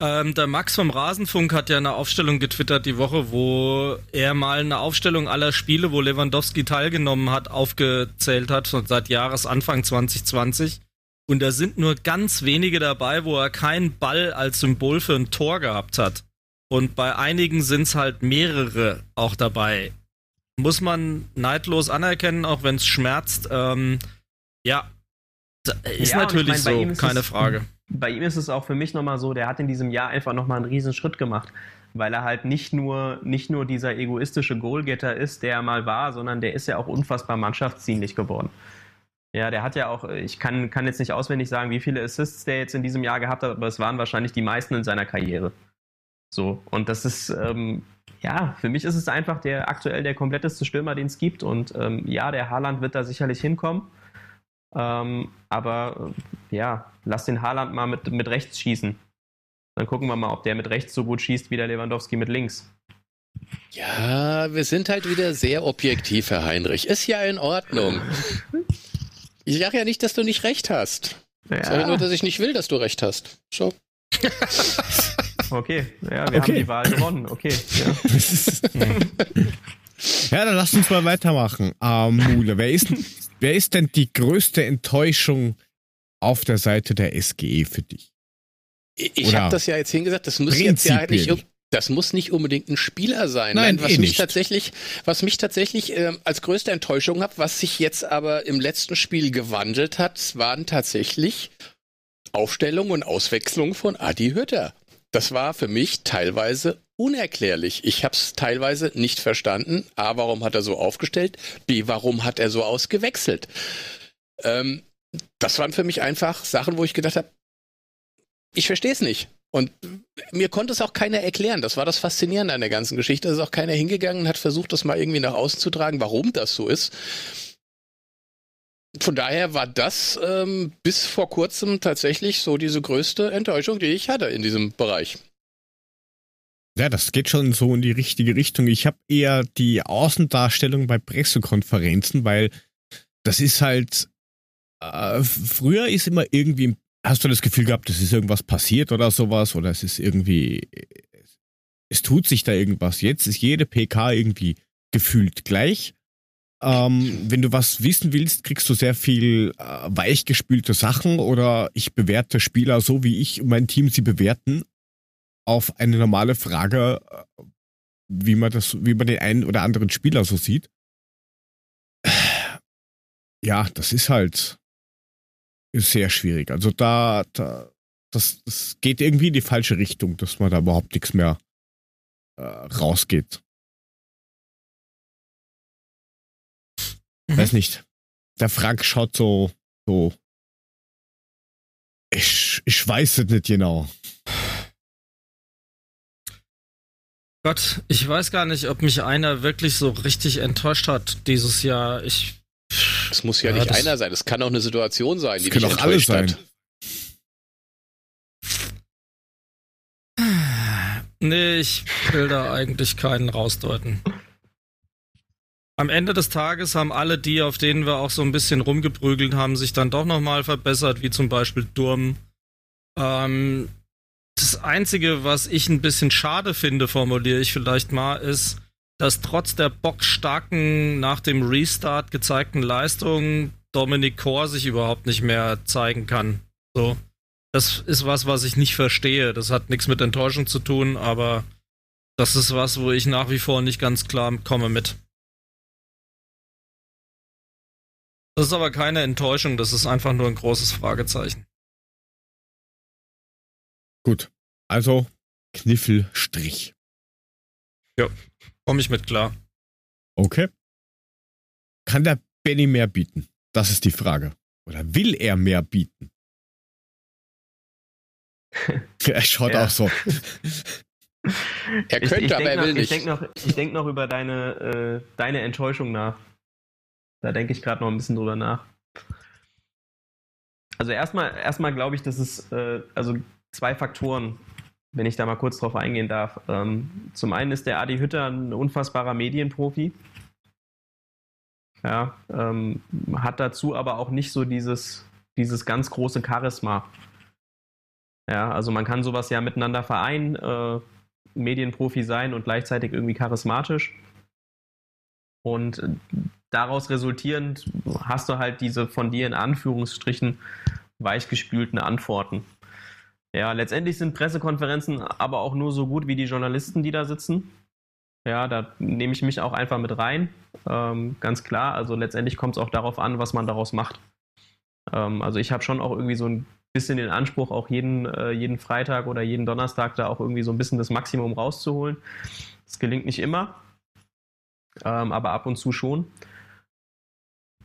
Ähm, der Max vom Rasenfunk hat ja eine Aufstellung getwittert die Woche, wo er mal eine Aufstellung aller Spiele, wo Lewandowski teilgenommen hat, aufgezählt hat, schon seit Jahresanfang 2020. Und da sind nur ganz wenige dabei, wo er keinen Ball als Symbol für ein Tor gehabt hat. Und bei einigen sind es halt mehrere auch dabei. Muss man neidlos anerkennen, auch wenn es schmerzt. Ähm, ja, ist Ja, und ich natürlich mein, so, keine es- Frage. bei ihm ist es auch für mich nochmal so, der hat in diesem Jahr einfach nochmal einen riesen Schritt gemacht, weil er halt nicht nur, nicht nur dieser egoistische Goalgetter ist, der er mal war, sondern der ist ja auch unfassbar mannschaftsdienlich geworden. Ja, der hat ja auch, ich kann, kann jetzt nicht auswendig sagen, wie viele Assists der jetzt in diesem Jahr gehabt hat, aber es waren wahrscheinlich die meisten in seiner Karriere. So, und das ist, ähm, ja, für mich ist es einfach der aktuell der kompletteste Stürmer, den es gibt. Und ähm, ja, der Haaland wird da sicherlich hinkommen. Ähm, aber äh, ja, lass den Haaland mal mit, mit rechts schießen. Dann gucken wir mal, ob der mit rechts so gut schießt wie der Lewandowski mit links. Ja, wir sind halt wieder sehr objektiv, Herr Heinrich. Ist ja in Ordnung. Ich sage ja nicht, dass du nicht recht hast. Ich sage nur, dass ich nicht will, dass du recht hast. So. <laughs> okay, ja, wir Okay. haben die Wahl gewonnen. Okay, ja. <laughs> Ja, dann lass uns mal weitermachen. Ähm, Mule, wer ist, wer ist denn die größte Enttäuschung auf der Seite der SGE für dich? Ich, habe das ja jetzt hingesagt, das muss jetzt ja nicht, das muss nicht unbedingt ein Spieler sein. Nein, was eh mich nicht. tatsächlich, was mich tatsächlich ähm, als größte Enttäuschung hat, was sich jetzt aber im letzten Spiel gewandelt hat, waren tatsächlich Aufstellung und Auswechslung von Adi Hütter. Das war für mich teilweise unerklärlich. Ich habe es teilweise nicht verstanden. A, warum hat er so aufgestellt? B, warum hat er so ausgewechselt? Ähm, das waren für mich einfach Sachen, wo ich gedacht habe, ich verstehe es nicht. Und mir konnte es auch keiner erklären. Das war das Faszinierende an der ganzen Geschichte. Da ist auch keiner hingegangen und hat versucht, das mal irgendwie nach außen zu tragen, warum das so ist. Von daher war das ähm, bis vor kurzem tatsächlich so diese größte Enttäuschung, die ich hatte in diesem Bereich. Ja, das geht schon so in die richtige Richtung. Ich habe eher die Außendarstellung bei Pressekonferenzen, weil das ist halt äh, früher ist immer irgendwie Hast du das Gefühl gehabt, es ist irgendwas passiert oder sowas? Oder es ist irgendwie, es tut sich da irgendwas. Jetzt ist jede PK irgendwie gefühlt gleich. Ähm, wenn du was wissen willst, kriegst du sehr viel äh, weichgespülte Sachen oder ich bewerte Spieler so, wie ich und mein Team sie bewerten, auf eine normale Frage, äh, wie man das, wie man den einen oder anderen Spieler so sieht. Ja, das ist halt, ist sehr schwierig. Also da, da das, das geht irgendwie in die falsche Richtung, dass man da überhaupt nichts mehr äh, rausgeht. Mhm. Weiß nicht. Der Frank schaut so, so. Ich, ich weiß es nicht genau. Gott, ich weiß gar nicht, ob mich einer wirklich so richtig enttäuscht hat dieses Jahr. Ich es muss ja, ja nicht einer sein, es kann auch eine Situation sein, die dich auch alle sein. Hat. Nee, ich will da eigentlich keinen rausdeuten. Am Ende des Tages haben alle die, auf denen wir auch so ein bisschen rumgeprügelt haben, sich dann doch nochmal verbessert, wie zum Beispiel Durm. Ähm, das Einzige, was ich ein bisschen schade finde, formuliere ich vielleicht mal, ist, dass trotz der bockstarken, nach dem Restart gezeigten Leistung Dominic Core sich überhaupt nicht mehr zeigen kann. So. Das ist was, was ich nicht verstehe. Das hat nichts mit Enttäuschung zu tun, aber das ist was, wo ich nach wie vor nicht ganz klar komme mit. Das ist aber keine Enttäuschung, das ist einfach nur ein großes Fragezeichen. Gut. Also Kniffelstrich. Ja. Komme ich mit klar. Okay. Kann der Benny mehr bieten? Das ist die Frage. Oder will er mehr bieten? <laughs> er schaut auch so. <laughs> er könnte, ich, ich aber er will noch, nicht. Ich denke noch, denk noch über deine, äh, deine Enttäuschung nach. Da denke ich gerade noch ein bisschen drüber nach. Also erstmal, erstmal glaube ich, dass es äh, also zwei Faktoren wenn ich da mal kurz drauf eingehen darf. Ähm, zum einen ist der Adi Hütter ein unfassbarer Medienprofi. Ja, ähm, hat dazu aber auch nicht so dieses, dieses ganz große Charisma. Ja, also man kann sowas ja miteinander vereinen, äh, Medienprofi sein und gleichzeitig irgendwie charismatisch. Und daraus resultierend hast du halt diese von dir in Anführungsstrichen weichgespülten Antworten. Ja, letztendlich sind Pressekonferenzen aber auch nur so gut wie die Journalisten, die da sitzen. Ja, da nehme ich mich auch einfach mit rein. Ähm, ganz klar. Also letztendlich kommt es auch darauf an, was man daraus macht. Ähm, also ich habe schon auch irgendwie so ein bisschen den Anspruch, auch jeden, äh, jeden Freitag oder jeden Donnerstag da auch irgendwie so ein bisschen das Maximum rauszuholen. Das gelingt nicht immer, ähm, aber ab und zu schon.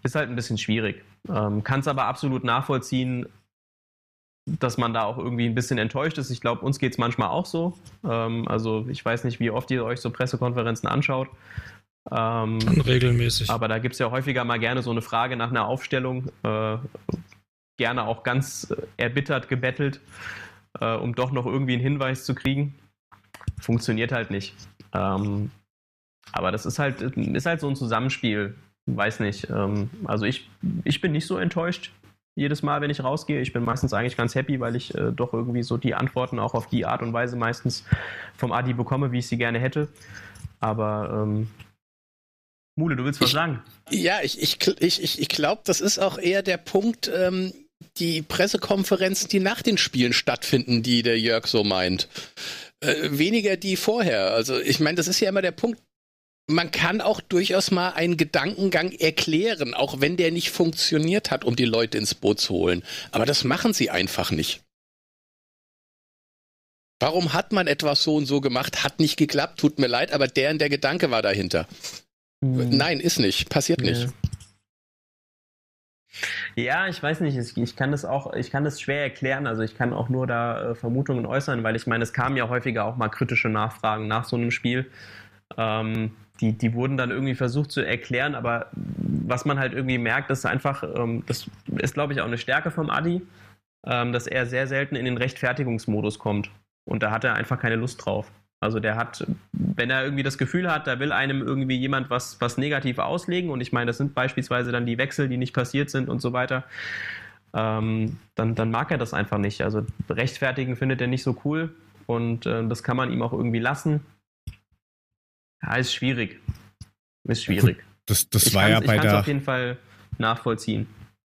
Ist halt ein bisschen schwierig. Ähm, Kann es aber absolut nachvollziehen, dass man da auch irgendwie ein bisschen enttäuscht ist. Ich glaube, uns geht es manchmal auch so. Ähm, also ich weiß nicht, wie oft ihr euch so Pressekonferenzen anschaut. Ähm, regelmäßig. Aber da gibt es ja häufiger mal gerne so eine Frage nach einer Aufstellung. Äh, gerne auch ganz erbittert gebettelt, äh, um doch noch irgendwie einen Hinweis zu kriegen. Funktioniert halt nicht. Ähm, aber das ist halt, ist halt so ein Zusammenspiel. Weiß nicht. Ähm, also ich, ich bin nicht so enttäuscht jedes Mal, wenn ich rausgehe. Ich bin meistens eigentlich ganz happy, weil ich äh, doch irgendwie so die Antworten auch auf die Art und Weise meistens vom Adi bekomme, wie ich sie gerne hätte. Aber ähm, Mule, du willst was ich, sagen? Ja, ich, ich, ich, ich glaube, das ist auch eher der Punkt, ähm, die Pressekonferenzen, die nach den Spielen stattfinden, die der Jörg so meint. Äh, weniger die vorher. Also ich meine, das ist ja immer der Punkt, man kann auch durchaus mal einen Gedankengang erklären, auch wenn der nicht funktioniert hat, um die Leute ins Boot zu holen. Aber das machen sie einfach nicht. Warum hat man etwas so und so gemacht? Hat nicht geklappt, tut mir leid, aber der und der Gedanke war dahinter. Hm. Nein, ist nicht, passiert ja. nicht. Ja, ich weiß nicht, ich kann das auch, ich kann das schwer erklären, also ich kann auch nur da äh, Vermutungen äußern, weil ich meine, es kamen ja häufiger auch mal kritische Nachfragen nach so einem Spiel. Ähm, die, die wurden dann irgendwie versucht zu erklären, aber was man halt irgendwie merkt, ist einfach, ähm, das ist glaube ich auch eine Stärke vom Adi, ähm, dass er sehr selten in den Rechtfertigungsmodus kommt. Und da hat er einfach keine Lust drauf. Also der hat, wenn er irgendwie das Gefühl hat, da will einem irgendwie jemand was, was negativ auslegen, und ich meine, das sind beispielsweise dann die Wechsel, die nicht passiert sind und so weiter, ähm, dann, dann mag er das einfach nicht. Also rechtfertigen findet er nicht so cool und äh, das kann man ihm auch irgendwie lassen. Ja, ist schwierig. Ist schwierig. Das, das war ja bei der. auf jeden Fall nachvollziehen.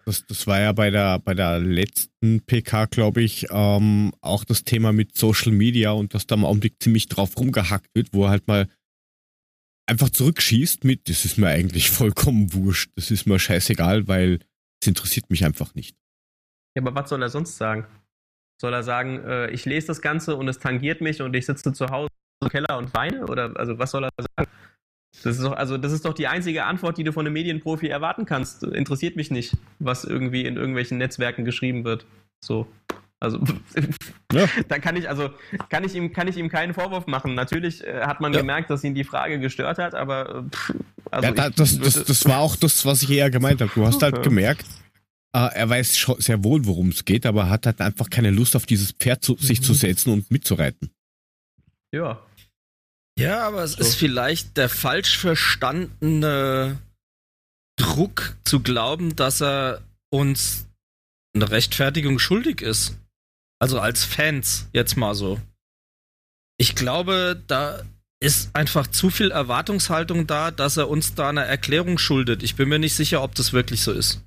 Das, das war ja bei der, bei der letzten PK, glaube ich, ähm, auch das Thema mit Social Media und dass da im Augenblick ziemlich drauf rumgehackt wird, wo er halt mal einfach zurückschießt mit, das ist mir eigentlich <laughs> vollkommen wurscht, das ist mir scheißegal, weil es interessiert mich einfach nicht. Ja, aber was soll er sonst sagen? Soll er sagen, äh, ich lese das Ganze und es tangiert mich und ich sitze zu Hause im Keller und weine? Oder also was soll er sagen? Das ist doch, also das ist doch die einzige Antwort, die du von einem Medienprofi erwarten kannst. Interessiert mich nicht, was irgendwie in irgendwelchen Netzwerken geschrieben wird. So. Also <laughs> ja. da kann ich, also kann ich ihm, kann ich ihm keinen Vorwurf machen. Natürlich äh, hat man ja. gemerkt, dass ihn die Frage gestört hat, aber äh, pff, also ja, da, das, das, das, war auch das, was ich eher gemeint habe. Du hast halt gemerkt, äh, er weiß sehr wohl, worum es geht, aber hat halt einfach keine Lust auf dieses Pferd zu, sich zu mhm. setzen und mitzureiten. Ja, ja, aber es so. ist vielleicht der falsch verstandene Druck zu glauben, dass er uns eine Rechtfertigung schuldig ist. Also als Fans jetzt mal so. Ich glaube, da ist einfach zu viel Erwartungshaltung da, dass er uns da eine Erklärung schuldet. Ich bin mir nicht sicher, ob das wirklich so ist.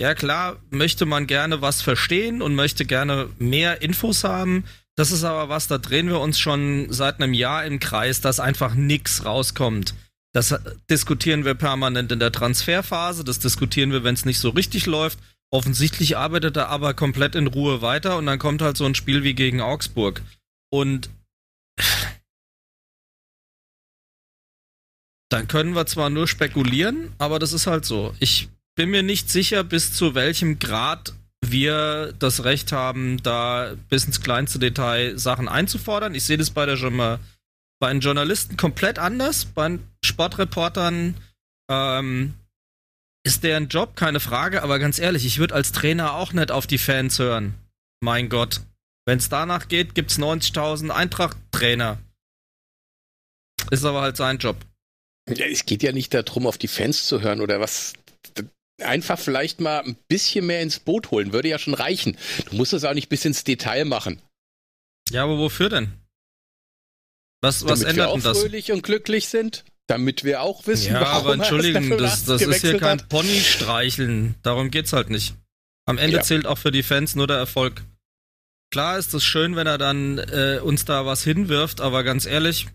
Ja, klar, möchte man gerne was verstehen und möchte gerne mehr Infos haben. Das ist aber was, da drehen wir uns schon seit einem Jahr im Kreis, dass einfach nichts rauskommt. Das diskutieren wir permanent in der Transferphase, das diskutieren wir, wenn es nicht so richtig läuft. Offensichtlich arbeitet er aber komplett in Ruhe weiter und dann kommt halt so ein Spiel wie gegen Augsburg. Und dann können wir zwar nur spekulieren, aber das ist halt so. Ich bin mir nicht sicher, bis zu welchem Grad wir das Recht haben, da bis ins kleinste Detail Sachen einzufordern. Ich sehe das bei der bei den Journalisten komplett anders. Bei den Sportreportern ähm, ist deren Job, keine Frage, aber ganz ehrlich, ich würde als Trainer auch nicht auf die Fans hören. Mein Gott. Wenn es danach geht, gibt es 90.000 Eintracht-Trainer. Ist aber halt sein Job. Ja, es geht ja nicht darum, auf die Fans zu hören oder was einfach vielleicht mal ein bisschen mehr ins Boot holen. Würde ja schon reichen. Du musst es auch nicht bis ins Detail machen. Ja, aber wofür denn? Was, was Damit ändert wir auch das? fröhlich und glücklich sind? Damit wir auch wissen, ja, warum aber Entschuldigung, das, das ist hier kein Pony-Streicheln. Darum geht's halt nicht. Am Ende ja. zählt auch für die Fans nur der Erfolg. Klar ist es schön, wenn er dann äh, uns da was hinwirft, aber ganz ehrlich,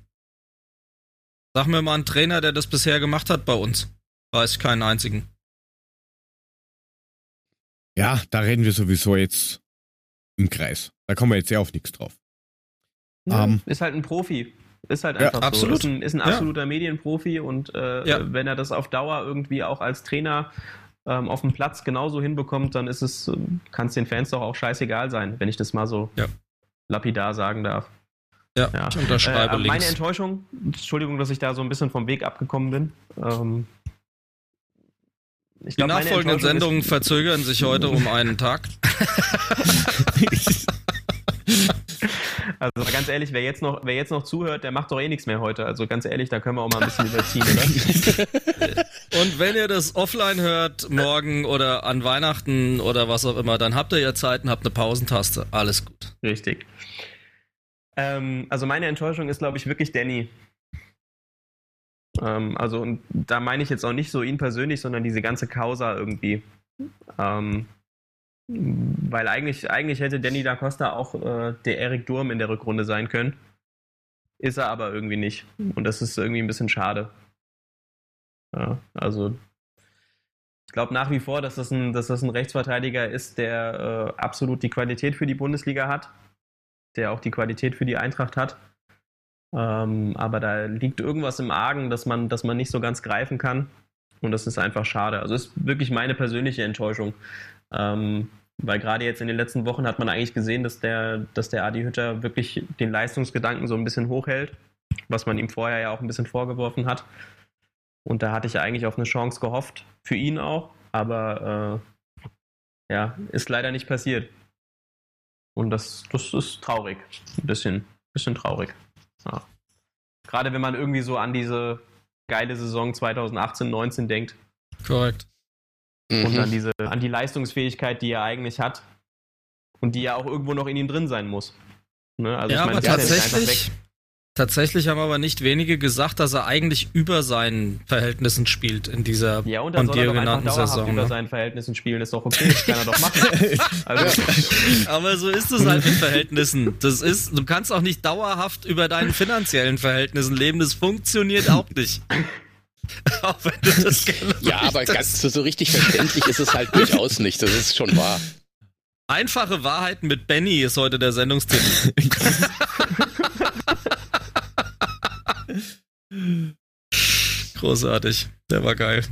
sag mir mal einen Trainer, der das bisher gemacht hat bei uns. Weiß ich keinen einzigen. Ja, da reden wir sowieso jetzt im Kreis. Da kommen wir jetzt ja auf nichts drauf. Ja, um, ähm, ist halt ein Profi. Ist halt einfach ja, absolut. so. Ist ein, ist ein absoluter ja. Medienprofi und äh, wenn er das auf Dauer irgendwie auch als Trainer ähm, auf dem Platz genauso hinbekommt, dann ist es, kann es den Fans doch auch scheißegal sein, wenn ich das mal so lapidar sagen darf. Ja, ja. ich unterschreibe äh, links. Meine Enttäuschung, Entschuldigung, dass ich da so ein bisschen vom Weg abgekommen bin. Ähm, ich die nachfolgenden Sendungen verzögern sich heute um einen Tag. <laughs> Also ganz ehrlich, wer jetzt, noch, wer jetzt noch zuhört, der macht doch eh nichts mehr heute. Also ganz ehrlich, da können wir auch mal ein bisschen überziehen, oder? <laughs> Und wenn ihr das offline hört, morgen oder an Weihnachten oder was auch immer, dann habt ihr ja Zeit und habt eine Pausentaste. Alles gut. Richtig. Ähm, also meine Enttäuschung ist, glaube ich, wirklich Danny. Ähm, also, und da meine ich jetzt auch nicht so ihn persönlich, sondern diese ganze Causa irgendwie. Ähm, weil eigentlich, eigentlich hätte Danny da Costa auch äh, der Erik Durm in der Rückrunde sein können. ist er aber irgendwie nicht. Und das ist irgendwie ein bisschen schade. Ja, also ich glaube nach wie vor, dass das, ein, dass das ein Rechtsverteidiger ist, der äh, absolut die Qualität für die Bundesliga hat, der auch die Qualität für die Eintracht hat. Ähm, aber da liegt irgendwas im Argen, dass man, dass man nicht so ganz greifen kann. Und das ist einfach schade. Also ist wirklich meine persönliche Enttäuschung. Ähm, weil gerade jetzt in den letzten Wochen hat man eigentlich gesehen, dass der, dass der Adi Hütter wirklich den Leistungsgedanken so ein bisschen hochhält, was man ihm vorher ja auch ein bisschen vorgeworfen hat. Und da hatte ich eigentlich auf eine Chance gehofft, für ihn auch, aber äh, ja, ist leider nicht passiert. Und das, das ist traurig. Ein bisschen, bisschen traurig. Ja. Gerade wenn man irgendwie so an diese geile Saison 2018, 19 denkt. Korrekt. Mhm. Und an diese, an die Leistungsfähigkeit, die er eigentlich hat. Und die ja auch irgendwo noch in ihm drin sein muss. Ne? Also ja, ich meine, aber tatsächlich, Tatsächlich haben aber nicht wenige gesagt, dass er eigentlich über seinen Verhältnissen spielt in dieser ja, und von dir genannten Saison. Über ne? seinen Verhältnissen spielen ist doch okay, das kann er doch machen. <laughs> Also. aber so ist es halt mit Verhältnissen. Das ist, du kannst auch nicht dauerhaft über deinen finanziellen Verhältnissen leben. Das funktioniert auch nicht. <laughs> auch wenn du das gerne Ja, aber ganz so richtig verständlich ist es halt durchaus nicht. Das ist schon wahr. Einfache Wahrheiten mit Benny ist heute der Sendungstitel. <laughs> Großartig. Der war geil.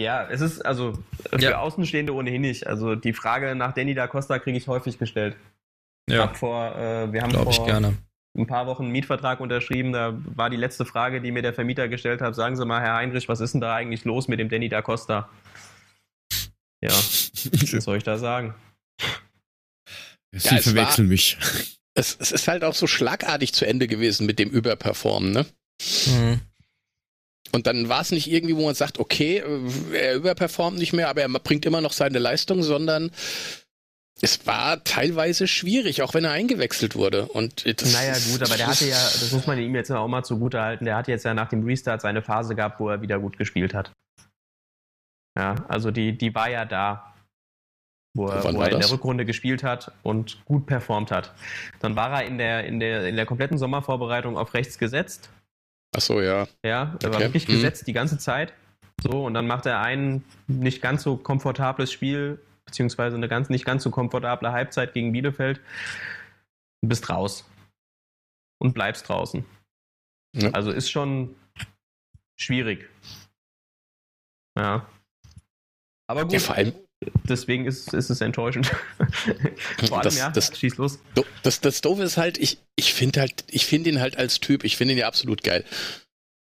Ja, es ist also für ja. Außenstehende ohnehin nicht. Also die Frage nach Danny da Costa kriege ich häufig gestellt. Ja. Hab vor, äh, wir haben Glaub vor ein paar Wochen einen Mietvertrag unterschrieben. Da war die letzte Frage, die mir der Vermieter gestellt hat. Sagen Sie mal, Herr Heinrich, was ist denn da eigentlich los mit dem Danny da Costa? Ja, <laughs> was soll ich da sagen? Sie ja, verwechseln mich es, es ist halt auch so schlagartig zu Ende gewesen mit dem Überperformen, ne? Mhm. Und dann war es nicht irgendwie, wo man sagt, okay, er überperformt nicht mehr, aber er bringt immer noch seine Leistung, sondern es war teilweise schwierig, auch wenn er eingewechselt wurde. Und naja, gut, aber der hatte ja, das muss man ihm jetzt auch mal zugute halten, der hat jetzt ja nach dem Restart seine Phase gehabt, wo er wieder gut gespielt hat. Ja, also die, die war ja da wo er, wo er in der Rückrunde gespielt hat und gut performt hat. Dann war er in der, in der, in der kompletten Sommervorbereitung auf rechts gesetzt. Ach so, ja. Ja, er okay. war wirklich mhm. gesetzt die ganze Zeit. So, und dann macht er ein nicht ganz so komfortables Spiel, beziehungsweise eine ganz, nicht ganz so komfortable Halbzeit gegen Bielefeld. Du bist raus. Und bleibst draußen. Ja. Also ist schon schwierig. Ja. Aber gut. Ja, vor allem, deswegen ist, ist es enttäuschend. <laughs> Vor allem, das, ja, das, schieß los. Das, das Doofe ist halt, ich, ich finde halt, ich finde ihn halt als Typ, ich finde ihn ja absolut geil.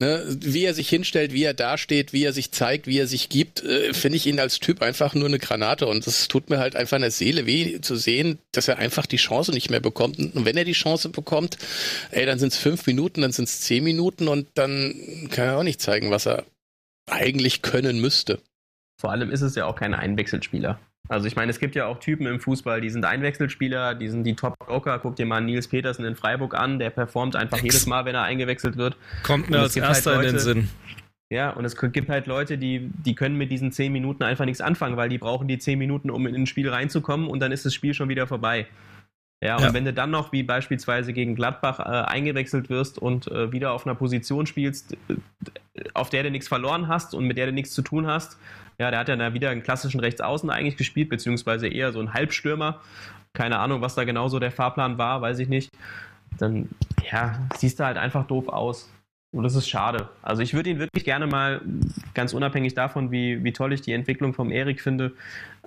Ne, wie er sich hinstellt, wie er dasteht, wie er sich zeigt, wie er sich gibt, äh, finde ich ihn als Typ einfach nur eine Granate. Und es tut mir halt einfach in der Seele weh zu sehen, dass er einfach die Chance nicht mehr bekommt. Und wenn er die Chance bekommt, ey, dann sind es fünf Minuten, dann sind es zehn Minuten und dann kann er auch nicht zeigen, was er eigentlich können müsste. Vor allem ist es ja auch kein Einwechselspieler. Also ich meine, es gibt ja auch Typen im Fußball, die sind Einwechselspieler, die sind die Top-Joker. Guck dir mal Nils Petersen in Freiburg an, der performt einfach jedes Mal, wenn er eingewechselt wird. Kommt mir als halt erster halt Leute, in den Sinn. Ja, und es gibt halt Leute, die, die können mit diesen zehn Minuten einfach nichts anfangen, weil die brauchen die zehn Minuten, um in ein Spiel reinzukommen und dann ist das Spiel schon wieder vorbei. Ja, und ja. wenn du dann noch wie beispielsweise gegen Gladbach äh, eingewechselt wirst und äh, wieder auf einer Position spielst, auf der du nichts verloren hast und mit der du nichts zu tun hast, ja, der hat ja da wieder einen klassischen Rechtsaußen eigentlich gespielt, beziehungsweise eher so ein Halbstürmer. Keine Ahnung, was da genau so der Fahrplan war, weiß ich nicht. Dann, ja, siehst du halt einfach doof aus. Und das ist schade. Also ich würde ihn wirklich gerne mal, ganz unabhängig davon, wie, wie toll ich die Entwicklung vom Erik finde,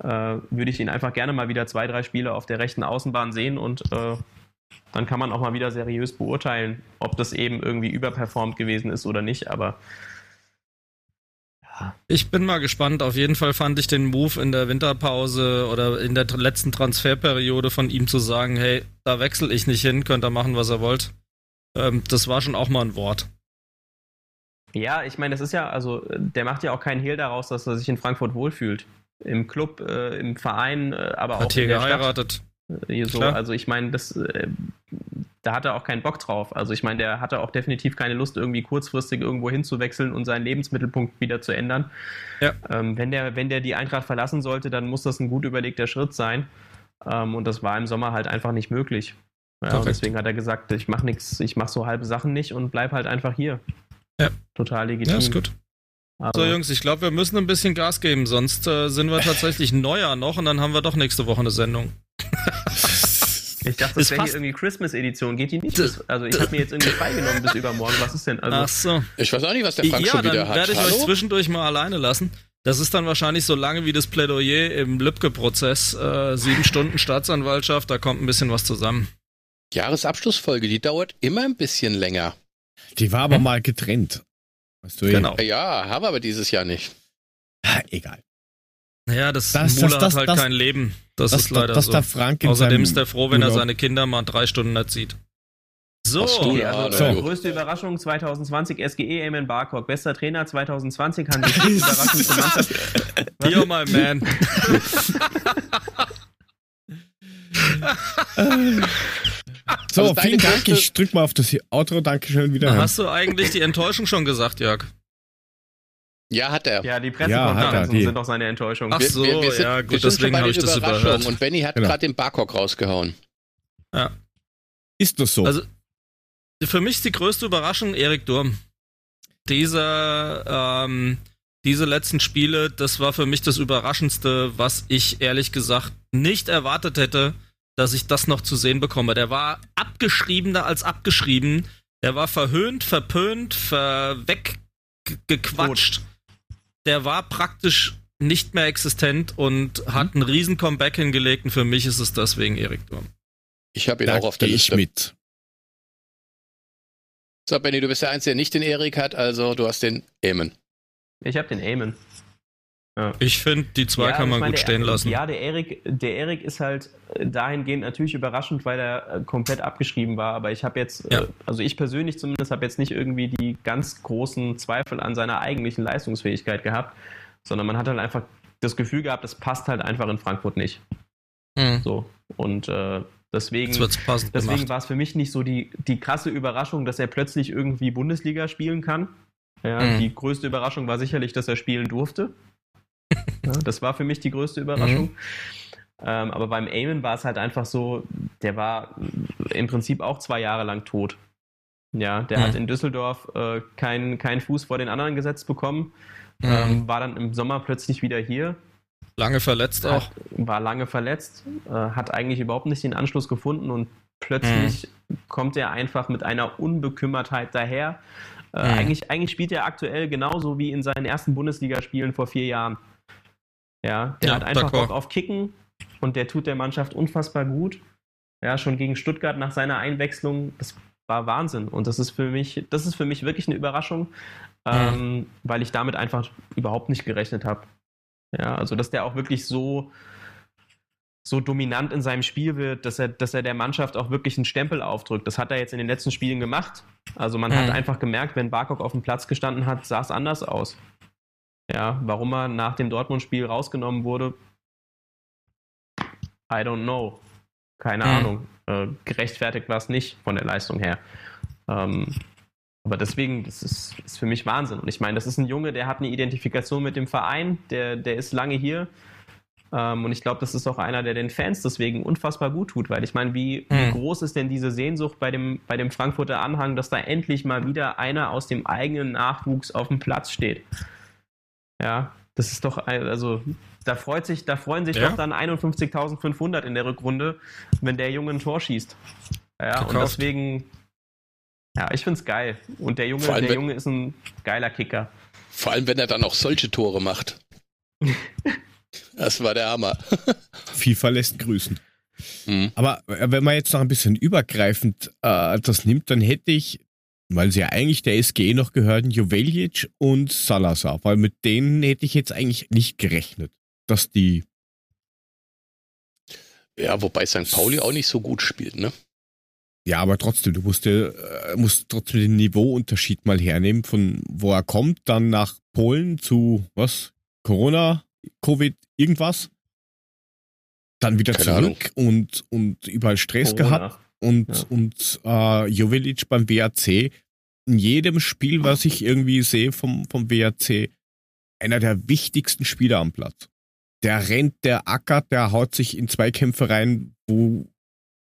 äh, würde ich ihn einfach gerne mal wieder zwei, drei Spiele auf der rechten Außenbahn sehen und äh, dann kann man auch mal wieder seriös beurteilen, ob das eben irgendwie überperformt gewesen ist oder nicht. Aber ich bin mal gespannt. Auf jeden Fall fand ich den Move in der Winterpause oder in der letzten Transferperiode von ihm zu sagen, hey, da wechsle ich nicht hin, könnt ihr machen, was ihr wollt. Ähm, das war schon auch mal ein Wort. Ja, ich meine, das ist ja, also der macht ja auch keinen Hehl daraus, dass er sich in Frankfurt wohlfühlt. Im Club, äh, im Verein, äh, aber Hat auch hier in der geheiratet. Stadt. Äh, so, also ich meine, das, äh, da hat er auch keinen Bock drauf. Also ich meine, der hatte auch definitiv keine Lust, irgendwie kurzfristig irgendwo hinzuwechseln und seinen Lebensmittelpunkt wieder zu ändern. Ja. Ähm, wenn, der, wenn der die Eintracht verlassen sollte, dann muss das ein gut überlegter Schritt sein. Ähm, und das war im Sommer halt einfach nicht möglich. Ja, deswegen hat er gesagt, ich mache nichts, ich mache so halbe Sachen nicht und bleib halt einfach hier. Ja. Total legitim. Ja, ist gut. Aber so, Jungs, ich glaube, wir müssen ein bisschen Gas geben, sonst äh, sind wir <laughs> tatsächlich neuer noch und dann haben wir doch nächste Woche eine Sendung. Ich dachte, das wäre hier irgendwie Christmas-Edition. Geht die nicht? Bis, also ich habe mir jetzt irgendwie freigenommen bis übermorgen. Was ist denn? Also, Ach so. Ich weiß auch nicht, was der Frank ja, schon wieder hat. Ja, dann werde ich euch zwischendurch mal alleine lassen. Das ist dann wahrscheinlich so lange wie das Plädoyer im Lübcke-Prozess. Äh, sieben Stunden Staatsanwaltschaft, da kommt ein bisschen was zusammen. Jahresabschlussfolge, die dauert immer ein bisschen länger. Die war aber hm? mal getrennt. Weißt du genau. Ja, haben wir aber dieses Jahr nicht. Egal. Ja, das, das Mula das, das, hat halt kein Leben. Das, ist leider das, so. Der Frank Außerdem ist er froh, wenn er seine Kinder mal drei Stunden erzieht. So, okay, also so. größte Überraschung 2020 SGE Eamon Barcock. Bester Trainer 2020 Hansi <laughs> Überraschung zur Mannschaft. <laughs> You're my man. <laughs> so, also vielen Dank. Ich drück mal auf das Outro. Dankeschön wieder. Hast du eigentlich die Enttäuschung schon gesagt, Jörg? Ja, hat er. Ja, die Pressekonferenzen ja, sind doch seine Enttäuschung. Ach so, wir, wir, sind, ja, gut, deswegen habe ich das überhört. Und Benny hat genau. gerade den Barcock rausgehauen. Ja. Ist das so? Also, für mich ist die größte Überraschung Erik Durm. Dieser, ähm, diese letzten Spiele, das war für mich das Überraschendste, was ich ehrlich gesagt nicht erwartet hätte, dass ich das noch zu sehen bekomme. Der war abgeschriebener als abgeschrieben. Der war verhöhnt, verpönt, verweggequatscht der war praktisch nicht mehr existent und mhm. hat einen riesen Comeback hingelegt und für mich ist es deswegen Erik Durm. Ich habe ihn da auch auf der Liste. Ich mit. So, Benny, du bist der Einzige, der nicht den Erik hat, also du hast den Eamon. Ich habe den Eamon. Ja. Ich finde, die zwei ja, kann man meine, gut stehen lassen. Ja, der Erik, der Erik ist halt dahingehend natürlich überraschend, weil er äh, komplett abgeschrieben war. Aber ich habe jetzt, ja. Äh, also ich persönlich zumindest, habe jetzt nicht irgendwie die ganz großen Zweifel an seiner eigentlichen Leistungsfähigkeit gehabt, sondern man hat halt einfach das Gefühl gehabt, das passt halt einfach in Frankfurt nicht. Mhm. So. Und äh, deswegen, deswegen war es für mich nicht so die, die krasse Überraschung, dass er plötzlich irgendwie Bundesliga spielen kann. Ja, mhm. Die größte Überraschung war sicherlich, dass er spielen durfte. Ja, <laughs> das war für mich die größte Überraschung. Mhm. Ähm, aber beim Eamon war es halt einfach so, der war im Prinzip auch zwei Jahre lang tot. Ja, der mhm. hat in Düsseldorf äh, keinen kein Fuß vor den anderen gesetzt bekommen, mhm. ähm, war dann im Sommer plötzlich wieder hier. Lange verletzt hat, auch. War lange verletzt, äh, hat eigentlich überhaupt nicht den Anschluss gefunden und plötzlich mhm. kommt er einfach mit einer Unbekümmertheit daher. Äh, mhm. eigentlich, eigentlich spielt er aktuell genauso wie in seinen ersten Bundesligaspielen vor vier Jahren. Ja, der ja, hat einfach Bock auf Kicken und der tut der Mannschaft unfassbar gut. Ja, schon gegen Stuttgart nach seiner Einwechslung, das war Wahnsinn. Und das ist für mich, das ist für mich wirklich eine Überraschung, ähm, weil ich damit einfach überhaupt nicht gerechnet habe. Ja, also dass der auch wirklich so, so dominant in seinem Spiel wird, dass er, dass er der Mannschaft auch wirklich einen Stempel aufdrückt. Das hat er jetzt in den letzten Spielen gemacht. Also man mhm. hat einfach gemerkt, wenn Barkok auf dem Platz gestanden hat, sah es anders aus. Ja, warum er nach dem Dortmund-Spiel rausgenommen wurde, I don't know. Keine hm. Ahnung. Äh, gerechtfertigt war es nicht von der Leistung her. Ähm, aber deswegen, das ist, ist, für mich Wahnsinn. Und ich meine, das ist ein Junge, der hat eine Identifikation mit dem Verein, der, der ist lange hier. Ähm, und ich glaube, das ist auch einer, der den Fans deswegen unfassbar gut tut, weil ich meine, wie, mhm. wie, hm. groß ist denn diese Sehnsucht bei dem, bei dem Frankfurter Anhang, dass da endlich mal wieder einer aus dem eigenen Nachwuchs auf dem Platz steht? Ja, das ist doch, also da freut sich, da freuen sich ja. doch dann 51.500 in der Rückrunde, wenn der Junge ein Tor schießt. Ja, Gekauft. und deswegen, ja, ich finde es geil. Und der Junge, allem, der Junge ist ein geiler Kicker. Vor allem, wenn er dann auch solche Tore macht. <laughs> das war der Hammer. <laughs> FIFA lässt grüßen. Mhm. Aber äh, wenn man jetzt noch ein bisschen übergreifend äh, das nimmt, dann hätte ich weil sie ja eigentlich der SGE noch gehörten, Joveljic und Salazar, weil mit denen hätte ich jetzt eigentlich nicht gerechnet, dass die. Ja, wobei St. Pauli auch nicht so gut spielt, ne? Ja, aber trotzdem, du musst, äh, musst trotzdem den Niveauunterschied mal hernehmen, von wo er kommt, dann nach Polen zu, was? Corona, Covid, irgendwas. Dann wieder Keine zurück und, und überall Stress Corona. gehabt und, ja. und äh, Jovelic beim WAC. In jedem Spiel, was ich irgendwie sehe vom, vom WAC, einer der wichtigsten Spieler am Platz. Der rennt, der ackert, der haut sich in Zweikämpfe rein, wo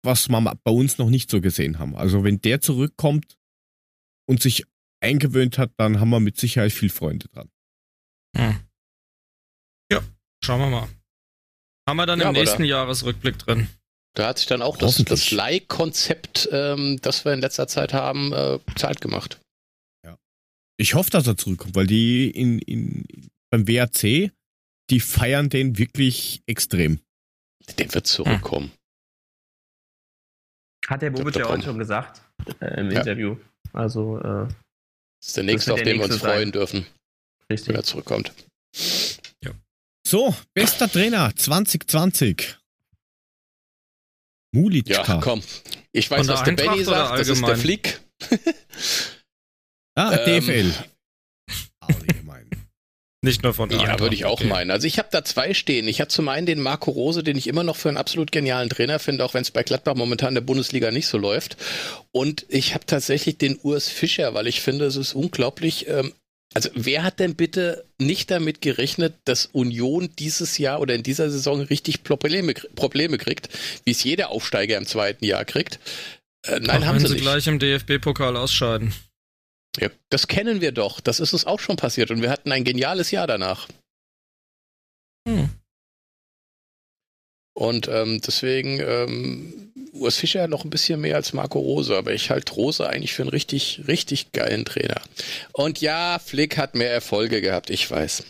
was wir bei uns noch nicht so gesehen haben. Also wenn der zurückkommt und sich eingewöhnt hat, dann haben wir mit Sicherheit viel Freunde dran. Hm. Ja, schauen wir mal. Haben wir dann ja, im nächsten Jahresrückblick drin. Da hat sich dann auch das, das Leih-Konzept, ähm, das wir in letzter Zeit haben, äh, Zeit gemacht. Ja. Ich hoffe, dass er zurückkommt, weil die in, in, beim WAC, die feiern den wirklich extrem. Der wird zurückkommen. Hat der Bobic ja heute schon gesagt äh, im ja. Interview. Also, äh, das ist der nächste, auf den wir uns freuen sein. dürfen. Richtig. Wenn er zurückkommt. Ja. So, bester Trainer 2020. Mulitschka. Ja, komm. Ich weiß, was der Benny sagt. Das ist der Flick. ah, DFL. Allgemein. Nicht nur von der Ja, würde ich auch okay. meinen. Also ich habe da zwei stehen. Ich habe zum einen den Marco Rose, den ich immer noch für einen absolut genialen Trainer finde, auch wenn es bei Gladbach momentan in der Bundesliga nicht so läuft. Und ich habe tatsächlich den Urs Fischer, weil ich finde, es ist unglaublich. Ähm, also wer hat denn bitte nicht damit gerechnet, dass Union dieses Jahr oder in dieser Saison richtig Probleme, Probleme kriegt, wie es jeder Aufsteiger im zweiten Jahr kriegt? Äh, nein, Auch haben sie, sie nicht. gleich im DFB-Pokal ausscheiden. Ja, das kennen wir doch. Das ist uns auch schon passiert und wir hatten ein geniales Jahr danach. Hm. Und ähm, deswegen ähm, Urs Fischer noch ein bisschen mehr als Marco Rose, aber ich halte Rose eigentlich für einen richtig, richtig geilen Trainer. Und ja, Flick hat mehr Erfolge gehabt, ich weiß.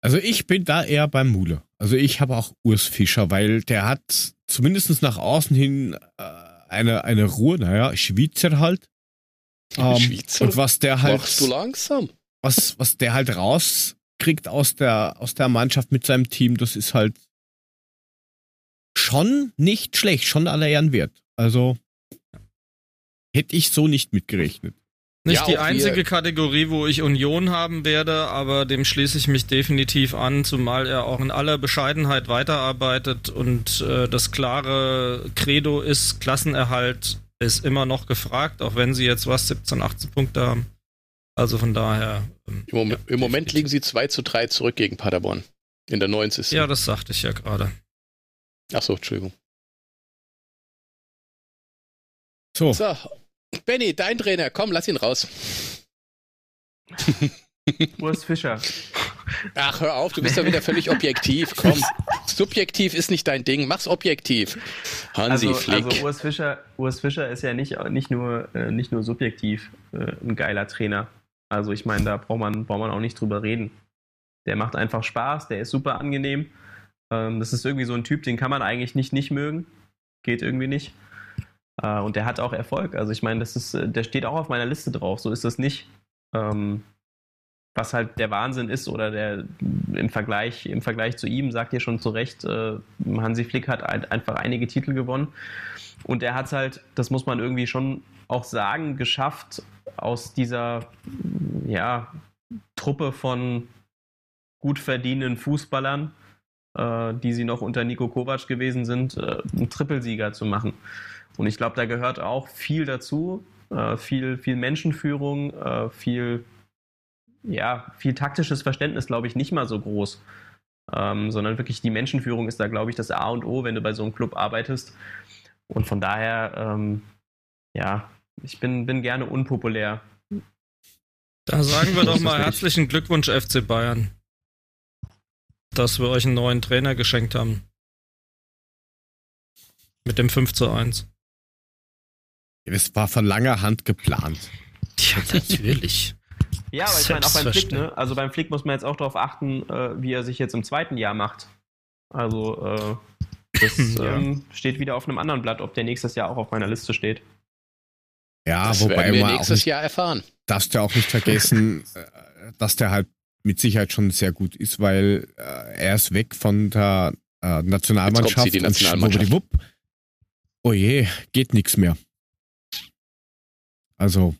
Also ich bin da eher beim Mule. Also ich habe auch Urs Fischer, weil der hat zumindest nach außen hin äh, eine, eine Ruhe, naja, Schweizer halt. Ähm, Schweizer? Und was der halt. Machst du langsam? Was, was der halt rauskriegt aus der, aus der Mannschaft mit seinem Team, das ist halt schon nicht schlecht, schon aller Ehren wert. Also hätte ich so nicht mitgerechnet. Nicht ja, die einzige wir. Kategorie, wo ich Union haben werde, aber dem schließe ich mich definitiv an, zumal er auch in aller Bescheidenheit weiterarbeitet und äh, das klare Credo ist, Klassenerhalt ist immer noch gefragt, auch wenn sie jetzt was 17, 18 Punkte haben. Also von daher. Ähm, Im, Moment, ja, im Moment liegen sie 2 zu 3 zurück gegen Paderborn. In der 90. Ja, das sagte ich ja gerade. Ach so, Entschuldigung. So. So, Benny, dein Trainer, komm, lass ihn raus. <laughs> Urs Fischer. Ach, hör auf, du bist ja wieder völlig objektiv. <laughs> Komm, subjektiv ist nicht dein Ding, mach's objektiv. Hansi also, Flick. Also Urs Fischer, Urs Fischer ist ja nicht, nicht, nur, äh, nicht nur subjektiv äh, ein geiler Trainer. Also ich meine, da braucht man, braucht man auch nicht drüber reden. Der macht einfach Spaß, der ist super angenehm. Ähm, das ist irgendwie so ein Typ, den kann man eigentlich nicht nicht mögen. Geht irgendwie nicht. Äh, und der hat auch Erfolg. Also ich meine, das ist, äh, der steht auch auf meiner Liste drauf. So ist das nicht. Ähm, was halt der Wahnsinn ist oder der im Vergleich, im Vergleich zu ihm, sagt ihr schon zu Recht, äh, Hansi Flick hat halt einfach einige Titel gewonnen. Und er hat es halt, das muss man irgendwie schon auch sagen, geschafft, aus dieser ja, Truppe von gut verdienenden Fußballern, die sie noch unter Nico Kovac gewesen sind, äh, einen Trippelsieger zu machen. Und ich glaube, da gehört auch viel dazu, äh, viel, viel Menschenführung, äh, viel ja, viel taktisches Verständnis, glaube ich, nicht mal so groß. Ähm, sondern wirklich die Menschenführung ist da, glaube ich, das A und O, wenn du bei so einem Club arbeitest. Und von daher, ähm, ja, ich bin, bin gerne unpopulär. Da sagen wir doch mal herzlichen Glückwunsch, FC Bayern, dass wir euch einen neuen Trainer geschenkt haben. Mit dem 5 zu 1. Das war von langer Hand geplant. Ja, natürlich. <laughs> Ja, aber ich meine auch beim Flick, ne? Also beim Flick muss man jetzt auch darauf achten, äh, wie er sich jetzt im zweiten Jahr macht. Also äh, das <laughs> ja. ähm, steht wieder auf einem anderen Blatt, ob der nächstes Jahr auch auf meiner Liste steht. Ja, das wobei wir nächstes nicht, Jahr erfahren. Darfst du auch nicht vergessen, <laughs> äh, dass der halt mit Sicherheit schon sehr gut ist, weil äh, er ist weg von der äh, Nationalmannschaft die Nationalmannschaft. und schwuppdiwupp. Oh je, geht nichts mehr. Also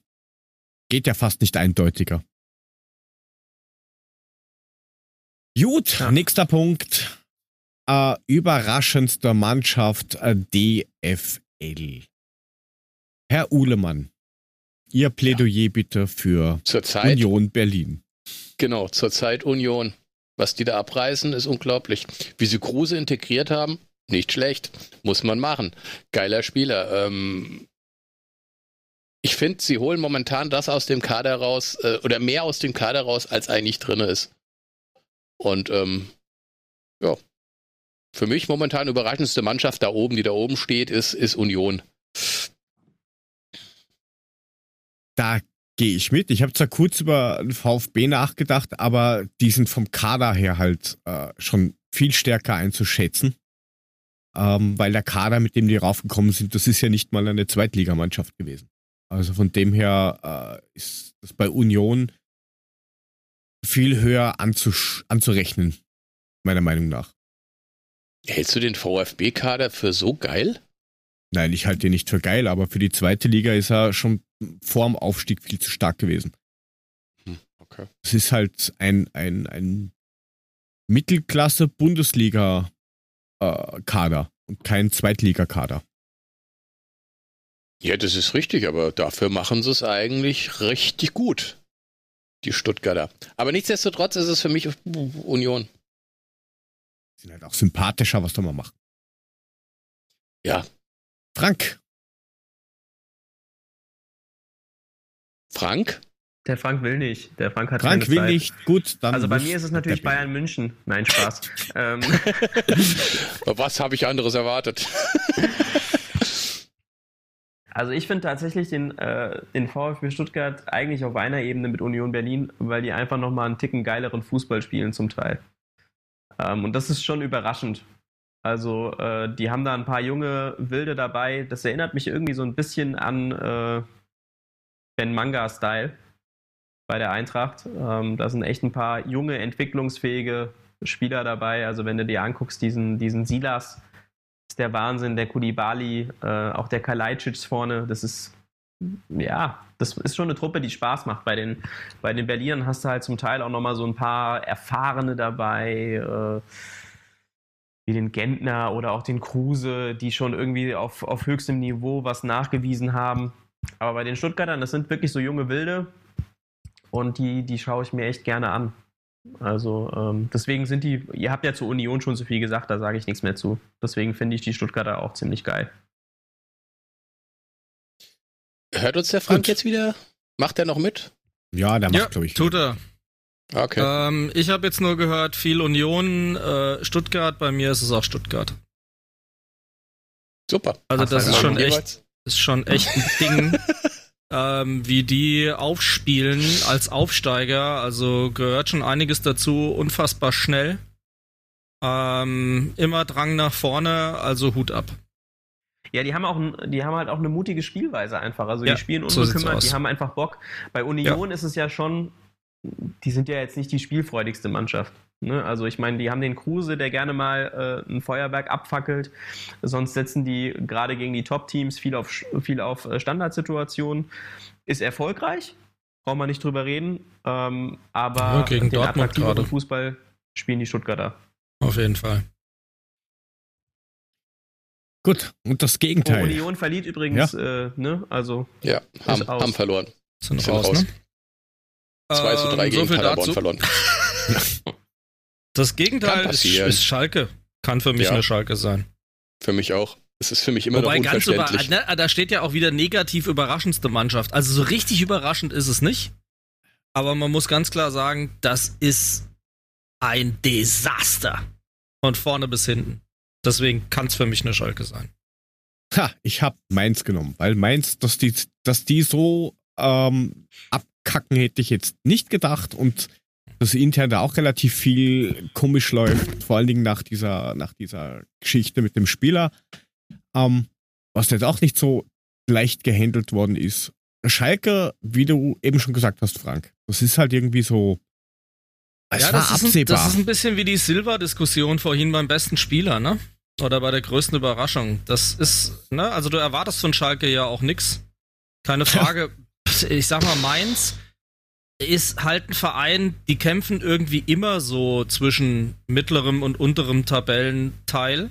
Geht ja fast nicht eindeutiger. Gut, ja. nächster Punkt. Äh, überraschendster Mannschaft äh, DFL. Herr Uhlemann, Ihr Plädoyer ja. bitte für Zurzeit, Union Berlin. Genau, zurzeit Union. Was die da abreißen, ist unglaublich. Wie sie Kruse integriert haben, Nicht schlecht. Muss man machen. Geiler Spieler. Ähm, ich finde, sie holen momentan das aus dem Kader raus, äh, oder mehr aus dem Kader raus, als eigentlich drin ist. Und ähm, ja, für mich momentan überraschendste Mannschaft da oben, die da oben steht, ist, ist Union. Da gehe ich mit. Ich habe zwar kurz über VfB nachgedacht, aber die sind vom Kader her halt äh, schon viel stärker einzuschätzen. Ähm, weil der Kader, mit dem die raufgekommen sind, das ist ja nicht mal eine Zweitligamannschaft gewesen. Also von dem her äh, ist das bei Union viel höher anzurechnen, meiner Meinung nach. Hältst du den VfB-Kader für so geil? Nein, ich halte ihn nicht für geil, aber für die zweite Liga ist er schon vor dem Aufstieg viel zu stark gewesen. Hm, okay. Es ist halt ein, ein, ein Mittelklasse-Bundesliga-Kader und kein Zweitligakader. Ja, das ist richtig, aber dafür machen sie es eigentlich richtig gut. Die Stuttgarter. Aber nichtsdestotrotz ist es für mich Union. Sind halt auch sympathischer, was soll man machen? Ja. Frank. Frank? Der Frank will nicht. Der Frank hat Frank will Zeit. nicht. Gut, dann. Also bei mir ist es natürlich Bayern München. Nein, Spaß. <laughs> ähm. Was habe ich anderes erwartet? <laughs> Also ich finde tatsächlich den, äh, den VfB Stuttgart eigentlich auf einer Ebene mit Union Berlin, weil die einfach nochmal einen Ticken geileren Fußball spielen zum Teil. Ähm, und das ist schon überraschend. Also äh, die haben da ein paar junge Wilde dabei. Das erinnert mich irgendwie so ein bisschen an äh, Ben Manga-Style bei der Eintracht. Ähm, da sind echt ein paar junge, entwicklungsfähige Spieler dabei. Also wenn du dir anguckst, diesen, diesen Silas, ist der Wahnsinn, der Kulibali, äh, auch der Kalajdzic vorne, das ist, ja, das ist schon eine Truppe, die Spaß macht. Bei den, bei den Berlinern hast du halt zum Teil auch nochmal so ein paar Erfahrene dabei, äh, wie den Gentner oder auch den Kruse, die schon irgendwie auf, auf höchstem Niveau was nachgewiesen haben. Aber bei den Stuttgartern, das sind wirklich so junge Wilde und die, die schaue ich mir echt gerne an. Also ähm, deswegen sind die, ihr habt ja zur Union schon so viel gesagt, da sage ich nichts mehr zu. Deswegen finde ich die Stuttgarter auch ziemlich geil. Hört uns der Frank Gut. jetzt wieder? Macht er noch mit? Ja, der macht, ja, glaube ich. Tut er. Okay. Ähm, ich habe jetzt nur gehört, viel Union, äh, Stuttgart, bei mir ist es auch Stuttgart. Super. Also das ist schon echt, ist schon echt ein <laughs> Ding. ähm, wie die aufspielen als Aufsteiger. Also gehört schon einiges dazu, unfassbar schnell. Ähm, immer Drang nach vorne, also Hut ab. Ja, die haben auch, die haben halt auch eine mutige Spielweise einfach. Also ja, die spielen unbekümmert, so die haben einfach Bock. Bei Union ja. ist es ja schon, die sind ja jetzt nicht die spielfreudigste Mannschaft. Ne? Also ich meine, die haben den Kruse, der gerne mal äh, ein Feuerwerk abfackelt. Sonst setzen die gerade gegen die Top-Teams viel auf, viel auf äh, Standardsituationen. Ist erfolgreich, brauchen wir nicht drüber reden. Ähm, aber ja, gegen den Dortmund gerade. Fußball spielen die Stuttgarter. Auf jeden Fall. Gut, und das Gegenteil. Oh, Union verliert übrigens, ja. äh, ne? Also. Ja, haben, haben verloren. Sind, sind raus, raus. Ne? 2 zu 3 ähm, gegen so Paderborn verloren. <laughs> Das Gegenteil ist, ist, Schalke. Kann für mich ja. eine Schalke sein. Für mich auch. Es ist für mich immer Wobei noch unverständlich. Ganz über, ne, da steht ja auch wieder negativ überraschendste Mannschaft. Also so richtig überraschend ist es nicht. Aber man muss ganz klar sagen, das ist ein Desaster. Von vorne bis hinten. Deswegen kann es für mich eine Schalke sein. Ha, ich hab Mainz genommen, weil Mainz, dass die, dass die so ähm, abkacken, hätte ich jetzt nicht gedacht und dass intern da auch relativ viel komisch läuft, vor allen Dingen nach dieser, nach dieser Geschichte mit dem Spieler, ähm, was jetzt auch nicht so leicht gehandelt worden ist. Schalke, wie du eben schon gesagt hast, Frank, das ist halt irgendwie so. Es ja, war das, absehbar. Ist ein, das ist ein bisschen wie die Silva-Diskussion vorhin beim besten Spieler, ne? Oder bei der größten Überraschung. Das ist, ne? Also du erwartest von Schalke ja auch nichts. Keine <laughs> Frage. Ich sag mal, Mainz ist halt ein Verein, die kämpfen irgendwie immer so zwischen mittlerem und unterem Tabellenteil.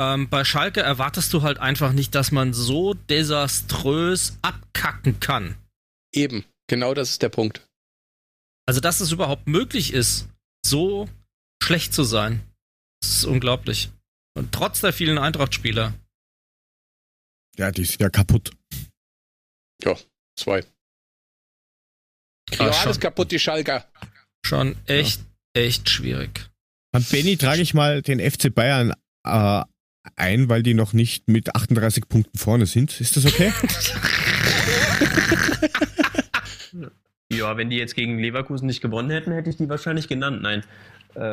Ähm, bei Schalke erwartest du halt einfach nicht, dass man so desaströs abkacken kann. Eben, genau das ist der Punkt. Also, dass es überhaupt möglich ist, so schlecht zu sein, das ist unglaublich. Und trotz der vielen Eintracht-Spieler. Ja, die sind ja kaputt. Ja, zwei. Ja, alles kaputt, die Schalker. schon echt, echt schwierig. An Benny trage ich mal den FC Bayern äh, ein, weil die noch nicht mit 38 Punkten vorne sind. Ist das okay? <laughs> Ja, wenn die jetzt gegen Leverkusen nicht gewonnen hätten, hätte ich die wahrscheinlich genannt. Nein. Äh, <laughs>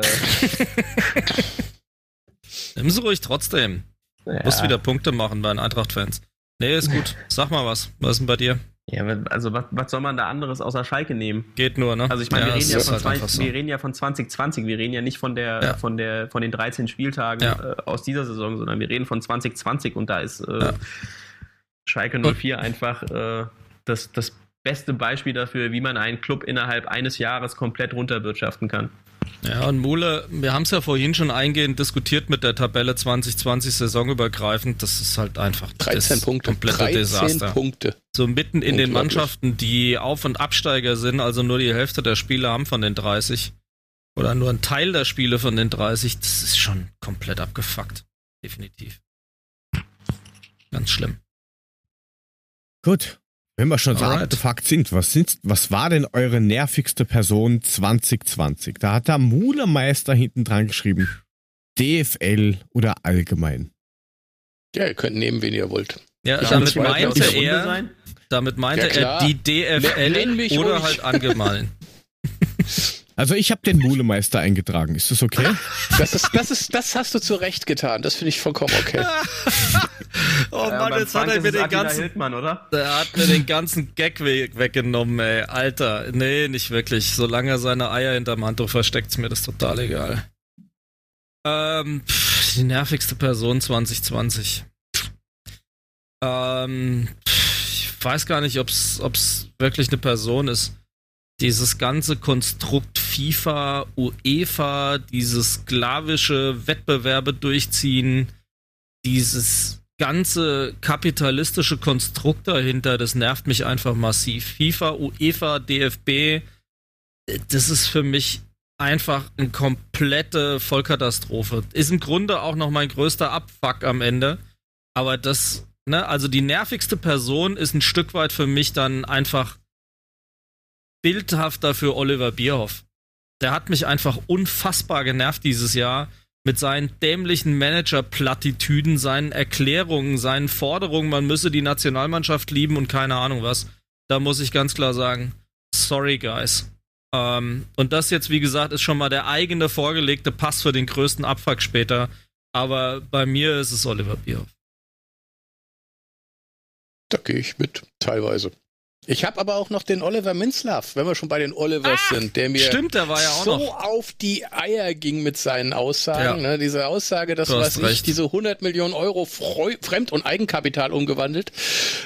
Nimm sie ruhig trotzdem. ja. Musst wieder Punkte machen bei den Eintracht-Fans. Nee, ist gut. Sag mal was. Was ist denn bei dir? Ja, also was, was soll man da anderes außer Schalke nehmen? Geht nur, ne? Also ich meine, wir, es reden ja von halt zwei, einfach so. wir reden ja von 2020, wir reden ja nicht von der Ja. von der von den 13 Spieltagen Ja. äh, aus dieser Saison, sondern wir reden von 2020 und da ist äh, Ja. Schalke 04 einfach äh, das, das beste Beispiel dafür, wie man einen Club innerhalb eines Jahres komplett runterwirtschaften kann. Ja, und Mule, wir haben es ja vorhin schon eingehend diskutiert mit der Tabelle 2020 saisonübergreifend. Das ist halt einfach 13 das Punkte. komplette 13 Desaster. Punkte. So mitten in den. Mannschaften, die Auf- und Absteiger sind, also nur die Hälfte der Spiele haben von den 30. Oder nur ein Teil der Spiele von den 30. Das ist schon komplett abgefuckt. Definitiv. Ganz schlimm. Gut. Wenn wir schon so abgefuckt sind, was, sind, was war denn eure nervigste Person 2020? Da hat der Mulemeister hinten dran geschrieben. DFL oder allgemein. Ja, ihr könnt nehmen, wen ihr wollt. Ja, Ja, damit meinte er, damit meinte Ja, er die Nenn DFL mich oder ruhig. halt allgemein. <laughs> Also ich habe den Mulemeister eingetragen. Ist das okay? <laughs> Das, ist, das, ist, das hast du zu Recht getan. Das finde ich vollkommen okay. <laughs> oh Ja, Mann, jetzt hat Frank er ist mir es den ganzen Hildmann, oder? Der hat mir den ganzen Gag we weggenommen, ey. Alter. Nee, nicht wirklich. Solange er seine Eier hinterm Handtuch versteckt, ist mir das total egal. Ähm, pff, die nervigste Person 2020. Ähm, pff, ich weiß gar nicht, ob's, ob's wirklich eine Person ist. Dieses ganze Konstrukt FIFA, UEFA, dieses sklavische Wettbewerbe durchziehen, dieses ganze kapitalistische Konstrukt dahinter, das nervt mich einfach massiv. FIFA, UEFA, DFB, das ist für mich einfach eine komplette Vollkatastrophe. Ist im Grunde auch noch mein größter Abfuck am Ende. Aber das, ne, also die nervigste Person ist ein Stück weit für mich dann einfach bildhafter für Oliver Bierhoff. Der hat mich einfach unfassbar genervt dieses Jahr mit seinen dämlichen Manager-Plattitüden, seinen Erklärungen, seinen Forderungen, man müsse die Nationalmannschaft lieben und keine Ahnung was. Da muss ich ganz klar sagen, sorry guys. Ähm, und das jetzt, wie gesagt, ist schon mal der eigene vorgelegte Pass für den größten Abfuck später. Aber bei mir ist es Oliver Bierhoff. Da gehe ich mit, teilweise. Ich habe aber auch noch den Oliver Minzlaff, wenn wir schon bei den Olivers sind, der mir Stimmt, der ja auch so noch. auf die Eier ging mit seinen Aussagen. Ja. Ne? Diese Aussage, dass was ich, diese 100 Millionen Euro Freu Fremd- und Eigenkapital umgewandelt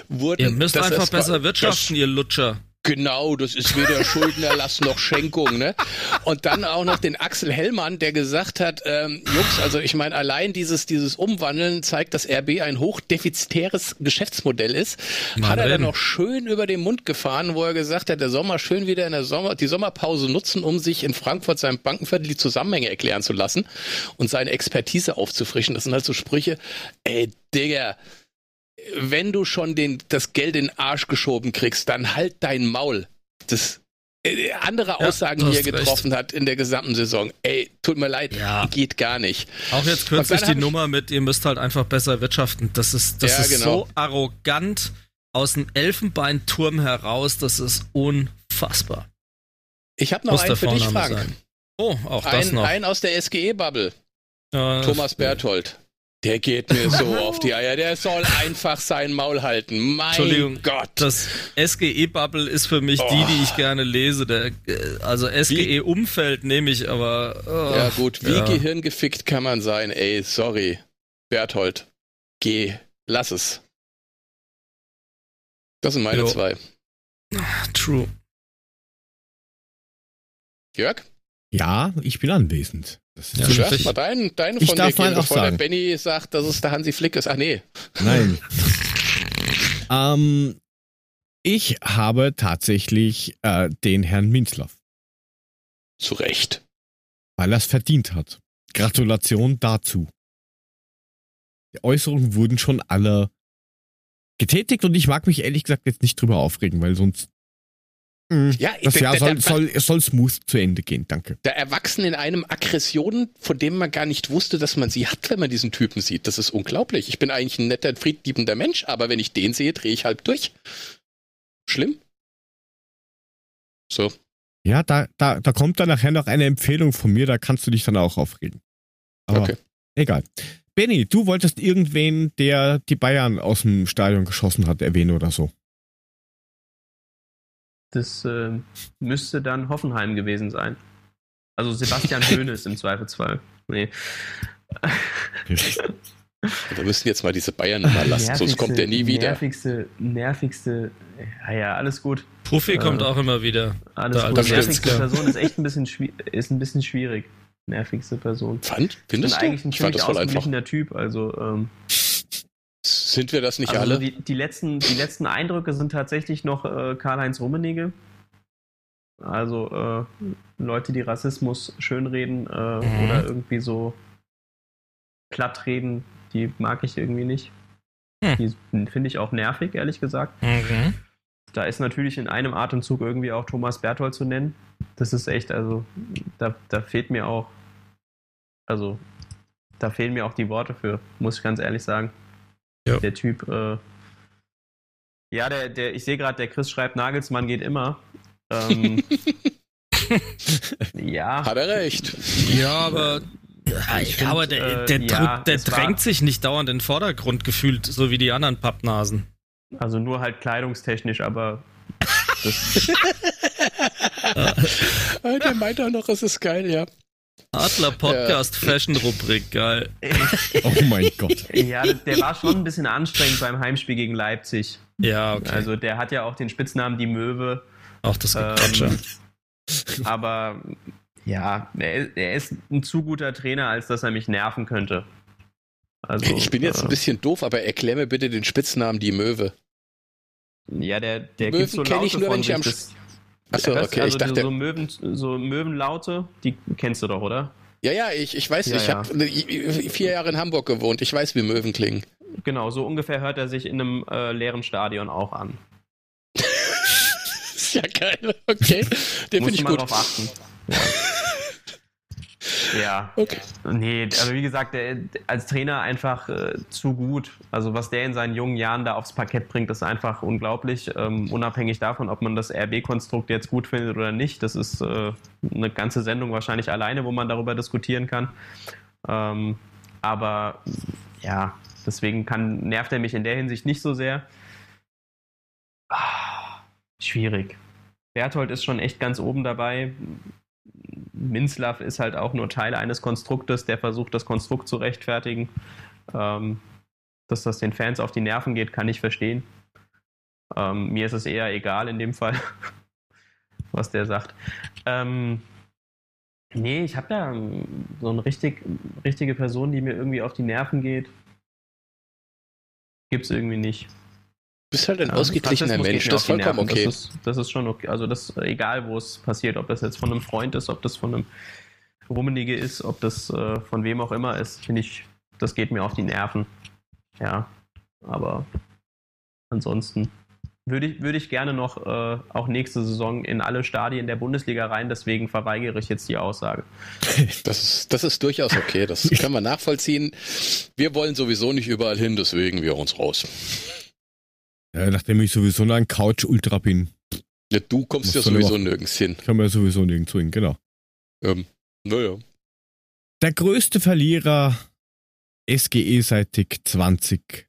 wurden. Ihr müsst einfach besser wirtschaften, ihr Lutscher. Genau, das ist weder Schuldenerlass noch Schenkung, ne? Und dann auch noch den Axel Hellmann, der gesagt hat, ähm, Jungs, also ich meine, allein dieses, dieses Umwandeln zeigt, dass RB ein hochdefizitäres Geschäftsmodell ist. Mal hat er dann noch schön über den Mund gefahren, wo er gesagt hat, der Sommer schön wieder in der Sommer, die Sommerpause nutzen, um sich in Frankfurt seinem Bankenviertel die Zusammenhänge erklären zu lassen und seine Expertise aufzufrischen. Das sind halt so Sprüche, ey, Digga, wenn du schon den, das Geld in den Arsch geschoben kriegst, dann halt dein Maul. Das äh, andere Ja, Aussagen, du die er hast recht. getroffen hat in der gesamten Saison. Ey, tut mir leid, Ja. geht gar nicht. Auch jetzt kürzlich die Nummer mit, ihr müsst halt einfach besser wirtschaften. Das ist, das Ja, ist genau. so arrogant aus dem Elfenbeinturm heraus, das ist unfassbar. Ich habe noch Muss einen für dich, Frank. sein. Oh, auch das Ein, noch. ein aus der SGE-Bubble, Thomas Berthold. Der geht mir so <laughs> auf die Eier. Der soll einfach sein Maul halten. Mein Entschuldigung, Gott. Das SGE-Bubble ist für mich die, die ich gerne lese. Der, äh, also SGE-Umfeld nehme ich, aber. oh, ja gut, wie ja. gehirngefickt kann man sein? Ey, sorry. Berthold, geh, lass es. Das sind meine Jo. zwei. True. Jörg? Ja, ich bin anwesend. Das ist Ja. Jörg, mal deinen Ich von darf dir auch bevor sagen. der Benny sagt, dass es der Hansi Flick ist. Ach nee. Nein. <laughs> ähm, ich habe tatsächlich äh, den Herrn Minzlaff, Zu Recht. weil er es verdient hat. Gratulation dazu. die Äußerungen wurden schon alle getätigt und ich mag mich ehrlich gesagt jetzt nicht drüber aufregen, weil sonst hm, ja, das Jahr soll, soll, soll smooth zu Ende gehen, danke. Da erwachsen in einem Aggressionen, von dem man gar nicht wusste, dass man sie hat, wenn man diesen Typen sieht. Das ist unglaublich. Ich bin eigentlich ein netter, friedliebender Mensch, aber wenn ich den sehe, drehe ich halb durch. Schlimm. So. Ja, da, da, da kommt dann nachher noch eine Empfehlung von mir, da kannst du dich dann auch aufregen. Aber okay. egal. Benny, du wolltest irgendwen, der die Bayern aus dem Stadion geschossen hat, erwähnen oder so. Das äh, müsste dann Hoffenheim gewesen sein. Also Sebastian <laughs> Hoeneß im Zweifelsfall. Nee. <laughs> Wir müssen jetzt mal diese Bayern mal lassen, sonst kommt der nie wieder. Nervigste, nervigste, ja, ja, alles gut. Profi äh, kommt auch immer wieder. Alles gut. Nervigste Person ist echt ein bisschen, ist ein bisschen schwierig. Nervigste Person. Fand? Findest ich bin du? eigentlich ein ziemlich ausgeglichener Typ, also ähm, sind wir das nicht also alle? Die, die, letzten, die letzten Eindrücke sind tatsächlich noch äh, Karl-Heinz Rummenigge. Also äh, Leute, die Rassismus schönreden äh, mhm. oder irgendwie so platt reden, die mag ich irgendwie nicht. Mhm. Die finde ich auch nervig, ehrlich gesagt. Mhm. Da ist natürlich in einem Atemzug irgendwie auch Thomas Berthold zu nennen. Das ist echt, also da, da fehlt mir auch, also da fehlen mir auch die Worte für, muss ich ganz ehrlich sagen. Ja. Der Typ, äh, ja, der, der, ich sehe gerade, der Chris schreibt, Nagelsmann geht immer. Ähm, <laughs> ja. Hat er recht. Ja, aber ich ja, aber der, der, äh, ja, der drängt sich nicht dauernd in den Vordergrund gefühlt, so wie die anderen Pappnasen. Also nur halt kleidungstechnisch, aber. <laughs> der meint auch noch, es ist geil, ja. Adler Podcast ja. Fashion Rubrik, geil. <laughs> oh mein Gott. Ja, der war schon ein bisschen anstrengend beim Heimspiel gegen Leipzig. Ja, okay. Also der hat ja auch den Spitznamen die Möwe. Auch das Gequatsche. Ähm, aber ja, er, er, ist ein zu guter Trainer, als dass er mich nerven könnte. Also, ich bin jetzt äh, ein bisschen doof, aber erklär mir bitte den Spitznamen die Möwe. Ja, der, der Möwen so kenne ich nur, wenn ich am, das, Achso, okay, also ich dachte. So, Möwen, so Möwenlaute, die kennst du doch, oder? Ja, ja, ich, ich weiß, ja, ich ja. habe vier Jahre in Hamburg gewohnt, ich weiß, wie Möwen klingen. Genau, so ungefähr hört er sich in einem äh, leeren Stadion auch an. <laughs> ist ja geil, okay. Den finde ich gut. Drauf achten. <laughs> Ja. Ja. Okay. Nee, also wie gesagt, der, als Trainer einfach äh, zu gut. Also was der in seinen jungen Jahren da aufs Parkett bringt, ist einfach unglaublich. Ähm, unabhängig davon, ob man das RB-Konstrukt jetzt gut findet oder nicht. Das ist äh, eine ganze Sendung wahrscheinlich alleine, wo man darüber diskutieren kann. Ähm, aber ja, deswegen kann, nervt er mich in der Hinsicht nicht so sehr. Ah, schwierig. Berthold ist schon echt ganz oben dabei. Minzlaff ist halt auch nur Teil eines Konstruktes, der versucht, das Konstrukt zu rechtfertigen. Ähm, dass das den Fans auf die Nerven geht, kann ich verstehen. Ähm, mir ist es eher egal in dem Fall, <laughs> was der sagt. Ähm, nee, ich habe da so eine richtig, richtige Person, die mir irgendwie auf die Nerven geht. Gibt es irgendwie nicht bist halt ein ja, ausgeglichener Mensch, das ist vollkommen okay. Das ist, das ist, schon okay. Also das egal, wo es passiert, ob das jetzt von einem Freund ist, ob das von einem Rummenige ist, ob das äh, von wem auch immer ist, finde ich, das geht mir auf die Nerven. Ja, aber ansonsten würde ich, würde ich gerne noch äh, auch nächste Saison in alle Stadien der Bundesliga rein, deswegen verweigere ich jetzt die Aussage. <laughs> Das ist, das ist durchaus okay, das <laughs> können wir nachvollziehen. Wir wollen sowieso nicht überall hin, deswegen wir uns raus. Ja, nachdem ich sowieso nur ein Couch-Ultra bin. Ja, du kommst ja sowieso nirgends hin. Ich komme ja sowieso nirgendwo hin, genau. Ähm, naja. Der größte Verlierer SGE-seitig 2020.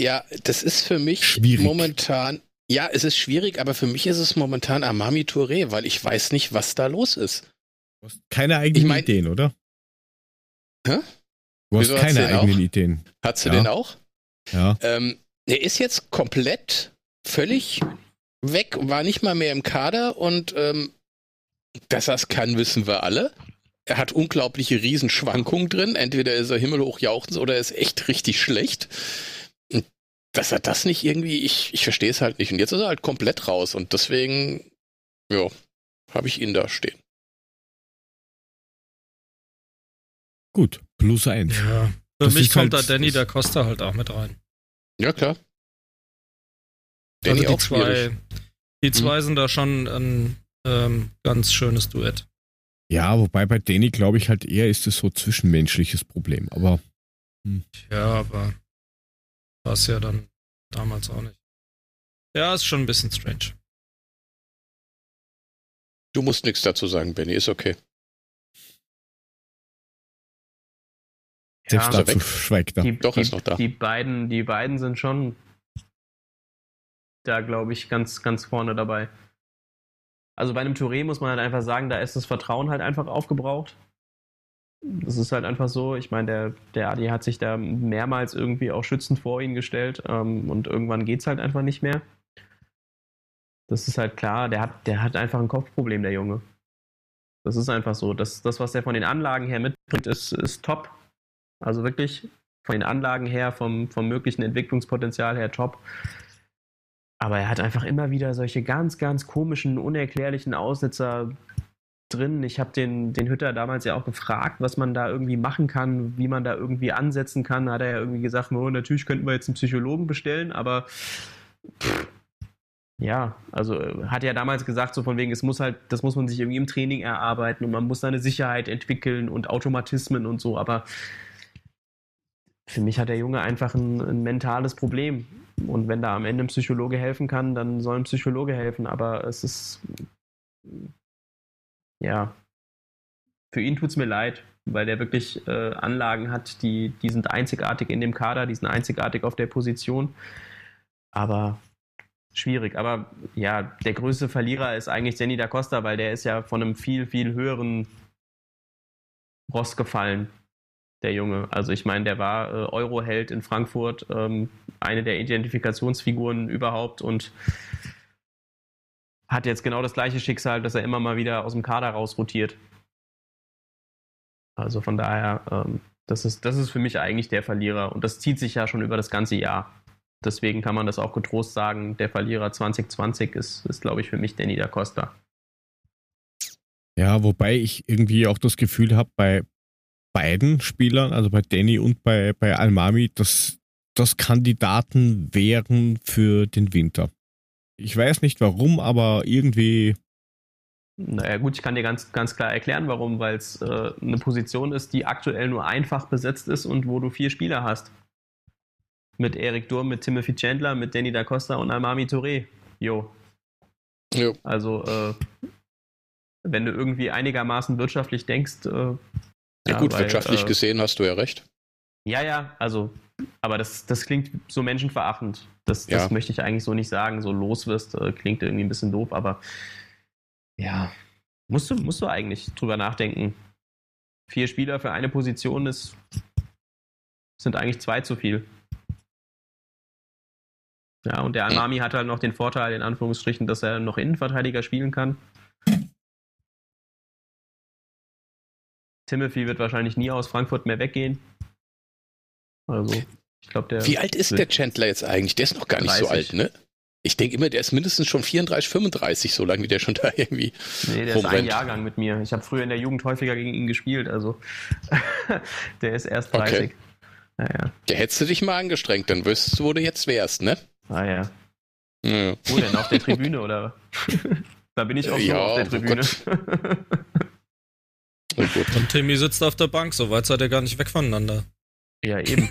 Ja, das ist für mich schwierig. momentan. Ja, es ist schwierig, aber für mich ist es momentan Amami Touré, weil ich weiß nicht, was da los ist. Du hast keine eigenen ich mein, Ideen, oder? Hä? Du hast Wieso keine eigenen auch? Ideen. Hat sie ja. den auch? Ja. Ähm, er ist jetzt komplett völlig weg, war nicht mal mehr im Kader und ähm, dass er es kann, wissen wir alle. Er hat unglaubliche Riesenschwankungen drin. Entweder ist er himmelhoch jauchzend oder er ist echt richtig schlecht. Und dass er das nicht irgendwie, ich, ich verstehe es halt nicht. Und jetzt ist er halt komplett raus und deswegen, ja, habe ich ihn da stehen. Gut, plus eins. Ja, Für mich kommt halt, da Danny da Costa halt auch mit rein. Ja, klar. Danny also die auch zwei. Die zwei hm. sind da schon ein ähm, ganz schönes Duett. Ja, wobei bei Danny glaube ich halt eher ist es so zwischenmenschliches Problem, aber. Hm. Ja, aber war es ja dann damals auch nicht. Ja, ist schon ein bisschen strange. Du musst nichts dazu sagen, Benny, ist okay. Selbst ja, dazu schweigt er. Die, Doch, die, ist noch da. Die beiden, die beiden sind schon da, glaube ich, ganz, ganz vorne dabei. Also bei einem Touré muss man halt einfach sagen, da ist das Vertrauen halt einfach aufgebraucht. Das ist halt einfach so. Ich meine, der, der Adi hat sich da mehrmals irgendwie auch schützend vor ihn gestellt ähm, und irgendwann geht es halt einfach nicht mehr. Das ist halt klar, der hat, der hat einfach ein Kopfproblem, der Junge. Das ist einfach so. Das, das was er von den Anlagen her mitbringt, ist, ist top. Also wirklich von den Anlagen her, vom, vom möglichen Entwicklungspotenzial her top. Aber er hat einfach immer wieder solche ganz, ganz komischen, unerklärlichen Aussetzer drin. Ich habe den, den Hütter damals ja auch gefragt, was man da irgendwie machen kann, wie man da irgendwie ansetzen kann. Hat er ja irgendwie gesagt, oh, natürlich könnten wir jetzt einen Psychologen bestellen, aber ja, also äh, hat er damals gesagt, so von wegen, es muss halt, das muss man sich irgendwie im Training erarbeiten und man muss da eine Sicherheit entwickeln und Automatismen und so, aber für mich hat der Junge einfach ein, ein, mentales Problem. Und wenn da am Ende ein Psychologe helfen kann, dann soll ein Psychologe helfen. Aber es ist, ja, für ihn tut es mir leid, weil der wirklich äh, Anlagen hat, die, die sind einzigartig in dem Kader, die sind einzigartig auf der Position. Aber schwierig. Aber ja, der größte Verlierer ist eigentlich Danny da Costa, weil der ist ja von einem viel, viel höheren Ross gefallen der Junge. Also ich meine, der war äh, Euroheld in Frankfurt, ähm, eine der Identifikationsfiguren überhaupt und hat jetzt genau das gleiche Schicksal, dass er immer mal wieder aus dem Kader rausrotiert. Also von daher, ähm, das, ist, das ist für mich eigentlich der Verlierer und das zieht sich ja schon über das ganze Jahr. Deswegen kann man das auch getrost sagen, der Verlierer 2020 ist, ist glaube ich, für mich Danny da Costa. Ja, wobei ich irgendwie auch das Gefühl habe, bei, beiden Spielern, also bei Danny und bei, bei Almami, dass das Kandidaten wären für den Winter. Ich weiß nicht warum, aber irgendwie. Naja gut, ich kann dir ganz, ganz klar erklären, warum, weil es äh, eine Position ist, die aktuell nur einfach besetzt ist und wo du vier Spieler hast. Mit Erik Durm, mit Timothy Chandler, mit Danny da Costa und Almami Touré. Jo. jo. Also, äh, wenn du irgendwie einigermaßen wirtschaftlich denkst, äh, ja, gut, weil, wirtschaftlich äh, gesehen hast du ja recht. Ja, ja, also, aber das, das klingt so menschenverachtend. Das, das ja. möchte ich eigentlich so nicht sagen. So los wirst, äh, klingt irgendwie ein bisschen doof, aber ja, musst du, musst du eigentlich drüber nachdenken. Vier Spieler für eine Position ist, sind eigentlich zwei zu viel. Ja, und der Anami hat halt noch den Vorteil, in Anführungsstrichen, dass er noch Innenverteidiger spielen kann. Timothy wird wahrscheinlich nie aus Frankfurt mehr weggehen. Also, ich glaube, der. Wie alt ist der Chandler jetzt eigentlich? Der ist noch gar nicht 30. so alt, ne? Ich denke immer, der ist mindestens schon 34, 35, so lange wie der schon da irgendwie. Nee, der rumrennt. ist ein Jahrgang mit mir. Ich habe früher in der Jugend häufiger gegen ihn gespielt, also <laughs> der ist erst 30. Okay. Naja. Der hättest du dich mal angestrengt, dann wüsstest du, wo du jetzt wärst, ne? Ah ja. ja. Wo denn? Auf der Tribüne oder? <laughs> da bin ich auch ja, auf der Tribüne. <laughs> Und Timmy sitzt auf der Bank, so weit seid ihr gar nicht weg voneinander. Ja, eben. <laughs>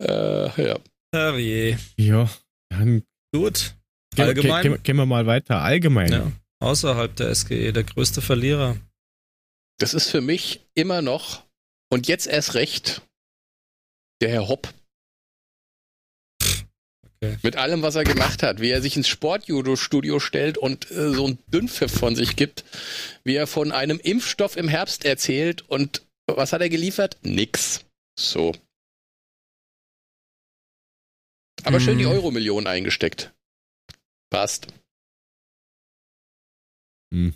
äh, ja. Herrje. Ja, dann. Gut. Allgemein. Gehen, gehen wir mal weiter. Allgemein. Ja. Außerhalb der SGE, der größte Verlierer. Das ist für mich immer noch und jetzt erst recht der Herr Hopp. Mit allem, was er gemacht hat, wie er sich ins Sportjudo-Studio stellt und äh, so ein Dünnpfiff von sich gibt, wie er von einem Impfstoff im Herbst erzählt und was hat er geliefert? Nix. So. Aber schön die mhm. Euro-Millionen eingesteckt. Passt. Hm.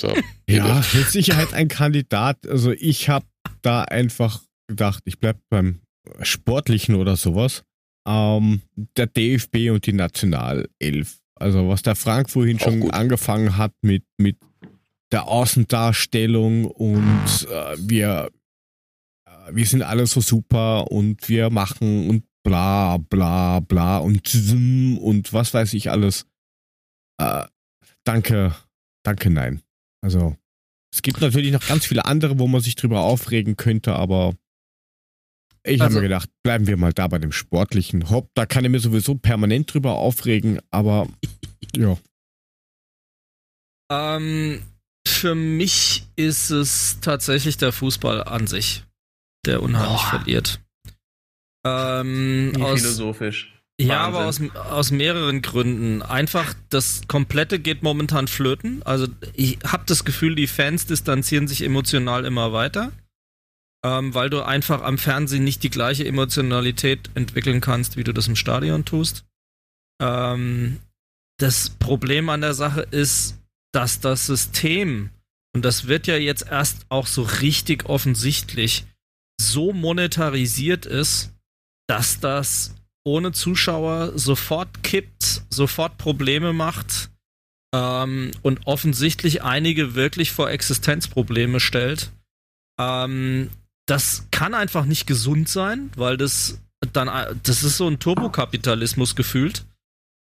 So. <laughs> Ja, mit Sicherheit ein Kandidat. Also ich habe da einfach gedacht, ich bleib beim Sportlichen oder sowas ähm, der DFB und die Nationalelf. Also was der Frank vorhin Auch schon gut. angefangen hat mit, mit der Außendarstellung und äh, wir, äh, wir sind alle so super und wir machen und bla bla bla und und was weiß ich alles. Äh, danke, danke, nein. Also es gibt natürlich noch ganz viele andere, wo man sich drüber aufregen könnte, aber ich also, habe mir gedacht, bleiben wir mal da bei dem Sportlichen. Hopp, da kann ich mir sowieso permanent drüber aufregen, aber <laughs> ja. Ähm, für mich ist es tatsächlich der Fußball an sich, der unheimlich Boah. verliert. Ähm, Wie aus, philosophisch. Ja, aber aus, aus mehreren Gründen. Einfach, das Komplette geht momentan flöten. Also ich habe das Gefühl, die Fans distanzieren sich emotional immer weiter, ähm, weil du einfach am Fernsehen nicht die gleiche Emotionalität entwickeln kannst, wie du das im Stadion tust. Ähm, das Problem an der Sache ist, dass das System, und das wird ja jetzt erst auch so richtig offensichtlich, so monetarisiert ist, dass das ohne Zuschauer sofort kippt, sofort Probleme macht ähm, und offensichtlich einige wirklich vor Existenzprobleme stellt. Ähm, das kann einfach nicht gesund sein, weil das dann, das ist so ein Turbokapitalismus gefühlt.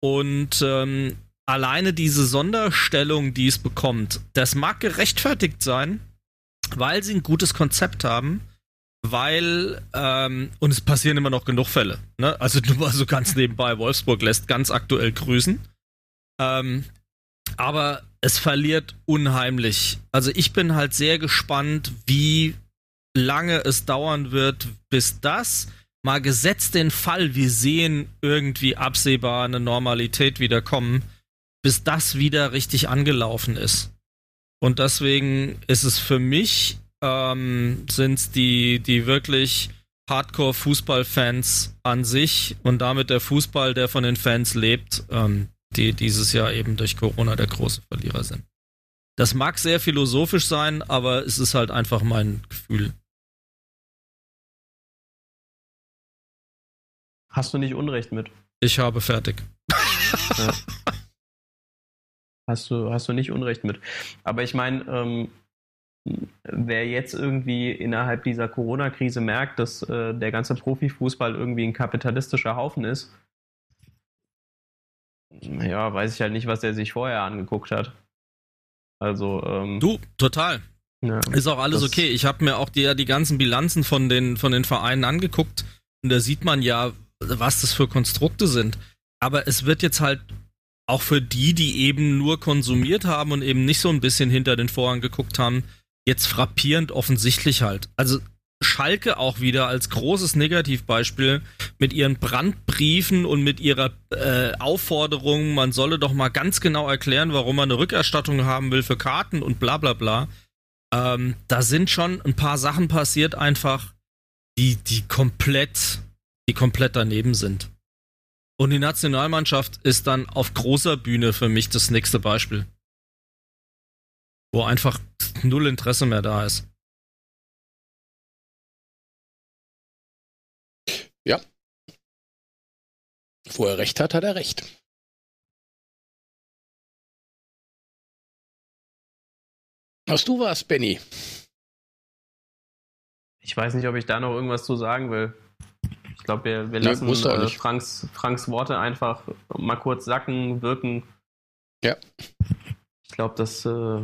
Und ähm, alleine diese Sonderstellung, die es bekommt, das mag gerechtfertigt sein, weil sie ein gutes Konzept haben weil, ähm, und es passieren immer noch genug Fälle. Ne? Also nur mal so ganz nebenbei, Wolfsburg lässt ganz aktuell grüßen. Ähm, aber es verliert unheimlich. Also ich bin halt sehr gespannt, wie lange es dauern wird, bis das mal gesetzt den Fall, wir sehen irgendwie absehbar eine Normalität wiederkommen, bis das wieder richtig angelaufen ist. Und deswegen ist es für mich ähm, sind es die, die wirklich Hardcore-Fußballfans an sich und damit der Fußball, der von den Fans lebt, ähm, die dieses Jahr eben durch Corona der große Verlierer sind. Das mag sehr philosophisch sein, aber es ist halt einfach mein Gefühl. Hast du nicht Unrecht mit? Ich habe fertig. Ja. <laughs> Hast du, hast du nicht Unrecht mit. Aber ich meine, ähm, wer jetzt irgendwie innerhalb dieser Corona-Krise merkt, dass äh, der ganze Profifußball irgendwie ein kapitalistischer Haufen ist, ja, weiß ich halt nicht, was der sich vorher angeguckt hat. Also, ähm, Du, total. Ja, ist auch alles okay. Ich habe mir auch die, die ganzen Bilanzen von den, von den Vereinen angeguckt und da sieht man ja, was das für Konstrukte sind. Aber es wird jetzt halt auch für die, die eben nur konsumiert haben und eben nicht so ein bisschen hinter den Vorhang geguckt haben, jetzt frappierend offensichtlich halt. Also Schalke auch wieder als großes Negativbeispiel mit ihren Brandbriefen und mit ihrer äh, Aufforderung, man solle doch mal ganz genau erklären, warum man eine Rückerstattung haben will für Karten und bla bla bla. Ähm, da sind schon ein paar Sachen passiert einfach, die, die komplett, die komplett daneben sind. Und die Nationalmannschaft ist dann auf großer Bühne für mich das nächste Beispiel wo einfach null Interesse mehr da ist. Ja. Wo er recht hat, hat er recht. Hast du was, Benny? Ich weiß nicht, ob ich da noch irgendwas zu sagen will. Ich glaube, wir, wir lassen nee, äh, Franks, Franks Worte einfach mal kurz sacken, wirken. Ja. Ich glaube, das äh,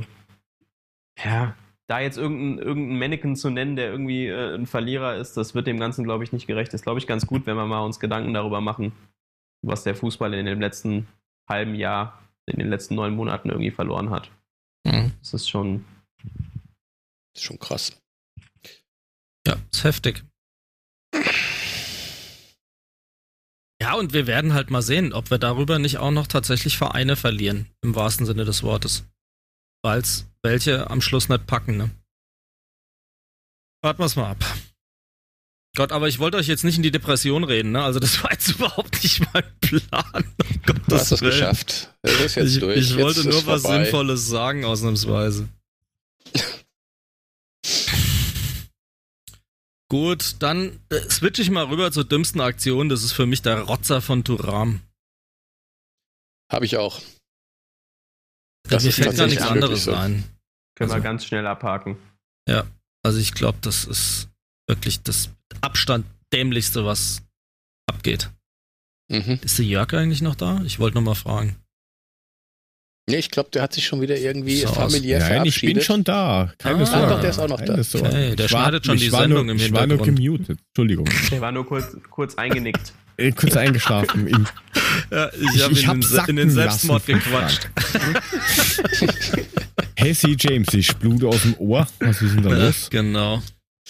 ja, da jetzt irgendein, irgendein Mannequin zu nennen, der irgendwie äh, ein Verlierer ist, das wird dem Ganzen, glaube ich, nicht gerecht. Das ist, glaube ich, ganz gut, wenn wir mal uns Gedanken darüber machen, was der Fußball in dem letzten halben Jahr, in den letzten neun Monaten irgendwie verloren hat. Mhm. Das ist schon. Das ist schon krass. Ja, ist heftig. Ja, und wir werden halt mal sehen, ob wir darüber nicht auch noch tatsächlich Vereine verlieren, im wahrsten Sinne des Wortes weil es welche am Schluss nicht packen, ne? Warten wir es mal ab. Gott, aber ich wollte euch jetzt nicht in die Depression reden, ne? Also das <laughs> war jetzt überhaupt nicht mein Plan. Gott, du hast es geschafft. Das ist jetzt ich, durch. Ich wollte jetzt nur was vorbei. Sinnvolles sagen, ausnahmsweise. Gut, dann äh, switche ich mal rüber zur dümmsten Aktion. Das ist für mich der Rotzer von Turam. Habe ich auch. Das mir fällt gar nichts anderes so. ein. Können also, wir ganz schnell abhaken. Ja, also ich glaube, das ist wirklich das Abstand dämlichste, was abgeht. Mhm. Ist der Jörg eigentlich noch da? Ich wollte noch mal fragen. Nee, ich glaube, der hat sich schon wieder irgendwie so familiär Nein, verabschiedet. ich bin schon da. Keine ah, Sorge. Doch, der ist auch noch da. Okay, der schneidet schon die Sendung nur, im Hintergrund. Ich war nur gemutet. Entschuldigung. <laughs> Der war nur kurz, kurz eingenickt. Äh, kurz eingeschlafen. In, ja, ich habe in, den, in den Selbstmord gequatscht. <laughs> hey, C. James, ich blute aus dem Ohr. Was ist denn da los? Genau.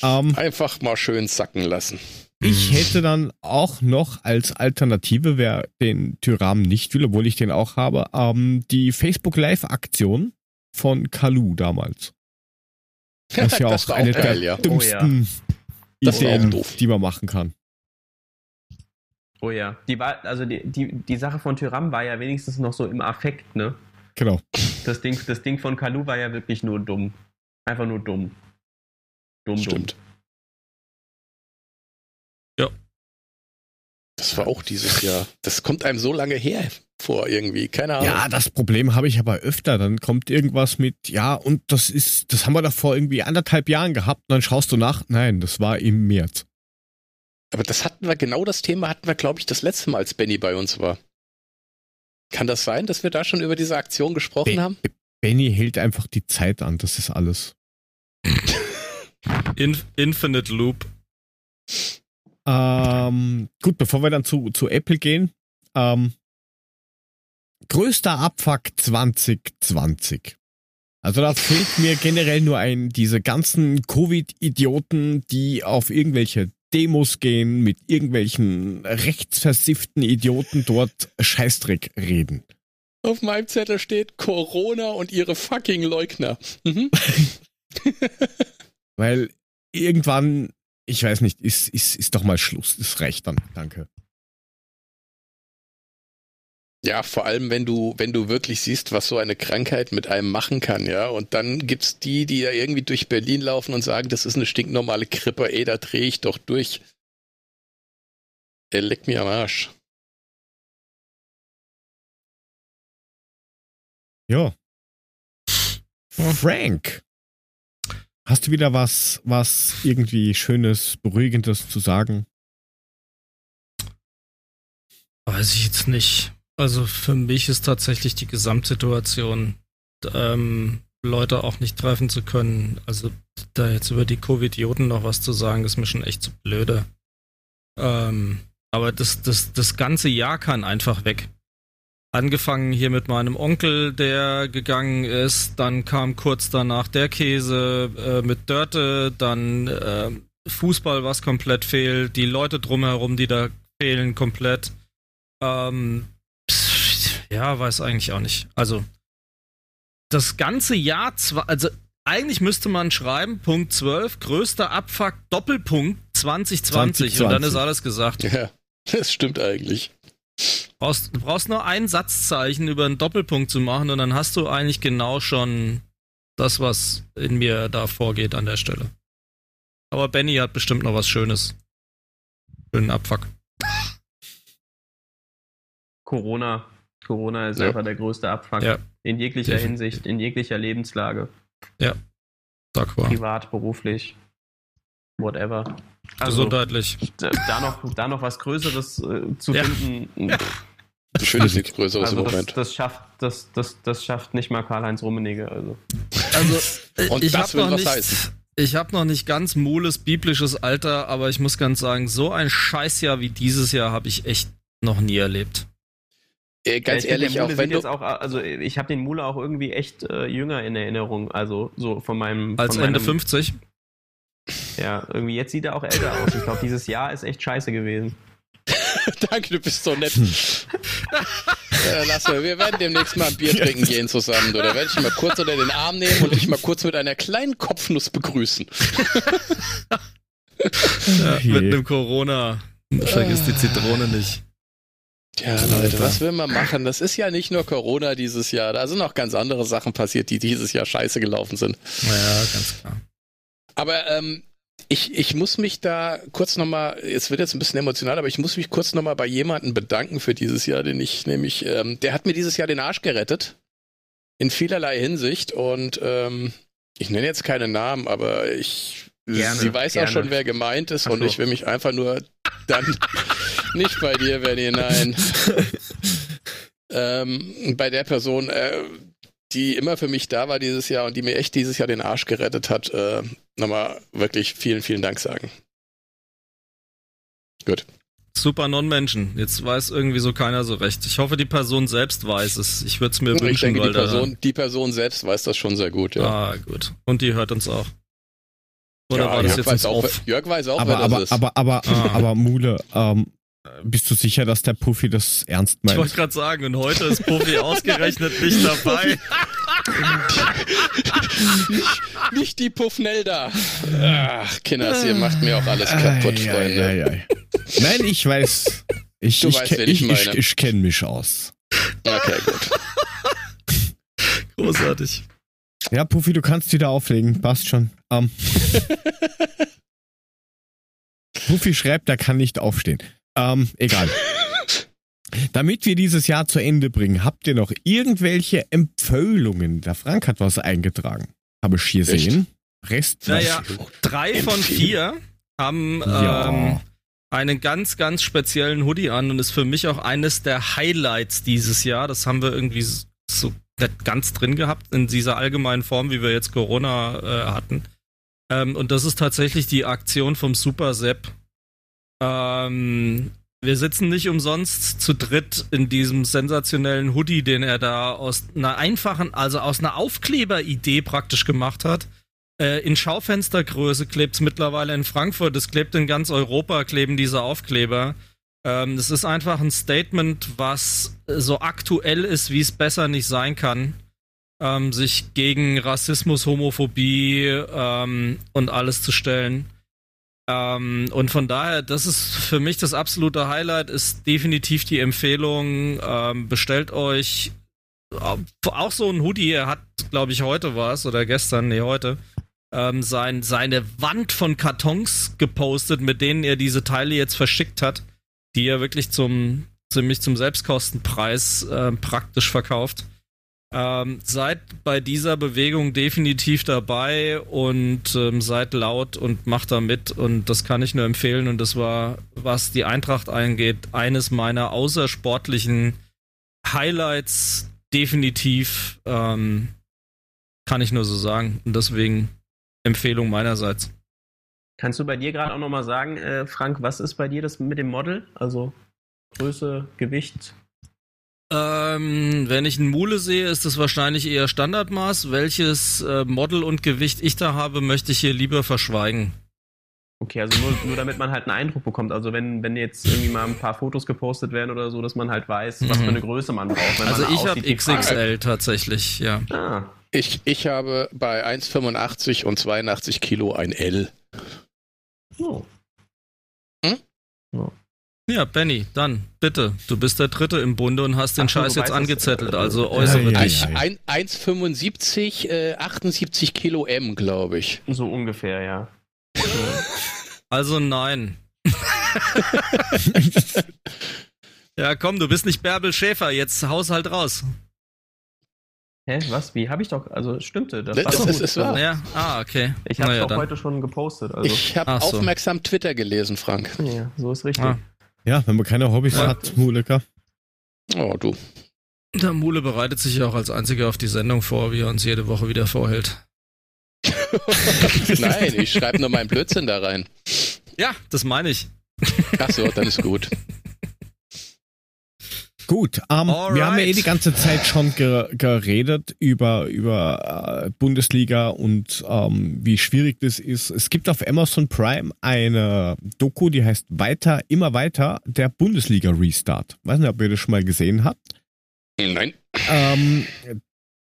Um, ähm, Einfach mal schön sacken lassen. Ich mhm. hätte dann auch noch als Alternative, wer den Tyram nicht will, obwohl ich den auch habe, ähm, die Facebook Live-Aktion von Kalu damals. <laughs> Das ist ja auch eine geil, der ja. dümmsten oh, ja. Ideen, die man machen kann. Oh ja, die war, also die, die, die Sache von Tyram war ja wenigstens noch so im Affekt, ne? Genau. Das Ding, das Ding von Kalu war ja wirklich nur dumm. Einfach nur dumm. Dumm, Stimmt. dumm. Das war auch dieses Jahr. Das kommt einem so lange her vor irgendwie, keine Ahnung. Ja, das Problem habe ich aber öfter. Dann kommt irgendwas mit, ja, und das ist, das haben wir doch vor irgendwie anderthalb Jahren gehabt. Und dann schaust du nach, nein, das war im März. Aber das hatten wir, genau das Thema hatten wir, glaube ich, das letzte Mal, als Benny bei uns war. Kann das sein, dass wir da schon über diese Aktion gesprochen Be haben? Benny hält einfach die Zeit an, das ist alles. <laughs> Inf Infinite Loop. Ähm, gut, bevor wir dann zu, zu Apple gehen. Ähm, größter Abfuck 2020. Also da fehlt mir generell nur ein, diese ganzen Covid-Idioten, die auf irgendwelche Demos gehen, mit irgendwelchen rechtsversifften Idioten dort Scheißdreck reden. Auf meinem Zettel steht Corona und ihre fucking Leugner. Mhm. <laughs> Weil irgendwann ich weiß nicht, ist, ist, ist doch mal Schluss. Das reicht dann. Danke. Ja, vor allem, wenn du, wenn du wirklich siehst, was so eine Krankheit mit einem machen kann, ja. Und dann gibt's die, die ja irgendwie durch Berlin laufen und sagen, das ist eine stinknormale Krippe, ey, da drehe ich doch durch. Er leckt mir am Arsch. Ja. Frank. Hast du wieder was, was irgendwie Schönes, Beruhigendes zu sagen? Weiß ich jetzt nicht. Also für mich ist tatsächlich die Gesamtsituation, ähm, Leute auch nicht treffen zu können. Also da jetzt über die Covid-Idioten noch was zu sagen, ist mir schon echt zu blöde. Ähm, aber das, das, das ganze Jahr kann einfach weg. Angefangen hier mit meinem Onkel, der gegangen ist, dann kam kurz danach der Käse äh, mit Dörte, dann äh, Fußball, was komplett fehlt, die Leute drumherum, die da fehlen, komplett. Ähm, pff, ja, weiß eigentlich auch nicht. Also, das ganze Jahr, zwar, also eigentlich müsste man schreiben, Punkt 12, größter Abfuck, Doppelpunkt 2020, 2020. und dann ist alles gesagt. Ja, das stimmt eigentlich. Brauchst, du brauchst nur ein Satzzeichen über einen Doppelpunkt zu machen und dann hast du eigentlich genau schon das, was in mir da vorgeht an der Stelle. Aber Benny hat bestimmt noch was Schönes. Schönen Abfuck. Corona. Corona ist ja. einfach der größte Abfuck. Ja. In jeglicher Definitiv. Hinsicht, in jeglicher Lebenslage. Ja. Sag mal. Privat, beruflich, whatever. Also, Gesundheitlich. Da noch, da noch was Größeres äh, zu ja. finden. Ich finde es nichts Größeres also im das, Moment. Das schafft, das, das, das schafft nicht mal Karl-Heinz Rummenigge. Also, also Und ich habe noch, nicht, ich hab noch nicht ganz mules biblisches Alter, aber ich muss ganz sagen, so ein Scheißjahr wie dieses Jahr habe ich echt noch nie erlebt. Äh, ganz ja, ehrlich, auch wenn du auch, also ich habe den Mule auch irgendwie echt äh, jünger in Erinnerung, also so von meinem als von Ende 50. Ja, irgendwie jetzt sieht er auch älter aus. Ich glaube, dieses Jahr ist echt scheiße gewesen. <laughs> Danke, du bist so nett. <laughs> äh, lass mal, wir werden demnächst mal ein Bier trinken gehen zusammen. Da werde ich mal kurz unter den Arm nehmen und dich mal kurz mit einer kleinen Kopfnuss begrüßen. <laughs> ja, mit einem Corona. Vergiss die Zitrone nicht. Ja, Leute, was will man machen? Das ist ja nicht nur Corona dieses Jahr. Da sind auch ganz andere Sachen passiert, die dieses Jahr scheiße gelaufen sind. Ja, ganz klar. Aber ähm, ich, ich muss mich da kurz nochmal, es wird jetzt ein bisschen emotional, aber ich muss mich kurz nochmal bei jemandem bedanken für dieses Jahr, den ich nämlich, ähm, der hat mir dieses Jahr den Arsch gerettet. In vielerlei Hinsicht und ähm, ich nenne jetzt keine Namen, aber ich, gerne, sie weiß gerne. auch schon, wer gemeint ist so. und ich will mich einfach nur dann <laughs> nicht bei dir, Benny, nein. <laughs> ähm, bei der Person, äh, die immer für mich da war dieses Jahr und die mir echt dieses Jahr den Arsch gerettet hat, äh, nochmal wirklich vielen, vielen Dank sagen. Gut. Super Non-Menschen. Jetzt weiß irgendwie so keiner so recht. Ich hoffe, die Person selbst weiß es. Ich würde es mir ich wünschen, denke, die Person, die Person selbst weiß das schon sehr gut, ja. Ah, gut. Und die hört uns auch. Oder ja, war das Jörg jetzt weiß auch, Jörg weiß auch, aber, wer aber, das ist. Aber, aber, aber, ah. aber Mule, ähm, bist du sicher, dass der Puffy das ernst meint? Ich wollte gerade sagen, und heute ist Puffy <laughs> ausgerechnet nicht dabei. nicht, <laughs> nicht die Puffnelda. Ach, Kinders, ihr macht mir auch alles kaputt, ai, Freunde. Ai, ai, Nein, ich weiß. Ich, du ich, weißt, ich, ich, ich, ich kenne mich aus. Okay, gut. Großartig. Ja, Puffy, du kannst wieder auflegen. Passt schon. Um. <laughs> Puffy schreibt, er kann nicht aufstehen. Ähm, egal. <laughs> Damit wir dieses Jahr zu Ende bringen, habt ihr noch irgendwelche Empfehlungen? Der Frank hat was eingetragen. Habe ich hier sehen. Rest. Naja, drei von vier haben ja. ähm, einen ganz, ganz speziellen Hoodie an und ist für mich auch eines der Highlights dieses Jahr. Das haben wir irgendwie so nicht ganz drin gehabt in dieser allgemeinen Form, wie wir jetzt Corona äh, hatten. Ähm, und das ist tatsächlich die Aktion vom Super Sepp ähm, wir sitzen nicht umsonst zu dritt in diesem sensationellen Hoodie, den er da aus einer einfachen, also aus einer Aufkleberidee praktisch gemacht hat. Äh, in Schaufenstergröße klebt es mittlerweile in Frankfurt, es klebt in ganz Europa, kleben diese Aufkleber. Ähm, es ist einfach ein Statement, was so aktuell ist, wie es besser nicht sein kann. Ähm, sich gegen Rassismus, Homophobie ähm, und alles zu stellen. Ähm, und von daher, das ist für mich das absolute Highlight, ist definitiv die Empfehlung, ähm, bestellt euch äh, auch so ein Hoodie, er hat, glaube ich, heute was oder gestern, nee, heute, ähm, sein, seine Wand von Kartons gepostet, mit denen er diese Teile jetzt verschickt hat, die er wirklich zum ziemlich zum Selbstkostenpreis äh, praktisch verkauft. Ähm, seid bei dieser Bewegung definitiv dabei und ähm, seid laut und macht da mit und das kann ich nur empfehlen und das war, was die Eintracht eingeht, eines meiner außersportlichen Highlights definitiv, ähm, kann ich nur so sagen und deswegen Empfehlung meinerseits. Kannst du bei dir gerade auch nochmal sagen, äh, Frank, was ist bei dir das mit dem Model? Also Größe, Gewicht, ähm, wenn ich einen Mule sehe, ist das wahrscheinlich eher Standardmaß. Welches äh, Model und Gewicht ich da habe, möchte ich hier lieber verschweigen. Okay, also nur, nur damit man halt einen Eindruck bekommt. Also wenn, wenn jetzt irgendwie mal ein paar Fotos gepostet werden oder so, dass man halt weiß, was für eine mhm. Größe man braucht. also ich habe XXL tatsächlich, ja. Ah. Ich, ich habe bei 1,85 und 82 Kilo ein L. Oh. Hm? oh. Ja, Benny, dann bitte. Du bist der Dritte im Bunde und hast den Ach, Scheiß jetzt angezettelt, also äußere ja, dich. Ja, ja. 1,75, äh, 78 Kilo M, glaube ich. So ungefähr, ja. <laughs> Also nein. <laughs> ja, komm, du bist nicht Bärbel Schäfer, jetzt haus halt raus. Hä, was? Wie? Habe ich doch, also stimmte. Das, das war ist, ist wahr. Ja, ah, okay. Ich habe es auch heute schon gepostet. Also. Ich habe so. aufmerksam Twitter gelesen, Frank. Ja, so ist richtig. Ah. Ja, wenn man keine Hobbys ja. hat, Mulecker. Oh, du. Der Mule bereitet sich ja auch als einziger auf die Sendung vor, wie er uns jede Woche wieder vorhält. <laughs> Nein, ich schreibe nur meinen Blödsinn da rein. Ja, das meine ich. Ach so, dann ist gut. Gut, ähm, wir haben ja eh die ganze Zeit schon ge geredet über, über äh, Bundesliga und ähm, wie schwierig das ist. Es gibt auf Amazon Prime eine Doku, die heißt Weiter, immer weiter, der Bundesliga Restart. Weiß nicht, ob ihr das schon mal gesehen habt. Nein. Ähm,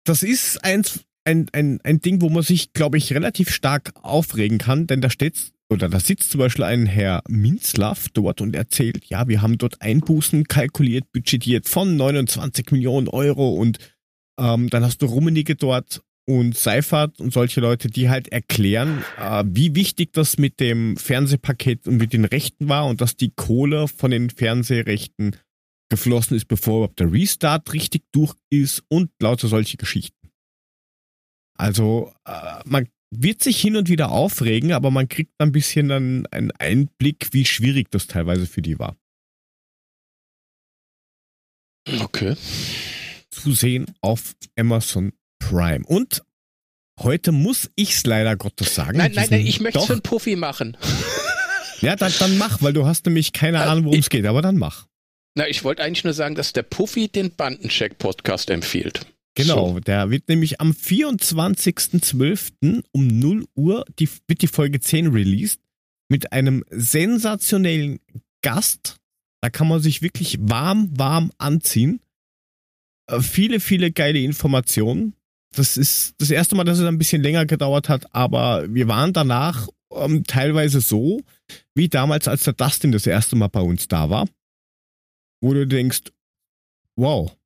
das ist eins, ein, ein, ein Ding, wo man sich, glaube ich, relativ stark aufregen kann, denn da steht oder da sitzt zum Beispiel ein Herr Minzlaff dort und erzählt, ja, wir haben dort Einbußen kalkuliert, budgetiert von 29 Millionen Euro und ähm, dann hast du Rummenigge dort und Seifert und solche Leute, die halt erklären, äh, wie wichtig das mit dem Fernsehpaket und mit den Rechten war und dass die Kohle von den Fernsehrechten geflossen ist, bevor überhaupt der Restart richtig durch ist und lauter solche Geschichten. Also äh, man wird sich hin und wieder aufregen, aber man kriegt ein bisschen dann einen Einblick, wie schwierig das teilweise für die war. Okay. Zu sehen auf Amazon Prime. Und heute muss ich es leider Gottes sagen. Nein, nein, nein, ich möchte es für einen Puffy machen. <laughs> Ja, dann, dann mach, weil du hast nämlich keine also Ahnung, worum es geht, aber dann mach. Na, ich wollte eigentlich nur sagen, dass der Puffy den Bandencheck-Podcast empfiehlt. Genau, der wird nämlich am 24.12. um 0 Uhr die, wird die Folge 10 released mit einem sensationellen Gast. Da kann man sich wirklich warm, warm anziehen. Äh, viele, viele geile Informationen. Das ist das erste Mal, dass es ein bisschen länger gedauert hat, aber wir waren danach ähm, teilweise so, wie damals, als der Dustin das erste Mal bei uns da war, wo du denkst, wow,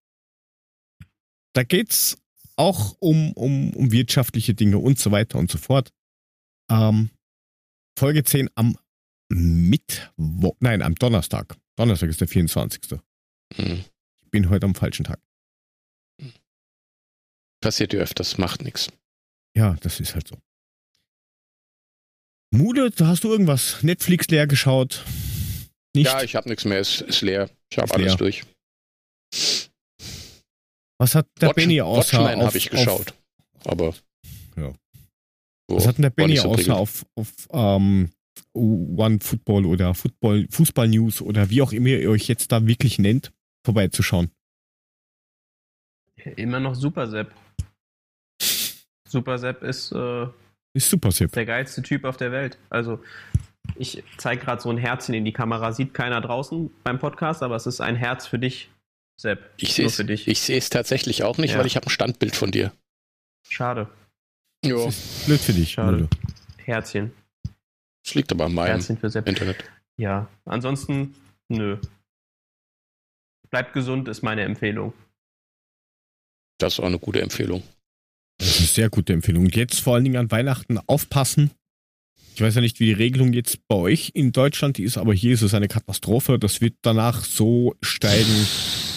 da geht's auch um, um, um wirtschaftliche Dinge und so weiter und so fort. Ähm, Folge 10 am Mittwoch, nein, am Donnerstag. Donnerstag ist der 24. Hm. Ich bin heute am falschen Tag. Passiert dir öfters, macht nichts. Ja, das ist halt so. Mude, hast du irgendwas? Netflix leer geschaut? Nicht? Ja, ich habe nichts mehr, es ist leer. Ich habe alles leer. durch. Was hat der Watch, Benny außer Watchmen habe ich geschaut, auf, aber ja. Was hat denn der Benny so außer auf, auf um, ähm, One Football oder Football, Fußball News oder wie auch immer ihr euch jetzt da wirklich nennt, vorbeizuschauen? Immer noch Super Sepp. Super Sepp ist, äh, ist Super Sepp. der geilste Typ auf der Welt. Also ich zeige gerade so ein Herzchen in die Kamera. Sieht keiner draußen beim Podcast, aber es ist ein Herz für dich, Sepp. Ich sehe es ich sehe es tatsächlich auch nicht, ja. weil ich habe ein Standbild von dir. Schade. Jo. Blöd für dich. Schade. Blöde. Herzchen. Das liegt aber an meinem Internet. Ja, ansonsten, nö. Bleibt gesund ist meine Empfehlung. Das ist auch eine gute Empfehlung. Das ist eine sehr gute Empfehlung. Und jetzt vor allen Dingen an Weihnachten aufpassen. Ich weiß ja nicht, wie die Regelung jetzt bei euch in Deutschland ist, aber hier ist es eine Katastrophe. Das wird danach so steigen.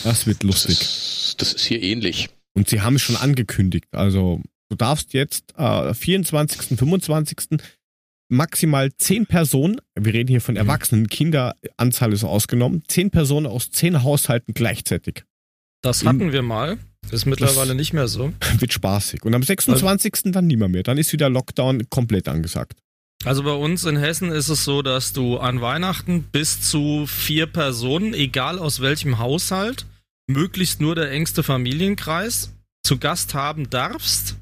Das wird lustig. Das ist, das ist hier ähnlich. Und sie haben es schon angekündigt. Also du darfst jetzt äh, 24., 25. maximal 10 Personen, wir reden hier von mhm. Erwachsenen, Kinderanzahl ist ausgenommen, 10 Personen aus 10 Haushalten gleichzeitig. Das hatten in, wir mal. Ist mittlerweile nicht mehr so. <laughs> Wird spaßig. Und am 26. Also, dann niemand mehr. Dann ist wieder Lockdown komplett angesagt. Also bei uns in Hessen ist es so, dass du an Weihnachten bis zu vier Personen, egal aus welchem Haushalt, möglichst nur der engste Familienkreis, zu Gast haben darfst.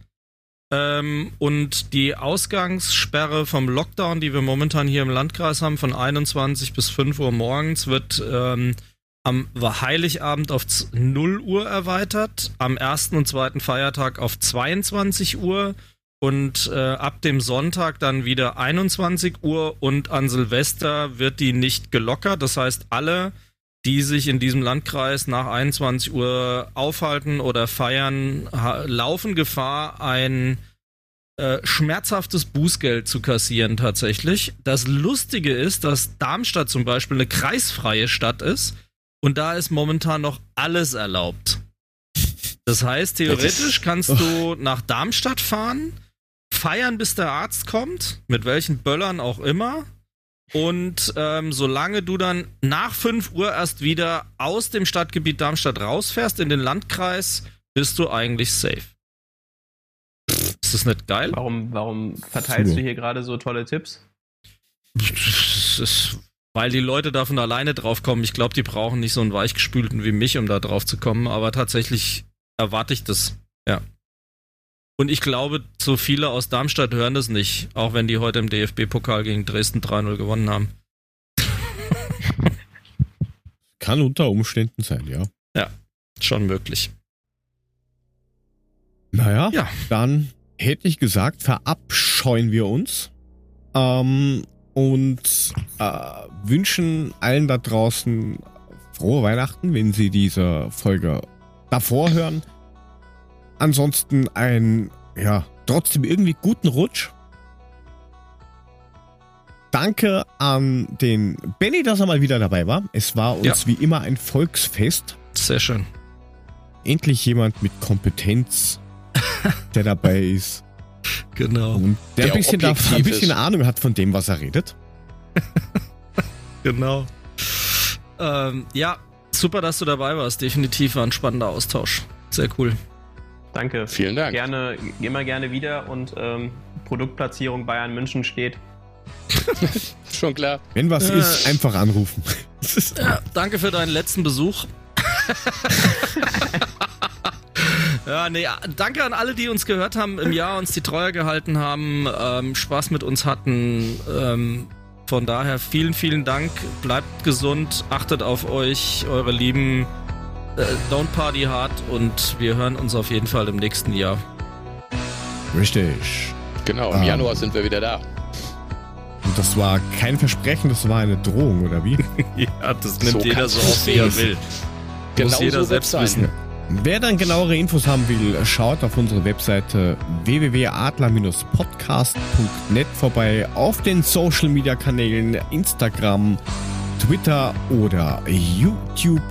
Ähm, und die Ausgangssperre vom Lockdown, die wir momentan hier im Landkreis haben, von 21 bis 5 Uhr morgens, wird ähm, am Heiligabend auf 0 Uhr erweitert, am ersten und zweiten Feiertag auf 22 Uhr und äh, ab dem Sonntag dann wieder 21 Uhr und an Silvester wird die nicht gelockert. Das heißt, alle, die sich in diesem Landkreis nach 21 Uhr aufhalten oder feiern, laufen Gefahr, ein äh, schmerzhaftes Bußgeld zu kassieren tatsächlich. Das Lustige ist, dass Darmstadt zum Beispiel eine kreisfreie Stadt ist und da ist momentan noch alles erlaubt. Das heißt, theoretisch kannst <laughs> du nach Darmstadt fahren feiern, bis der Arzt kommt, mit welchen Böllern auch immer. Und ähm, solange du dann nach 5 Uhr erst wieder aus dem Stadtgebiet Darmstadt rausfährst in den Landkreis, bist du eigentlich safe. Ist das nicht geil? Warum, warum verteilst du hier gerade so tolle Tipps? weil die Leute da von alleine drauf kommen. Ich glaube, die brauchen nicht so einen Weichgespülten wie mich, um da drauf zu kommen. Aber tatsächlich erwarte ich das. Ja. Und ich glaube, so viele aus Darmstadt hören das nicht, auch wenn die heute im DFB-Pokal gegen Dresden 3-0 gewonnen haben. <laughs> Kann unter Umständen sein, ja. Ja, schon möglich. Naja, ja. dann hätte ich gesagt, verabscheuen wir uns ähm, und äh, wünschen allen da draußen frohe Weihnachten, wenn sie diese Folge davor hören. Ansonsten ein, ja, trotzdem irgendwie guten Rutsch. Danke an den Benny, dass er mal wieder dabei war. Es war uns ja. wie immer ein Volksfest. Sehr schön. Endlich jemand mit Kompetenz, <laughs> der dabei ist. Genau. Und der, der ein, bisschen, da, ein bisschen Ahnung hat von dem, was er redet. <laughs> genau. Ähm, ja, super, dass du dabei warst. Definitiv war ein spannender Austausch. Sehr cool. Danke. Vielen Dank. Gerne, immer gerne wieder und ähm, Produktplatzierung Bayern München steht. <laughs> Schon klar. Wenn was äh, ist, einfach anrufen. <laughs> ja, danke für deinen letzten Besuch. <laughs> ja, nee, danke an alle, die uns gehört haben im Jahr, uns die Treue gehalten haben, ähm, Spaß mit uns hatten. Ähm, von daher vielen, vielen Dank. Bleibt gesund, achtet auf euch, eure Lieben. Äh, don't party hard und wir hören uns auf jeden Fall im nächsten Jahr. Richtig. Genau, im um, Januar sind wir wieder da. Und das war kein Versprechen, das war eine Drohung, oder wie? <laughs> ja, das nimmt so jeder so auf, wie er will. Genau Muss jeder so selbst sein. wissen. Wer dann genauere Infos haben will, schaut auf unsere Webseite www.adler-podcast.net vorbei, auf den Social Media Kanälen Instagram, Twitter oder YouTube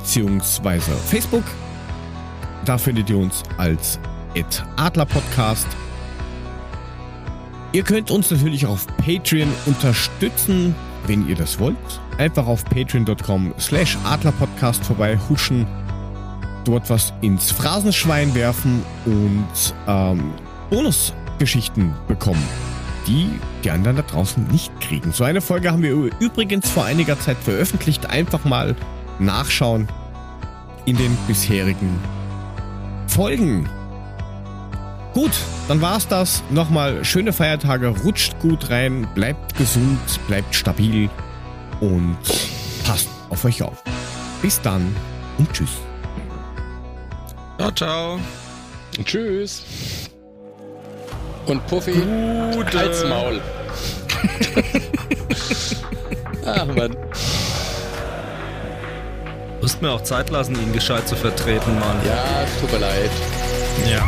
beziehungsweise Facebook. Da findet ihr uns als Adler Podcast. Ihr könnt uns natürlich auf Patreon unterstützen, wenn ihr das wollt. Einfach auf patreon.com slash adlerpodcast vorbei huschen, dort was ins Phrasenschwein werfen und ähm, Bonusgeschichten bekommen, die die anderen da draußen nicht kriegen. So eine Folge haben wir übrigens vor einiger Zeit veröffentlicht. Einfach mal nachschauen in den bisherigen Folgen. Gut, dann war's das. Nochmal schöne Feiertage, rutscht gut rein, bleibt gesund, bleibt stabil und passt auf euch auf. Bis dann und tschüss. Ciao, ciao. tschüss. Und Puffy, Gute. halt's Maul. <laughs> Ach man. Musst mir auch Zeit lassen, ihn gescheit zu vertreten, Mann. Ja, tut mir leid. Ja.